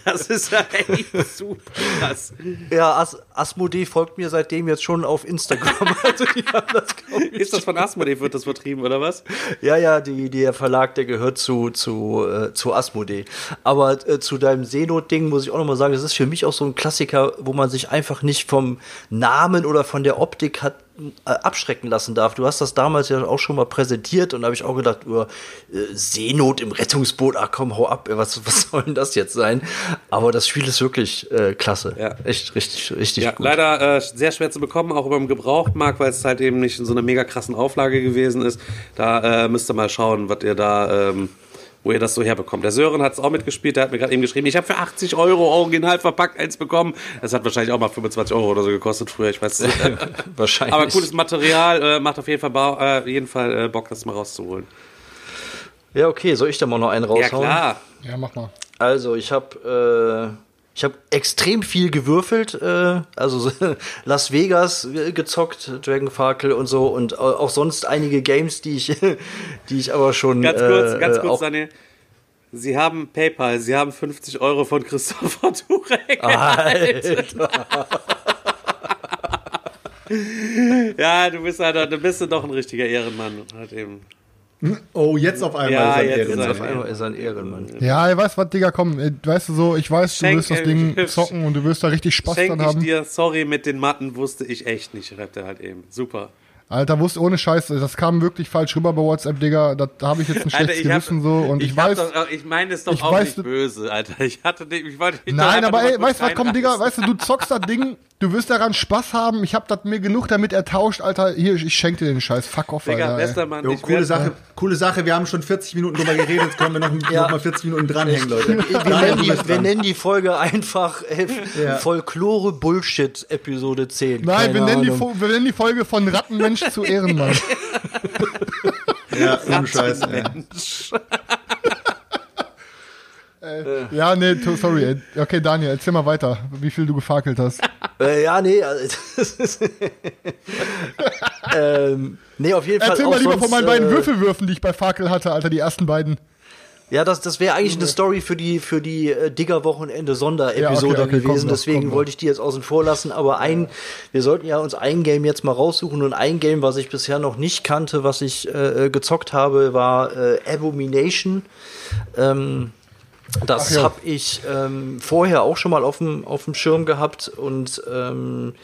Das ist ja echt super krass. Ja, As Asmodee folgt mir seitdem jetzt schon auf Instagram. [LAUGHS] Also das, Ist das von Asmodee, wird das vertrieben, oder was? Ja, ja, die, der Verlag, der gehört zu, zu, äh, zu Asmodee. Aber äh, zu deinem Seenot-Ding muss ich auch nochmal sagen, das ist für mich auch so ein Klassiker, wo man sich einfach nicht vom Namen oder von der Optik hat abschrecken lassen darf. Du hast das damals ja auch schon mal präsentiert und da habe ich auch gedacht, oh, äh, Seenot im Rettungsboot, ach komm, hau ab, was, was [LAUGHS] soll denn das jetzt sein? Aber das Spiel ist wirklich äh, klasse. Ja. Echt richtig, richtig Ja, gut. leider äh, sehr schwer zu bekommen, auch über dem Gebrauchtmarkt, weil es halt eben nicht in so einer mega krassen Auflage gewesen ist. Da äh, müsst ihr mal schauen, was ihr da ähm, wo ihr das so herbekommt. Der Sören hat es auch mitgespielt, der hat mir gerade eben geschrieben, ich habe für 80 Euro original verpackt eins bekommen. Das hat wahrscheinlich auch mal 25 Euro oder so gekostet früher, ich weiß nicht. [LAUGHS] Wahrscheinlich. Aber cooles Material, äh, macht auf jeden Fall, äh, jeden Fall äh, Bock, das mal rauszuholen. Ja, okay, soll ich da mal noch einen Ja, raushauen? klar. Ja, mach mal. Also, ich habe äh, ich habe extrem viel gewürfelt, äh, also so [LAUGHS] Las Vegas äh, gezockt, Dragonfarkel und so und au- auch sonst einige Games, die ich [LAUGHS] die ich aber schon Ganz kurz, äh, ganz äh, kurz, Daniel. Sie haben PayPal, Sie haben 50 Euro von Christopher [LAUGHS] Turek. Alter. Ja, du bist, halt, du bist doch ein richtiger Ehrenmann. Halt eben. Oh, jetzt auf einmal Ja, ist er jetzt Ehrenmann. er- Auf einmal ist er ein Ehrenmann. Ja, weißt was, Digga, komm, äh, weißt du so, ich weiß, du Schenk, willst das Ding zocken und du wirst da richtig Spaß dran ich haben. dir, sorry, mit den Matten wusste ich echt nicht, schreibt er halt eben. Super. Alter, wusst ohne Scheiß, das kam wirklich falsch rüber bei WhatsApp, Digga. Da, habe ich jetzt ein Alter, schlechtes ich hab- Gewissen so und ich, hab weiß. Doch, ich meine es doch ich auch weiß, nicht böse, Alter. Ich hatte nicht, ich wollte dich doch Nein, aber ey, weißt du was, komm, Digga, weißt du, du zockst das Ding, du wirst daran Spaß haben. Ich hab das mir genug damit ertauscht, Alter. Hier, ich schenk dir den Scheiß. Fuck off, Digga, Alter. bester Mann. Jo, ich coole Sache, coole Sache. Wir haben schon 40 Minuten drüber geredet. Jetzt können wir noch, [LAUGHS] Ja. noch mal 40 Minuten dranhängen, Leute. Wir nennen, die, wir nennen die Folge einfach äh, Ja. Folklore Bullshit Episode 10. Nein, wir nennen, die, Ahnung. Fo- wir nennen die Folge von Rattenmensch zu Ehrenmann. Ja, ohne Scheiß. ey. ja, nee, sorry. Okay, Daniel, erzähl mal weiter, wie viel du gefakelt hast. Äh, ja, nee, also, das ist, ähm, nee, auf jeden Fall. Erzähl mal lieber sonst, von meinen beiden äh, Würfelwürfen, die ich bei Fakel hatte, Alter, die ersten beiden. Ja, das, das wäre eigentlich eine Story für die, für die äh, Digger-Wochenende Sonderepisode Ja, okay, okay, gewesen. komm Deswegen komm wollte ich die jetzt außen vor lassen. Aber ein, wir sollten ja uns ein Game jetzt mal raussuchen. Und ein Game, was ich bisher noch nicht kannte, was ich äh, äh, gezockt habe, war äh, Abomination. Ähm, das ja. habe ich ähm, vorher auch schon mal auf dem auf dem Schirm gehabt und ähm,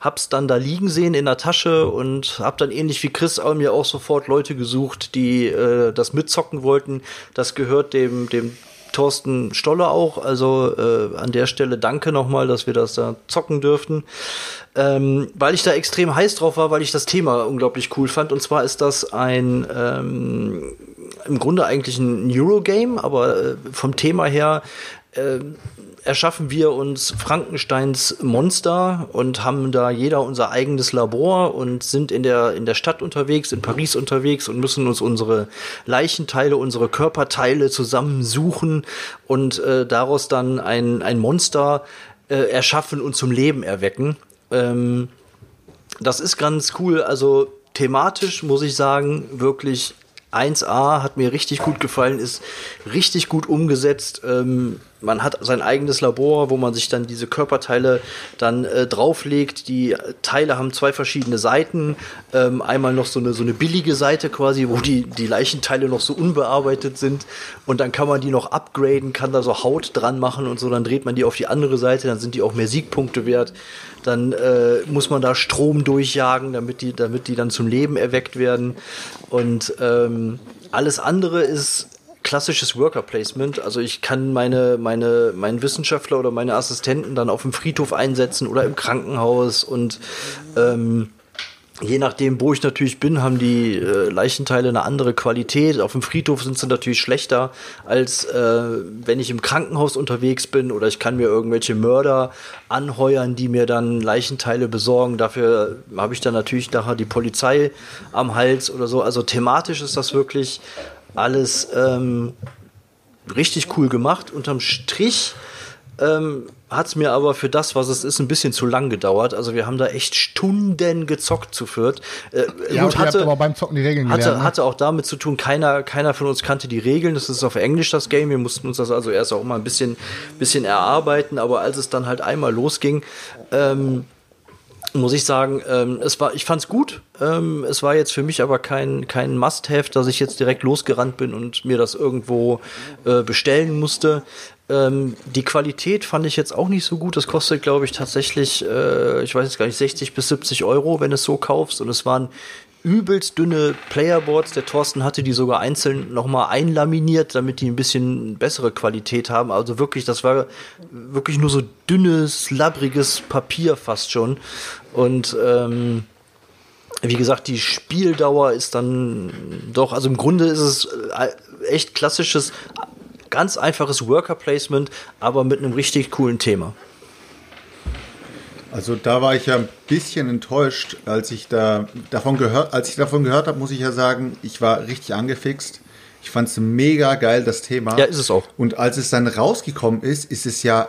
hab's dann da liegen sehen in der Tasche und hab dann ähnlich wie Chris auch mir auch sofort Leute gesucht, die äh, das mitzocken wollten. Das gehört dem dem Thorsten Stolle auch. Also äh, an der Stelle danke nochmal, dass wir das da zocken dürften. Ähm, weil ich da extrem heiß drauf war, weil ich das Thema unglaublich cool fand. Und zwar ist das ein ähm, im Grunde eigentlich ein Eurogame, aber äh, vom Thema her äh, erschaffen wir uns Frankensteins Monster und haben da jeder unser eigenes Labor und sind in der, in der Stadt unterwegs, in Paris unterwegs und müssen uns unsere Leichenteile, unsere Körperteile zusammensuchen und äh, daraus dann ein, ein Monster äh, erschaffen und zum Leben erwecken. Ähm, das ist ganz cool. Also thematisch muss ich sagen, wirklich 1A hat mir richtig gut gefallen, ist richtig gut umgesetzt. Ähm, man hat sein eigenes Labor, wo man sich dann diese Körperteile dann äh, drauflegt. Die Teile haben zwei verschiedene Seiten. Ähm, einmal noch so eine, so eine billige Seite quasi, wo die, die Leichenteile noch so unbearbeitet sind. Und dann kann man die noch upgraden, kann da so Haut dran machen und so. Dann dreht man die auf die andere Seite, dann sind die auch mehr Siegpunkte wert. Dann äh, muss man da Strom durchjagen, damit die, damit die dann zum Leben erweckt werden. Und ähm, alles andere ist klassisches Worker Placement. Also ich kann meine, meine, meinen Wissenschaftler oder meine Assistenten dann auf dem Friedhof einsetzen oder im Krankenhaus und ähm, Je nachdem, wo ich natürlich bin, haben die äh, Leichenteile eine andere Qualität. Auf dem Friedhof sind sie natürlich schlechter, als äh, wenn ich im Krankenhaus unterwegs bin oder ich kann mir irgendwelche Mörder anheuern, die mir dann Leichenteile besorgen. Dafür habe ich dann natürlich nachher die Polizei am Hals oder so. Also thematisch ist das wirklich alles ähm, richtig cool gemacht. Unterm Strich ähm, hat es mir aber für das, was es ist, ein bisschen zu lang gedauert. Also wir haben da echt Stunden gezockt zu viert. Äh, Ja, gut, hatte, aber beim Zocken die Regeln gelernt. hatte, ne? hatte auch damit zu tun, keiner, keiner von uns kannte die Regeln. Das ist auf Englisch das Game. Wir mussten uns das also erst auch mal ein bisschen, bisschen erarbeiten. Aber als es dann halt einmal losging, ähm, muss ich sagen, ähm, es war, ich fand's gut. Ähm, es war jetzt für mich aber kein, kein Must-Have, dass ich jetzt direkt losgerannt bin und mir das irgendwo äh, bestellen musste. Ähm, die Qualität fand ich jetzt auch nicht so gut. Das kostet, glaube ich, tatsächlich, äh, ich weiß jetzt gar nicht, 60 bis 70 Euro, wenn du es so kaufst. Und es waren übelst dünne Playerboards. Der Thorsten hatte die sogar einzeln nochmal einlaminiert, damit die ein bisschen bessere Qualität haben. Also wirklich, das war wirklich nur so dünnes, labbriges Papier fast schon. Und ähm, wie gesagt, die Spieldauer ist dann doch, also im Grunde ist es, äh, echt klassisches, ganz einfaches Worker Placement, aber mit einem richtig coolen Thema. Also da war ich ja ein bisschen enttäuscht, als ich da davon gehört, als ich davon gehört habe, muss ich ja sagen, ich war richtig angefixt. Ich fand es mega geil, das Thema. Ja, ist es auch. Und als es dann rausgekommen ist, ist es ja,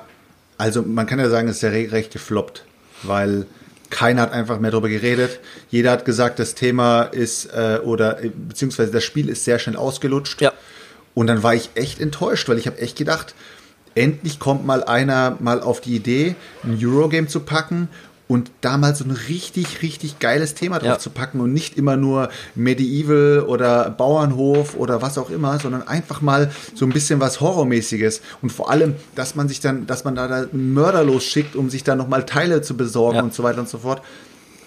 also man kann ja sagen, es ist ja recht gefloppt, weil keiner hat einfach mehr darüber geredet. Jeder hat gesagt, das Thema ist, äh, oder äh, beziehungsweise das Spiel ist sehr schnell ausgelutscht. Ja. Und dann war ich echt enttäuscht, weil ich habe echt gedacht, endlich kommt mal einer mal auf die Idee, ein Eurogame zu packen und da mal so ein richtig, richtig geiles Thema drauf Ja. zu packen und nicht immer nur Medieval oder Bauernhof oder was auch immer, sondern einfach mal so ein bisschen was Horrormäßiges und vor allem, dass man sich dann, dass man da, da Mörder losschickt, um sich dann nochmal Teile zu besorgen Ja. und so weiter und so fort.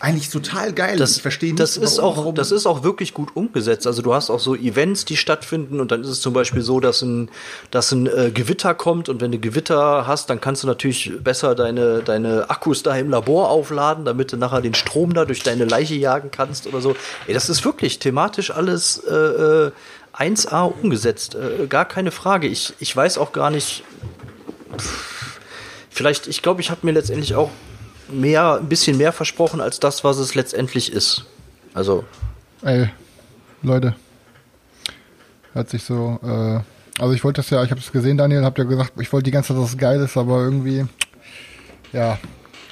Eigentlich total geil. Das, ich verstehe nicht, das ist warum- auch, warum- das ist auch wirklich gut umgesetzt. Also du hast auch so Events, die stattfinden und dann ist es zum Beispiel so, dass ein, dass ein äh, Gewitter kommt und wenn du Gewitter hast, dann kannst du natürlich besser deine, deine Akkus da im Labor aufladen, damit du nachher den Strom da durch deine Leiche jagen kannst oder so. Ey, das ist wirklich thematisch alles äh, äh, 1A umgesetzt. Äh, gar keine Frage. Ich, ich weiß auch gar nicht. Pff, Vielleicht, ich glaube, ich habe mir letztendlich auch mehr, ein bisschen mehr versprochen als das, was es letztendlich ist. Also, Ey, Leute. Hat sich so, äh, also ich wollte das ja, ich habe es gesehen, Daniel, habt ja gesagt, ich wollte die ganze Zeit, dass es geil ist, aber irgendwie, ja.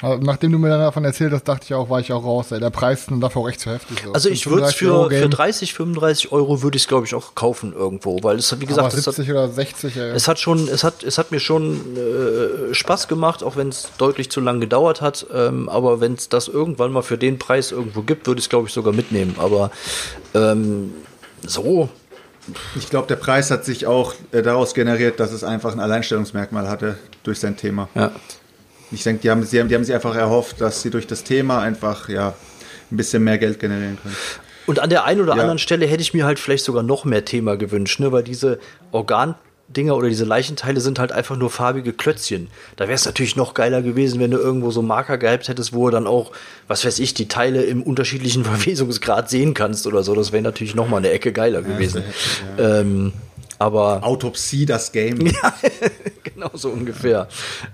Also nachdem du mir dann davon erzählt hast, dachte ich auch, war ich auch raus. Ey. Der Preis ist dann dafür auch echt zu heftig. So. also ich würde es 35 Euro für, für Game, 30, 35 Euro würde ich es, glaube ich, auch kaufen irgendwo, weil es, wie gesagt, es hat, 70 oder 60, ey. es hat schon, es hat, es hat mir schon äh, Spaß gemacht, auch wenn es deutlich zu lang gedauert hat. Ähm, aber wenn es das irgendwann mal für den Preis irgendwo gibt, würde ich es, glaube ich, sogar mitnehmen. Aber ähm, so, Ich glaube, der Preis hat sich auch äh, daraus generiert, dass es einfach ein Alleinstellungsmerkmal hatte durch sein Thema. ja. Ich denke, die haben, sie haben, die haben sich einfach erhofft, dass sie durch das Thema einfach ja, ein bisschen mehr Geld generieren können. Und an der einen oder Ja. anderen Stelle hätte ich mir halt vielleicht sogar noch mehr Thema gewünscht, ne? weil diese Organdinger oder diese Leichenteile sind halt einfach nur farbige Klötzchen. Da wäre es natürlich noch geiler gewesen, wenn du irgendwo so Marker gehabt hättest, wo du dann auch, was weiß ich, die Teile im unterschiedlichen [LAUGHS] Verwesungsgrad sehen kannst oder so. Das wäre natürlich noch mal eine Ecke geiler gewesen. Ähm, aber Autopsie, das Game. [LAUGHS] [LAUGHS] genau so ungefähr.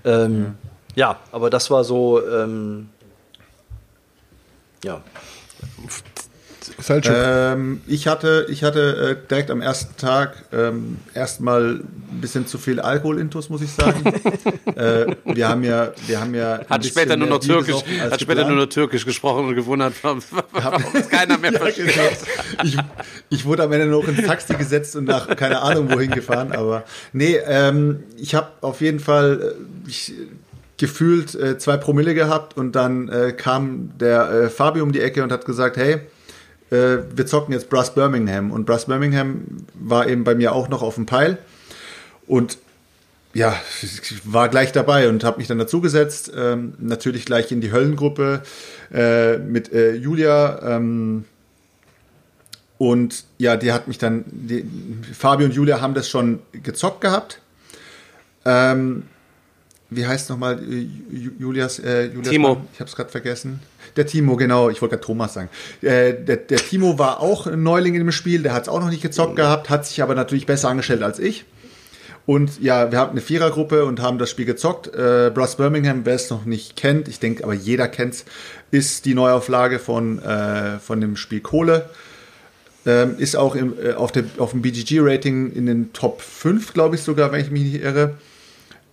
Ähm, ja, aber das war so, ähm, ja. Ähm, ich hatte, ich hatte äh, direkt am ersten Tag ähm, erstmal ein bisschen zu viel Alkoholintus, muss ich sagen. [LAUGHS] äh, wir haben ja, wir haben ja Hat später nur mehr noch Bier Türkisch, hat später geplant. nur noch Türkisch gesprochen und gewundert, warum [LAUGHS] es keiner mehr [LAUGHS] Ja, versteht. genau. ich, ich wurde am Ende noch ins Taxi gesetzt und nach keine Ahnung wohin gefahren, aber nee, ähm, ich habe auf jeden Fall äh, ich, gefühlt äh, zwei Promille gehabt und dann äh, kam der äh, Fabio um die Ecke und hat gesagt, hey, äh, wir zocken jetzt Brass Birmingham und Brass Birmingham war eben bei mir auch noch auf dem Peil und ja, ich war gleich dabei und habe mich dann dazugesetzt, ähm, natürlich gleich in die Höllengruppe äh, mit äh, Julia. Ähm, und ja, die hat mich dann, die, Fabio und Julia haben das schon gezockt gehabt. Ähm, wie heißt nochmal äh, Ju- Julias, äh, Julias Timo. Mann? Ich habe es gerade vergessen. Der Timo, genau. Ich wollte gerade Thomas sagen. Äh, der, der Timo war auch ein Neuling in dem Spiel. Der hat es auch noch nicht gezockt gehabt, hat sich aber natürlich besser angestellt als ich. Und ja, wir haben eine Vierergruppe und haben das Spiel gezockt. Äh, Brass Birmingham, wer es noch nicht kennt, ich denke aber jeder kennt's, ist die Neuauflage von, äh, von dem Spiel Kohle. Ähm, ist auch im, äh, auf, der, auf dem BGG-Rating in den Top 5, glaube ich sogar, wenn ich mich nicht irre.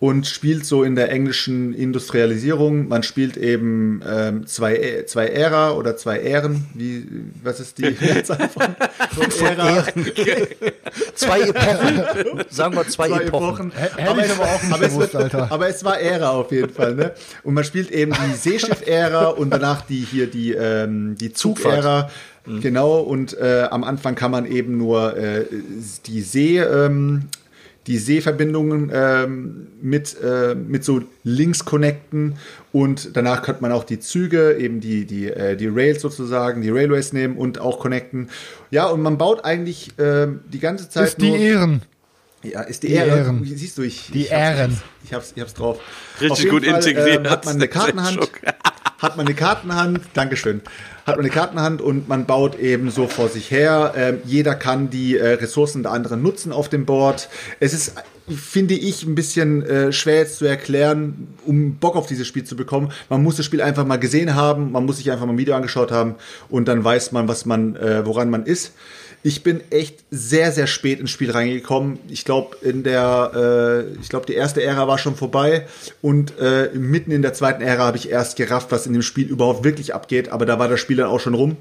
Und spielt so in der englischen Industrialisierung. Man spielt eben ähm, zwei, Ä- zwei Ära oder zwei Ähren. Wie, was ist die Mehrzahl von, von Ära? Zwei Epochen. Sagen wir zwei, zwei Epochen. Epochen. aber auch nicht aber es gewusst, Alter. Aber es war Ära auf jeden Fall, ne? Und man spielt eben die Seeschiff-Ära und danach die hier die, ähm, die Zug-Ära. Genau, und äh, am Anfang kann man eben nur äh, die See, ähm, die Seeverbindungen ähm, mit, äh, mit so Links connecten und danach könnte man auch die Züge, eben die, die, äh, die Rails sozusagen, die Railways nehmen und auch connecten. Ja, und man baut eigentlich ähm, die ganze Zeit ist die nur, Ehren. ja, ist die, Die Ehre. Ehren. Siehst du, ich, Die ich hab's- Ehren. Ich hab's, ich hab's drauf. Richtig Auf jeden gut Fall, integriert. ähm, hat man eine [LAUGHS] Kartenhand. hat man eine Kartenhand, Dankeschön, hat man eine Kartenhand und man baut eben so vor sich her. Ähm, jeder kann die äh, Ressourcen der anderen nutzen auf dem Board. Es ist, finde ich, ein bisschen äh, schwer jetzt zu erklären, um Bock auf dieses Spiel zu bekommen. Man muss das Spiel einfach mal gesehen haben, man muss sich einfach mal ein Video angeschaut haben und dann weiß man, was man, äh, woran man ist. Ich bin echt sehr, sehr spät ins Spiel reingekommen. Ich glaube, in der, äh, ich glaube, die erste Ära war schon vorbei und äh, mitten in der zweiten Ära habe ich erst gerafft, was in dem Spiel überhaupt wirklich abgeht. Aber da war das Spiel dann auch schon rum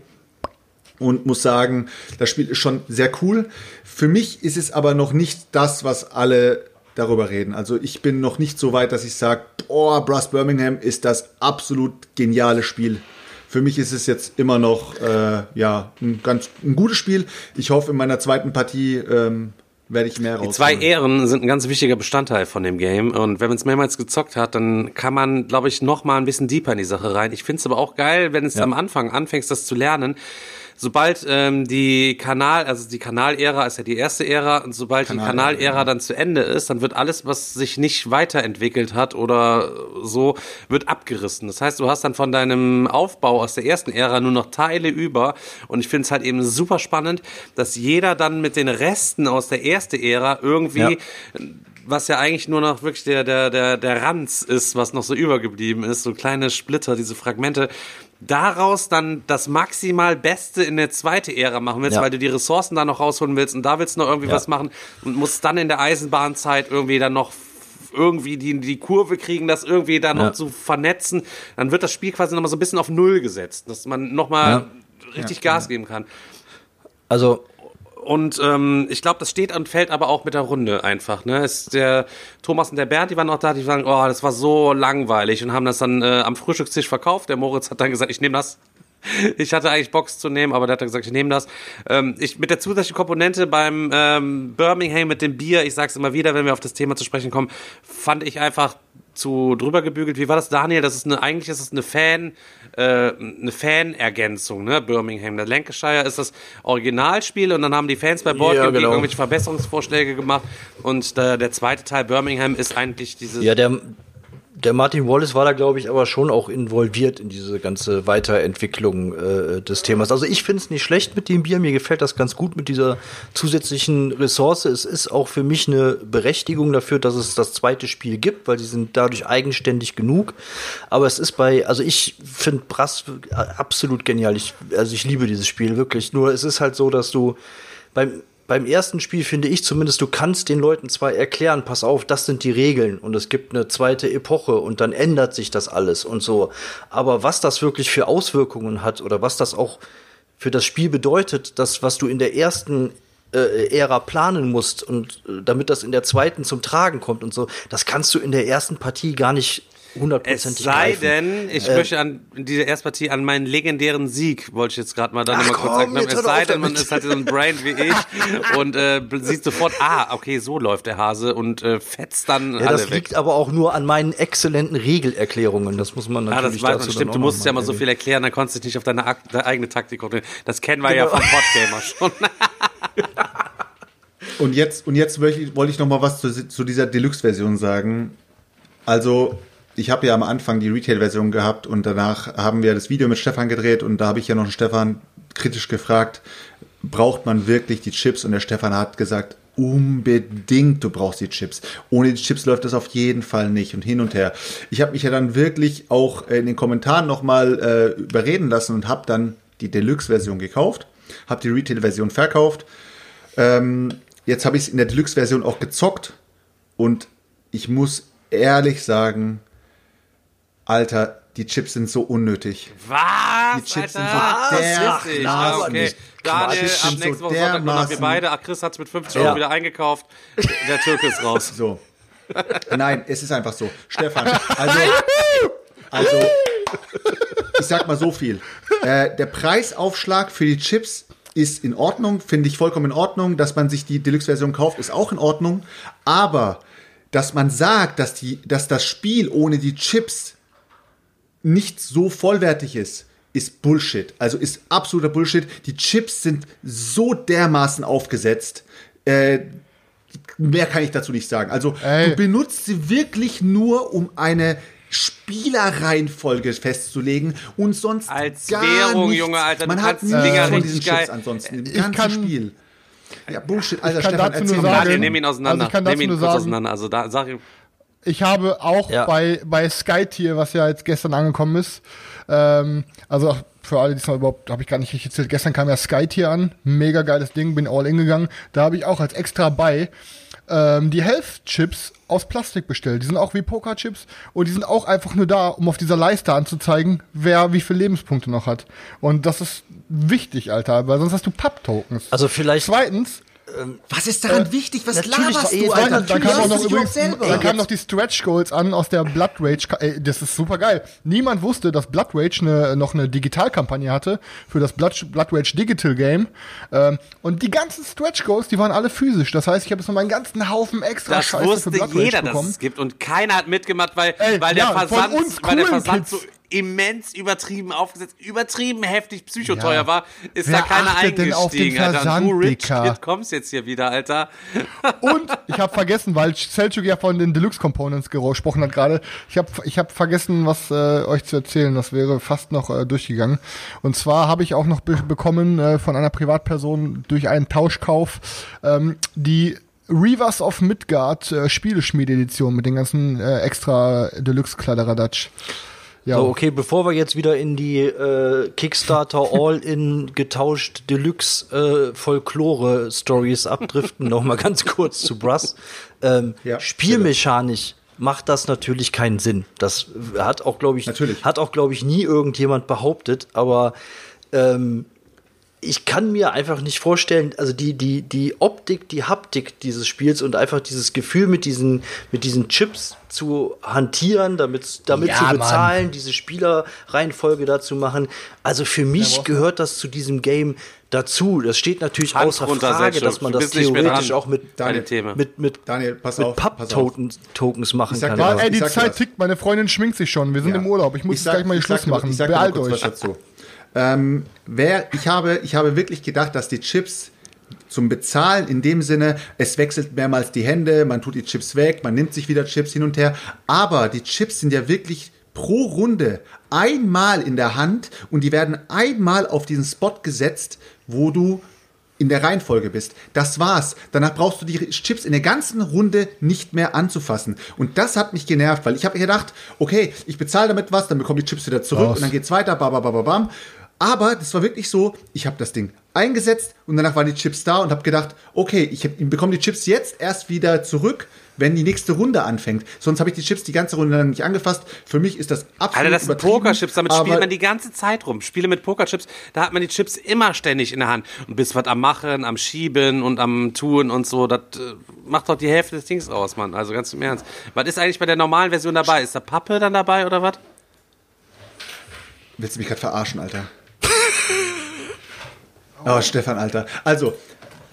und muss sagen, das Spiel ist schon sehr cool. Für mich ist es aber noch nicht das, was alle darüber reden. Also ich bin noch nicht so weit, dass ich sage, boah, Brass Birmingham ist das absolut geniale Spiel für mich ist es jetzt immer noch äh, ja ein ganz ein gutes Spiel. Ich hoffe, in meiner zweiten Partie ähm, werde ich mehr rausholen. Die zwei Ehren sind ein ganz wichtiger Bestandteil von dem Game und wenn man es mehrmals gezockt hat, dann kann man, glaube ich, noch mal ein bisschen deeper in die Sache rein. Ich finde es aber auch geil, wenn es ja. am Anfang anfängst, das zu lernen, sobald ähm, die Kanal, also die Kanalära ist ja die erste Ära und sobald Kanal die Kanalära dann zu Ende ist, dann wird alles, was sich nicht weiterentwickelt hat oder so, wird abgerissen. Das heißt, du hast dann von deinem Aufbau aus der ersten Ära nur noch Teile über. Und ich finde es halt eben super spannend, dass jeder dann mit den Resten aus der ersten Ära irgendwie ja. was ja eigentlich nur noch wirklich der, der, der, der Ranz ist, was noch so übergeblieben ist, so kleine Splitter, diese Fragmente, daraus dann das maximal Beste in der zweite Ära machen willst, ja. weil du die Ressourcen da noch rausholen willst und da willst du noch irgendwie ja. was machen und musst dann in der Eisenbahnzeit irgendwie dann noch irgendwie die, die Kurve kriegen, das irgendwie da noch ja. zu vernetzen, dann wird das Spiel quasi nochmal so ein bisschen auf Null gesetzt, dass man nochmal ja. richtig Gas geben kann. Also und ähm, ich glaube, das steht und fällt aber auch mit der Runde einfach. Ne? Ist der Thomas und der Bernd, die waren auch da, die sagen, oh, das war so langweilig und haben das dann äh, am Frühstückstisch verkauft. Der Moritz hat dann gesagt, ich nehme das. [LAUGHS] Ich hatte eigentlich Box zu nehmen, aber der hat gesagt, ich nehme das. Ähm, ich, mit der zusätzlichen Komponente beim ähm, Birmingham mit dem Bier, ich sag's immer wieder, wenn wir auf das Thema zu sprechen kommen, fand ich einfach zu drüber gebügelt. Wie war das, Daniel? Das ist eine, eigentlich ist es eine Fan, äh, eine Fan-Ergänzung, ne? Birmingham. Der Lancashire ist das Originalspiel und dann haben die Fans bei Board ja, genau. irgendwelche Verbesserungsvorschläge gemacht und der, der zweite Teil Birmingham ist eigentlich dieses. Ja, der, der Martin Wallace war da, glaube ich, aber schon auch involviert in diese ganze Weiterentwicklung äh, des Themas. Also ich finde es nicht schlecht mit dem Bier. Mir gefällt das ganz gut mit dieser zusätzlichen Ressource. Es ist auch für mich eine Berechtigung dafür, dass es das zweite Spiel gibt, weil sie sind dadurch eigenständig genug. Aber es ist bei, also ich finde Brass absolut genial. Ich, also ich liebe dieses Spiel wirklich. Nur es ist halt so, dass du beim beim ersten Spiel finde ich zumindest, du kannst den Leuten zwar erklären, pass auf, das sind die Regeln und es gibt eine zweite Epoche und dann ändert sich das alles und so. Aber was das wirklich für Auswirkungen hat oder was das auch für das Spiel bedeutet, das, was du in der ersten äh, Ära planen musst und äh, damit das in der zweiten zum Tragen kommt und so, das kannst du in der ersten Partie gar nicht hundertprozentig Es sei greifen. denn, ich äh, möchte an diese Erstpartie an meinen legendären Sieg, wollte ich jetzt gerade mal dann nochmal kurz sagen. Es sei denn, man ist halt so ein Brain wie ich [LAUGHS] und äh, sieht sofort, ah, okay, so läuft der Hase und äh, fetzt dann ja, alle Das liegt aber auch nur an meinen exzellenten Regelerklärungen. Das muss man natürlich Ja, das weiß man, stimmt. Du musst ja mal so viel erklären, dann konntest du dich nicht auf deine, deine eigene Taktik konzentrieren. Das kennen wir genau. ja vom Podgamer schon. [LAUGHS] und jetzt, und jetzt wollte ich, wollte ich noch mal was zu, zu dieser Deluxe-Version sagen. Also, ich habe ja am Anfang die Retail-Version gehabt und danach haben wir das Video mit Stefan gedreht und da habe ich ja noch Stefan kritisch gefragt, braucht man wirklich die Chips? Und der Stefan hat gesagt, unbedingt, du brauchst die Chips. Ohne die Chips läuft das auf jeden Fall nicht und hin und her. Ich habe mich ja dann wirklich auch in den Kommentaren nochmal äh, überreden lassen und habe dann die Deluxe-Version gekauft, habe die Retail-Version verkauft. Ähm, jetzt habe ich es in der Deluxe-Version auch gezockt und ich muss ehrlich sagen, Alter, die Chips sind so unnötig. Was? Die Chips Alter? sind so dermaßen ah, okay. Daniel, ab nächste so Woche Sonntag machen wir beide. Ach, Chris hat es mit 50 Euro wieder eingekauft. Der Türke ist raus. So. Nein, es ist einfach so. Stefan, [LAUGHS] also, also ich sag mal so viel. Äh, der Preisaufschlag für die Chips ist in Ordnung, finde ich vollkommen in Ordnung. Dass man sich die Deluxe-Version kauft, ist auch in Ordnung. Aber dass man sagt, dass, die, dass das Spiel ohne die Chips nicht so vollwertig ist, ist Bullshit. Also ist absoluter Bullshit. Die Chips sind so dermaßen aufgesetzt. Äh, mehr kann ich dazu nicht sagen. Also Ey. du benutzt sie wirklich nur, um eine Spielerreihenfolge festzulegen und sonst Als gar Währung, nichts. Junge, Alter, Man hat nichts Dinger von richtig diesen geil- Chips ansonsten im Ich ganzen kann- Spiel. Ja, Bullshit, Alter, Ich kann Stefan, dazu erzähl nur mal. sagen- ihn auseinander. Also ich kann nimm dazu ihn nur kurz sagen- auseinander. Also da sag ich, Ich habe auch Ja. bei, bei Skytier, was ja jetzt gestern angekommen ist, ähm, also für alle, die es noch überhaupt, habe ich gar nicht richtig erzählt, gestern kam ja Skytier an, mega geiles Ding, bin all in gegangen, da habe ich auch als extra bei ähm, die Health-Chips aus Plastik bestellt. Die sind auch wie Poker-Chips und die sind auch einfach nur da, um auf dieser Leiste anzuzeigen, wer wie viele Lebenspunkte noch hat. Und das ist wichtig, Alter, weil sonst hast du Papp-Tokens. Also vielleicht Zweitens, Was ist daran wichtig? Was laberst du, Alter? da Du kam auch noch übrigens, da kamen noch die Stretch Goals an aus der Blood Rage. Ey, das ist super geil. Niemand wusste, dass Blood Rage ne, noch eine Digitalkampagne hatte für das Blood, Blood Rage Digital Game. Ähm, und die ganzen Stretch Goals, die waren alle physisch. Das heißt, ich habe jetzt noch meinen ganzen Haufen extra das Scheiße wusste für Blood Rage jeder, dass bekommen. es gibt und keiner hat mitgemacht, weil, Ey, weil der ja, Versand, uns weil der Versand so immens übertrieben aufgesetzt, übertrieben heftig psychoteuer Ja. war, ist Wer da keiner achtet denn auf den eingestiegen, Alter. Und Versand, du Rich? Kid kommst jetzt hier wieder, Alter. [LAUGHS] Und ich habe vergessen, weil Selchuk ja von den Deluxe Components gesprochen hat gerade. Ich habe ich hab vergessen, was äh, euch zu erzählen. Das wäre fast noch äh, durchgegangen. Und zwar habe ich auch noch be bekommen äh, von einer Privatperson durch einen Tauschkauf ähm, die Reavers of Midgard äh, Spieleschmiede-Edition mit den ganzen äh, extra Deluxe-Kladderadatsch. Ja, So, okay, bevor wir jetzt wieder in die äh, Kickstarter [LAUGHS] All-in getauscht Deluxe äh, Folklore Stories abdriften, noch mal ganz kurz zu Brass. Ähm, Ja, Spielmechanisch macht das natürlich keinen Sinn. Das hat auch, glaube ich, Natürlich. hat auch, glaube ich, nie irgendjemand behauptet, aber ähm, ich kann mir einfach nicht vorstellen, also die, die, die Optik, die Haptik dieses Spiels und einfach dieses Gefühl mit diesen, mit diesen Chips zu hantieren, damit, damit Ja, zu Mann. bezahlen, diese Spielerreihenfolge dazu machen. Also für mich gehört das zu diesem Game dazu. Das steht natürlich Hand außer runter, Frage, dass man das theoretisch auch mit, Thema. mit, mit, Daniel, pass mit auf, pass auf. Papp-Tokens Tokens machen Ich sag kann. was, ey, ich die Zeit tickt, meine Freundin schminkt sich schon. Wir sind im Urlaub. Ich muss jetzt sag- gleich mal die ich Schluss machen. Ich sag mal Beeilt euch. was dazu. Ähm, wer, ich, habe, ich habe wirklich gedacht, dass die Chips zum Bezahlen in dem Sinne, es wechselt mehrmals die Hände, man tut die Chips weg, man nimmt sich wieder Chips hin und her. Aber die Chips sind ja wirklich pro Runde einmal in der Hand und die werden einmal auf diesen Spot gesetzt, wo du in der Reihenfolge bist. Das war's. Danach brauchst du die Chips in der ganzen Runde nicht mehr anzufassen. Und das hat mich genervt, weil ich habe gedacht, okay, ich bezahle damit was, dann bekommen die Chips wieder zurück Raus. und dann geht's weiter, bam, bam, bam, bam. Aber das war wirklich so, ich habe das Ding eingesetzt und danach waren die Chips da und habe gedacht, okay, ich, bekomme die Chips jetzt erst wieder zurück, wenn die nächste Runde anfängt. Sonst habe ich die Chips die ganze Runde lang nicht angefasst. Für mich ist das absolut Alter, das sind Pokerchips, damit spielt man die ganze Zeit rum. Spiele mit Pokerchips, da hat man die Chips immer ständig in der Hand und bist was am Machen, am Schieben und am Tun und so. Das äh, macht doch die Hälfte des Dings aus, Mann. Also ganz im Ernst. Was ist eigentlich bei der normalen Version dabei? Ist da Pappe dann dabei oder was? Willst du mich gerade verarschen, Alter? Oh, Stefan, Alter. Also,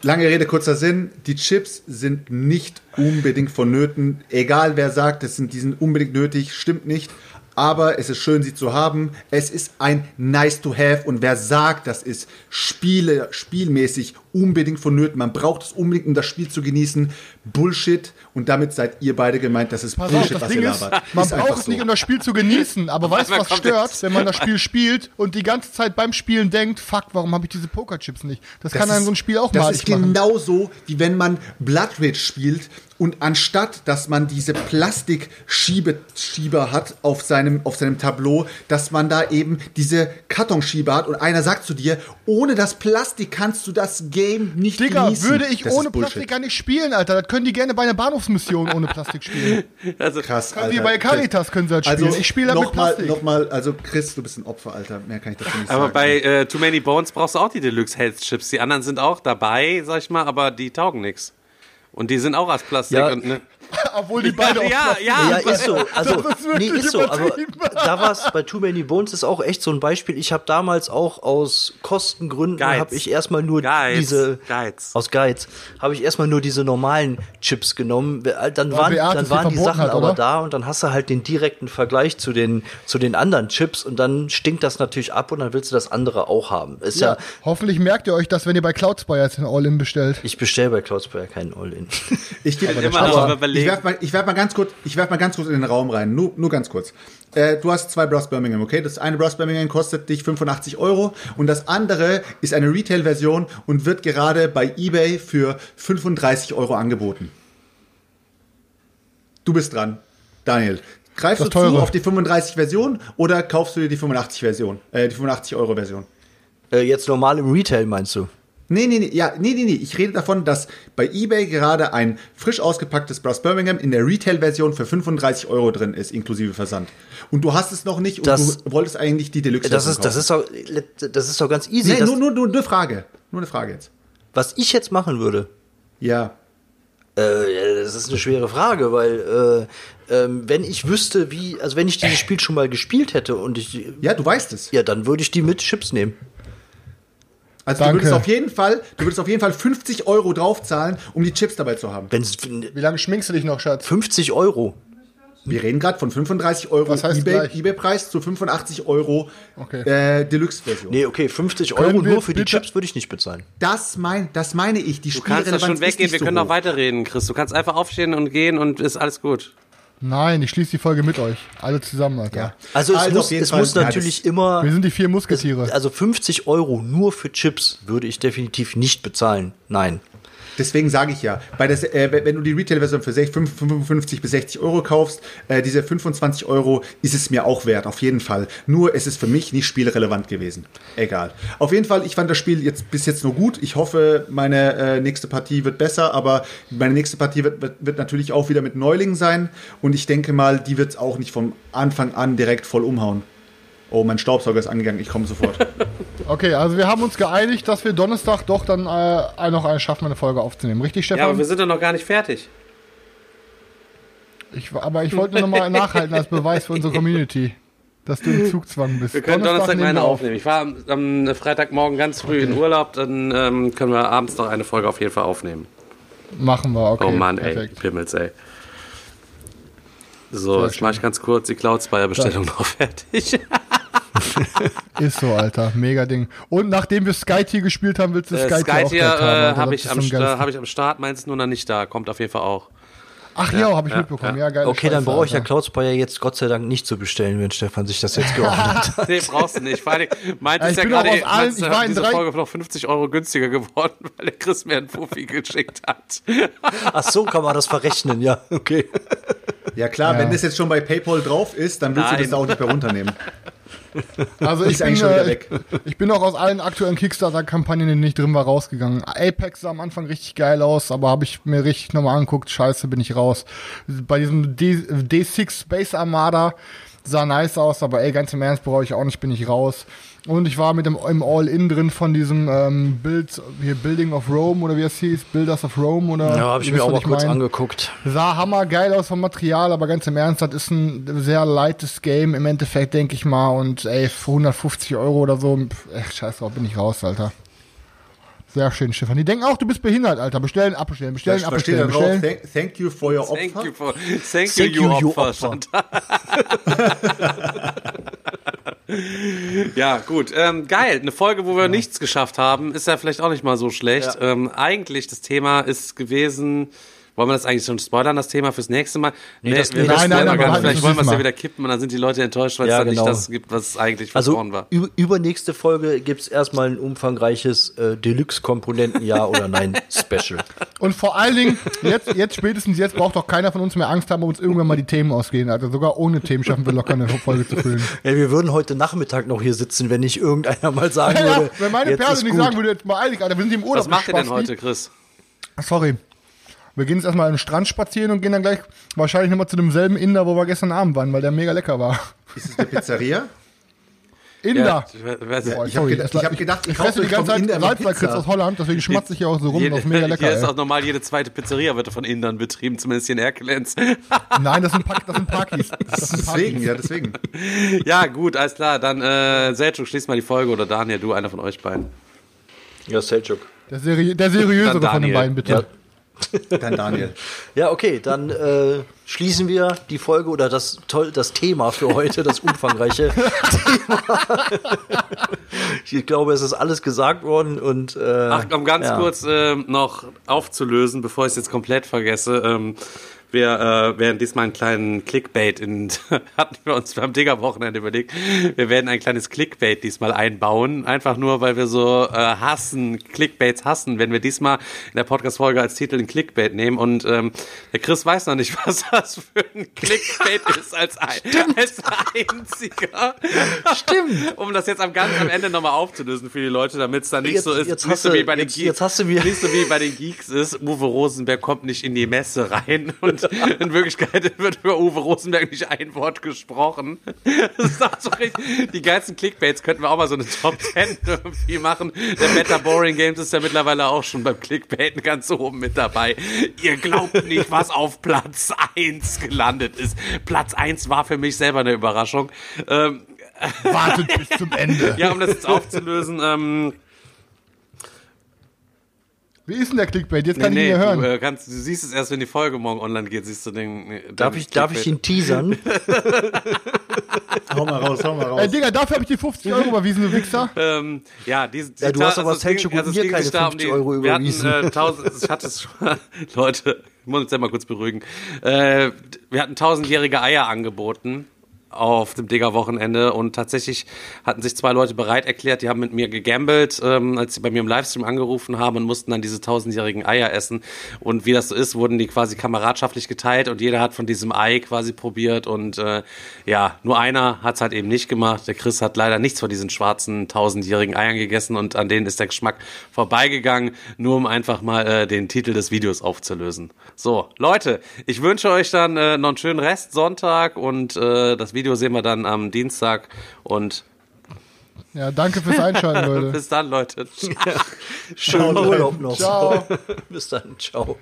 lange Rede, kurzer Sinn. Die Chips sind nicht unbedingt vonnöten. Egal wer sagt, es sind, die sind unbedingt nötig, stimmt nicht. Aber es ist schön, sie zu haben. Es ist ein nice to have. Und wer sagt, das ist Spiele, spielmäßig unbedingt vonnöten, man braucht es unbedingt, um das Spiel zu genießen, Bullshit. Und damit seid ihr beide gemeint, das ist Pass auf, Bullshit, das was Ding ihr ist, labert. man Ist braucht es so. nicht, um das Spiel zu genießen, aber weißt du, was stört, jetzt- wenn man das Spiel spielt und die ganze Zeit beim Spielen denkt, fuck, warum habe ich diese Pokerchips nicht? Das, kann einem so ein Spiel auch das malig ist machen. genauso, wie wenn man Blood Rage spielt und anstatt, dass man diese Plastikschieber hat auf seinem, auf seinem Tableau, dass man da eben diese Kartonschieber hat und einer sagt zu dir, ohne das Plastik kannst du das Game nicht Digga, genießen. würde ich Das ohne. Plastik gar nicht spielen, Alter. Das können die gerne bei einer Bahnhofsmission ohne Plastik spielen. [LAUGHS] Also, Krass, Wie bei Caritas können sie halt spielen. Also, ich spiele mit nochmal, Plastik. nochmal, also Chris, du bist ein Opfer, Alter. Mehr kann ich dazu nicht aber sagen. bei äh, Too Many Bones brauchst du auch die Deluxe Health Chips. Die anderen sind auch dabei, sag ich mal, aber die taugen nix. Und die sind auch aus Plastik. Ja. Und, ne? [LAUGHS] Obwohl die beide ja, auch Plastik ja, Ja, ist so. Also, Das ist nee, ist so. Aber da war es bei Too Many Bones ist auch echt so ein Beispiel. Ich habe damals auch aus Kostengründen habe ich erstmal nur Geiz. diese Geiz. aus Geiz habe ich erstmal nur diese normalen Chips genommen. Dann waren, Beate dann waren die Sachen hat, aber da und dann hast du halt den direkten Vergleich zu den zu den anderen Chips und dann stinkt das natürlich ab und dann willst du das andere auch haben. Ist ja, Ja, hoffentlich merkt ihr euch das, wenn ihr bei Cloudspire jetzt ein All-In bestellt. ich bestelle bei Cloudspire keinen All-In. Ich gebe [LAUGHS] immer aber noch ich werf mal, ich werf mal ganz kurz, ich werf mal ganz kurz in den Raum rein, nur, nur ganz kurz. Äh, du hast zwei Brass Birmingham, okay? Das eine Brass Birmingham kostet dich 85 Euro und das andere ist eine Retail-Version und wird gerade bei eBay für 35 Euro angeboten. Du bist dran, Daniel. Greifst Das du zu teure. auf die 35-Version oder kaufst du dir die 85-Version, äh, die 85-Euro-Version? Äh, jetzt normal im Retail meinst du? Nee, nee, nee, ja, nee, nee, nee. Ich rede davon, dass bei eBay gerade ein frisch ausgepacktes Brass Birmingham in der Retail-Version für 35 Euro drin ist, inklusive Versand. Und du hast es noch nicht und Das- du wolltest eigentlich die Deluxe Das ist, das ist doch, das ist doch ganz easy. Nee, nur, nur, nur eine Frage. Nur eine Frage jetzt. was ich jetzt machen würde, Ja. Äh, das ist eine schwere Frage, weil äh, ähm, wenn ich wüsste, wie, also wenn ich dieses Spiel schon mal gespielt hätte und ich, Ja, du weißt es. ja, dann würde ich die mit Chips nehmen. Also Danke. du würdest auf jeden Fall, du würdest auf jeden Fall 50 Euro draufzahlen, um die Chips dabei zu haben. Wenn es Wie lange schminkst du dich noch, Schatz? 50 Euro. Wir reden gerade von 35 Euro Was heißt eBay, eBay-Preis zu 85 Euro Okay. äh, Deluxe-Version. Nee, okay, 50 Können Euro nur für die Chips würde ich nicht bezahlen. Das, mein, das meine ich. Die Du kannst da schon weggehen, wir können noch noch weiterreden, Chris. Du kannst einfach aufstehen und gehen und ist alles gut. Nein, ich schließe die Folge mit euch. Alle zusammen, Alter. Ja. Also es Also muss, es Fall, muss ja, natürlich das- immer, Wir sind die vier Musketiere. also 50 Euro nur für Chips würde ich definitiv nicht bezahlen. Nein. Deswegen sage ich ja, bei der, äh, wenn du die Retail-Version für 6 55 bis 60 Euro kaufst, äh, diese 25 Euro ist es mir auch wert, auf jeden Fall. Nur es ist für mich nicht spielrelevant gewesen. Egal. Auf jeden Fall, ich fand das Spiel jetzt bis jetzt nur gut. Ich hoffe, meine äh, nächste Partie wird besser, aber meine nächste Partie wird, wird, wird natürlich auch wieder mit Neulingen sein. Und ich denke mal, die wird es auch nicht vom Anfang an direkt voll umhauen. Oh, mein Staubsauger ist angegangen, ich komme sofort. [LAUGHS] Okay, also wir haben uns geeinigt, dass wir Donnerstag doch dann äh, noch eine schaffen, eine Folge aufzunehmen. Richtig, Stefan? Ja, aber wir sind doch noch gar nicht fertig. ich, aber ich wollte nur noch mal [LAUGHS] nachhalten als Beweis für unsere Community, dass du im Zugzwang bist. Wir können Donnerstag, nehmen eine auf. aufnehmen. Ich war am, am Freitagmorgen ganz früh in Urlaub, dann ähm, können wir abends noch eine Folge auf jeden Fall aufnehmen. Machen wir, okay. oh Mann, ey, perfekt. Pimmels, ey. So, jetzt mache ich ganz kurz die Cloud Spire Bestellung noch fertig. [LAUGHS] Ist so, Alter. Mega Ding. Und nachdem wir Sky Tier gespielt haben, willst du Äh, Sky, Sky Tier auch Tier gleich haben. äh, habe ich, am hab ich am Start, meins nur noch nicht da. Kommt auf jeden Fall auch. Ach ja, habe ich mitbekommen. Ja, geil. Okay, dann brauche ich ja Cloud Spire jetzt Gott sei Dank nicht zu bestellen, wenn Stefan sich das jetzt geordnet [LAUGHS] hat. Nee, brauchst du nicht. Vor allem, meint Ja, es ich ja gerade, allen- meinst du, ich war in diese drei- Folge noch 50 Euro günstiger geworden, [LAUGHS] weil der Chris mir einen Fuffi geschickt hat. Ach so, kann man das verrechnen, ja, okay. Ja klar, Ja. wenn das jetzt schon bei PayPal drauf ist, dann willst Nein. du das auch nicht mehr runternehmen. [LAUGHS] Also ich bin, äh, weg. ich bin auch aus allen aktuellen Kickstarter-Kampagnen, in denen ich drin war, rausgegangen. Apex sah am Anfang richtig geil aus, aber habe ich mir richtig nochmal anguckt, scheiße, bin ich raus. Bei diesem D D6 Space Armada sah nice aus, aber ey, ganz im Ernst brauche ich auch nicht, bin ich raus. Und ich war mit dem im All-In drin von diesem ähm, Bild, hier Building of Rome oder wie es hieß, Builders of Rome oder. Ja, habe ich mir auch mal kurz mein. angeguckt. Sah hammergeil aus vom Material, aber ganz im Ernst, das ist ein sehr leichtes Game im Endeffekt, denke ich mal. Und ey, für 150 Euro oder so, ey, scheiß drauf, bin ich raus, Alter. Sehr schön, Stefan. Die denken auch, du bist behindert, Alter. Bestellen, abbestellen, bestellen, Da abbestellen, da drauf, bestellen. thank, thank you for your Thank Opfer. you, for, thank you, Thank you, you, you Opfer. [LAUGHS] [LAUGHS] Ja, gut. Ähm, geil. Eine Folge, wo wir nichts geschafft haben, ist ja vielleicht auch nicht mal so schlecht. Ähm, eigentlich, das Thema ist gewesen. Wollen wir das eigentlich schon spoilern, das Thema fürs nächste Mal? Nee, das- wir nee, das nein, nein, aber nicht. Vielleicht das wollen wir es ja wieder kippen und dann sind die Leute enttäuscht, weil Ja, es dann genau. nicht das gibt, was eigentlich Also versprochen war. ü- übernächste Folge gibt's erstmal ein umfangreiches äh, Deluxe-Komponenten Ja oder Nein [LAUGHS] Special. Und vor allen Dingen, jetzt, jetzt spätestens jetzt braucht doch keiner von uns mehr Angst haben, ob uns irgendwann mal die Themen ausgehen. Also sogar ohne Themen schaffen wir locker eine Folge zu füllen. Ja, wir würden heute Nachmittag noch hier sitzen, wenn nicht irgendeiner mal sagen Ja, würde. wenn meine jetzt Perle nicht gut. sagen würde, jetzt mal eilig, Alter, wir sind im Urlaub. Was macht ihr denn heute, Chris? Sorry. Wir gehen jetzt erstmal an den Strand spazieren und gehen dann gleich wahrscheinlich nochmal zu demselben Inder, wo wir gestern Abend waren, weil der mega lecker war. Ist es eine Pizzeria? [LAUGHS] Inder. ich we- weiß Boah, nicht. Ich hab sorry, gedacht- ich hab gedacht, ich ich fresse kaufe die ganze Zeit Salzlakritz Pizza. aus Holland, deswegen schmatze ich hier auch so rum. Das ist mega lecker. hier ist auch normal jede zweite Pizzeria wird von Indern betrieben, zumindest hier in Erkelenz. [LAUGHS] Nein, das sind, das sind Parkis. [LAUGHS] Das sind Deswegen, Parkis. ja, deswegen. ja, gut, alles klar. Dann, äh, Selchuk, schließ mal die Folge oder Daniel, du, einer von euch beiden. Ja, Selchuk. Der, seri der seriösere von den beiden, bitte. Ja. Dann Daniel. [LAUGHS] Ja, okay, dann äh, schließen wir die Folge oder das toll das Thema für heute, das umfangreiche [LAUGHS] Thema. ich glaube, es ist alles gesagt worden und äh, Ach, um ganz ja. kurz ähm, noch aufzulösen, bevor ich es jetzt komplett vergesse. Ähm, Wir äh, werden diesmal einen kleinen Clickbait in, [LAUGHS] hatten wir uns beim Digger-Wochenende überlegt, wir werden ein kleines Clickbait diesmal einbauen. Einfach nur, weil wir so äh, hassen, Clickbaits hassen, wenn wir diesmal in der Podcast-Folge als Titel ein Clickbait nehmen. Und ähm, der Chris weiß noch nicht, [LAUGHS] was das für ein Clickbait [LAUGHS] ist als, ein, als einziger. Stimmt. Um das jetzt am ganz am Ende nochmal aufzulösen für die Leute, damit es dann nicht Jetzt- so ist, jetzt nicht hast so du- wie bei den jetzt- Geeks, jetzt hast du mir- nicht so wie bei den Geeks ist, Uwe Rosenberg kommt nicht in die Messe rein und [LAUGHS] in Wirklichkeit wird über Uwe Rosenberg nicht ein Wort gesprochen. Das ist auch so richtig, die geilsten Clickbaits könnten wir auch mal so eine Top 10 irgendwie machen. Der Better Boring Games ist ja mittlerweile auch schon beim Clickbaiten ganz oben mit dabei. Ihr glaubt nicht, was auf Platz 1 gelandet ist. Platz 1 war für mich selber eine Überraschung. Ähm, Wartet bis zum Ende. ja, um das jetzt aufzulösen, ähm, Wie ist denn der Clickbait? Jetzt kann ich nee, ihn ja hören. Du, äh, kannst, du siehst es erst, wenn die Folge morgen online geht, siehst du den. äh, Darf den ich, darf ich ihn teasern? [LAUGHS] Hau mal raus, hau mal raus. Ey, Digga, dafür habe ich dir 50 Euro überwiesen, du Wichser. [LAUGHS] Ähm, ja, diese, Ja, du hast aber Selchuk ging- und es mir keine sich da 50 Euro wir hatten, überwiesen. äh, [LAUGHS] ich hatte es schon, Leute, ich muss uns ja mal kurz beruhigen. Äh, wir hatten tausendjährige Eier angeboten auf dem Digger-Wochenende und tatsächlich hatten sich zwei Leute bereit erklärt, die haben mit mir gegambelt, ähm, als sie bei mir im Livestream angerufen haben und mussten dann diese tausendjährigen Eier essen. Und wie das so ist, wurden die quasi kameradschaftlich geteilt und jeder hat von diesem Ei quasi probiert und äh, ja, nur einer hat es halt eben nicht gemacht. Der Chris hat leider nichts von diesen schwarzen tausendjährigen Eiern gegessen und an denen ist der Geschmack vorbeigegangen, nur um einfach mal äh, den Titel des Videos aufzulösen. So, Leute, ich wünsche euch dann äh, noch einen schönen Rest Sonntag und äh, das Video sehen wir dann am Dienstag und Ja, danke fürs Einschalten, [LAUGHS] Leute. bis dann, Leute. Schönen Urlaub noch. Ciao. Bis dann. Ciao.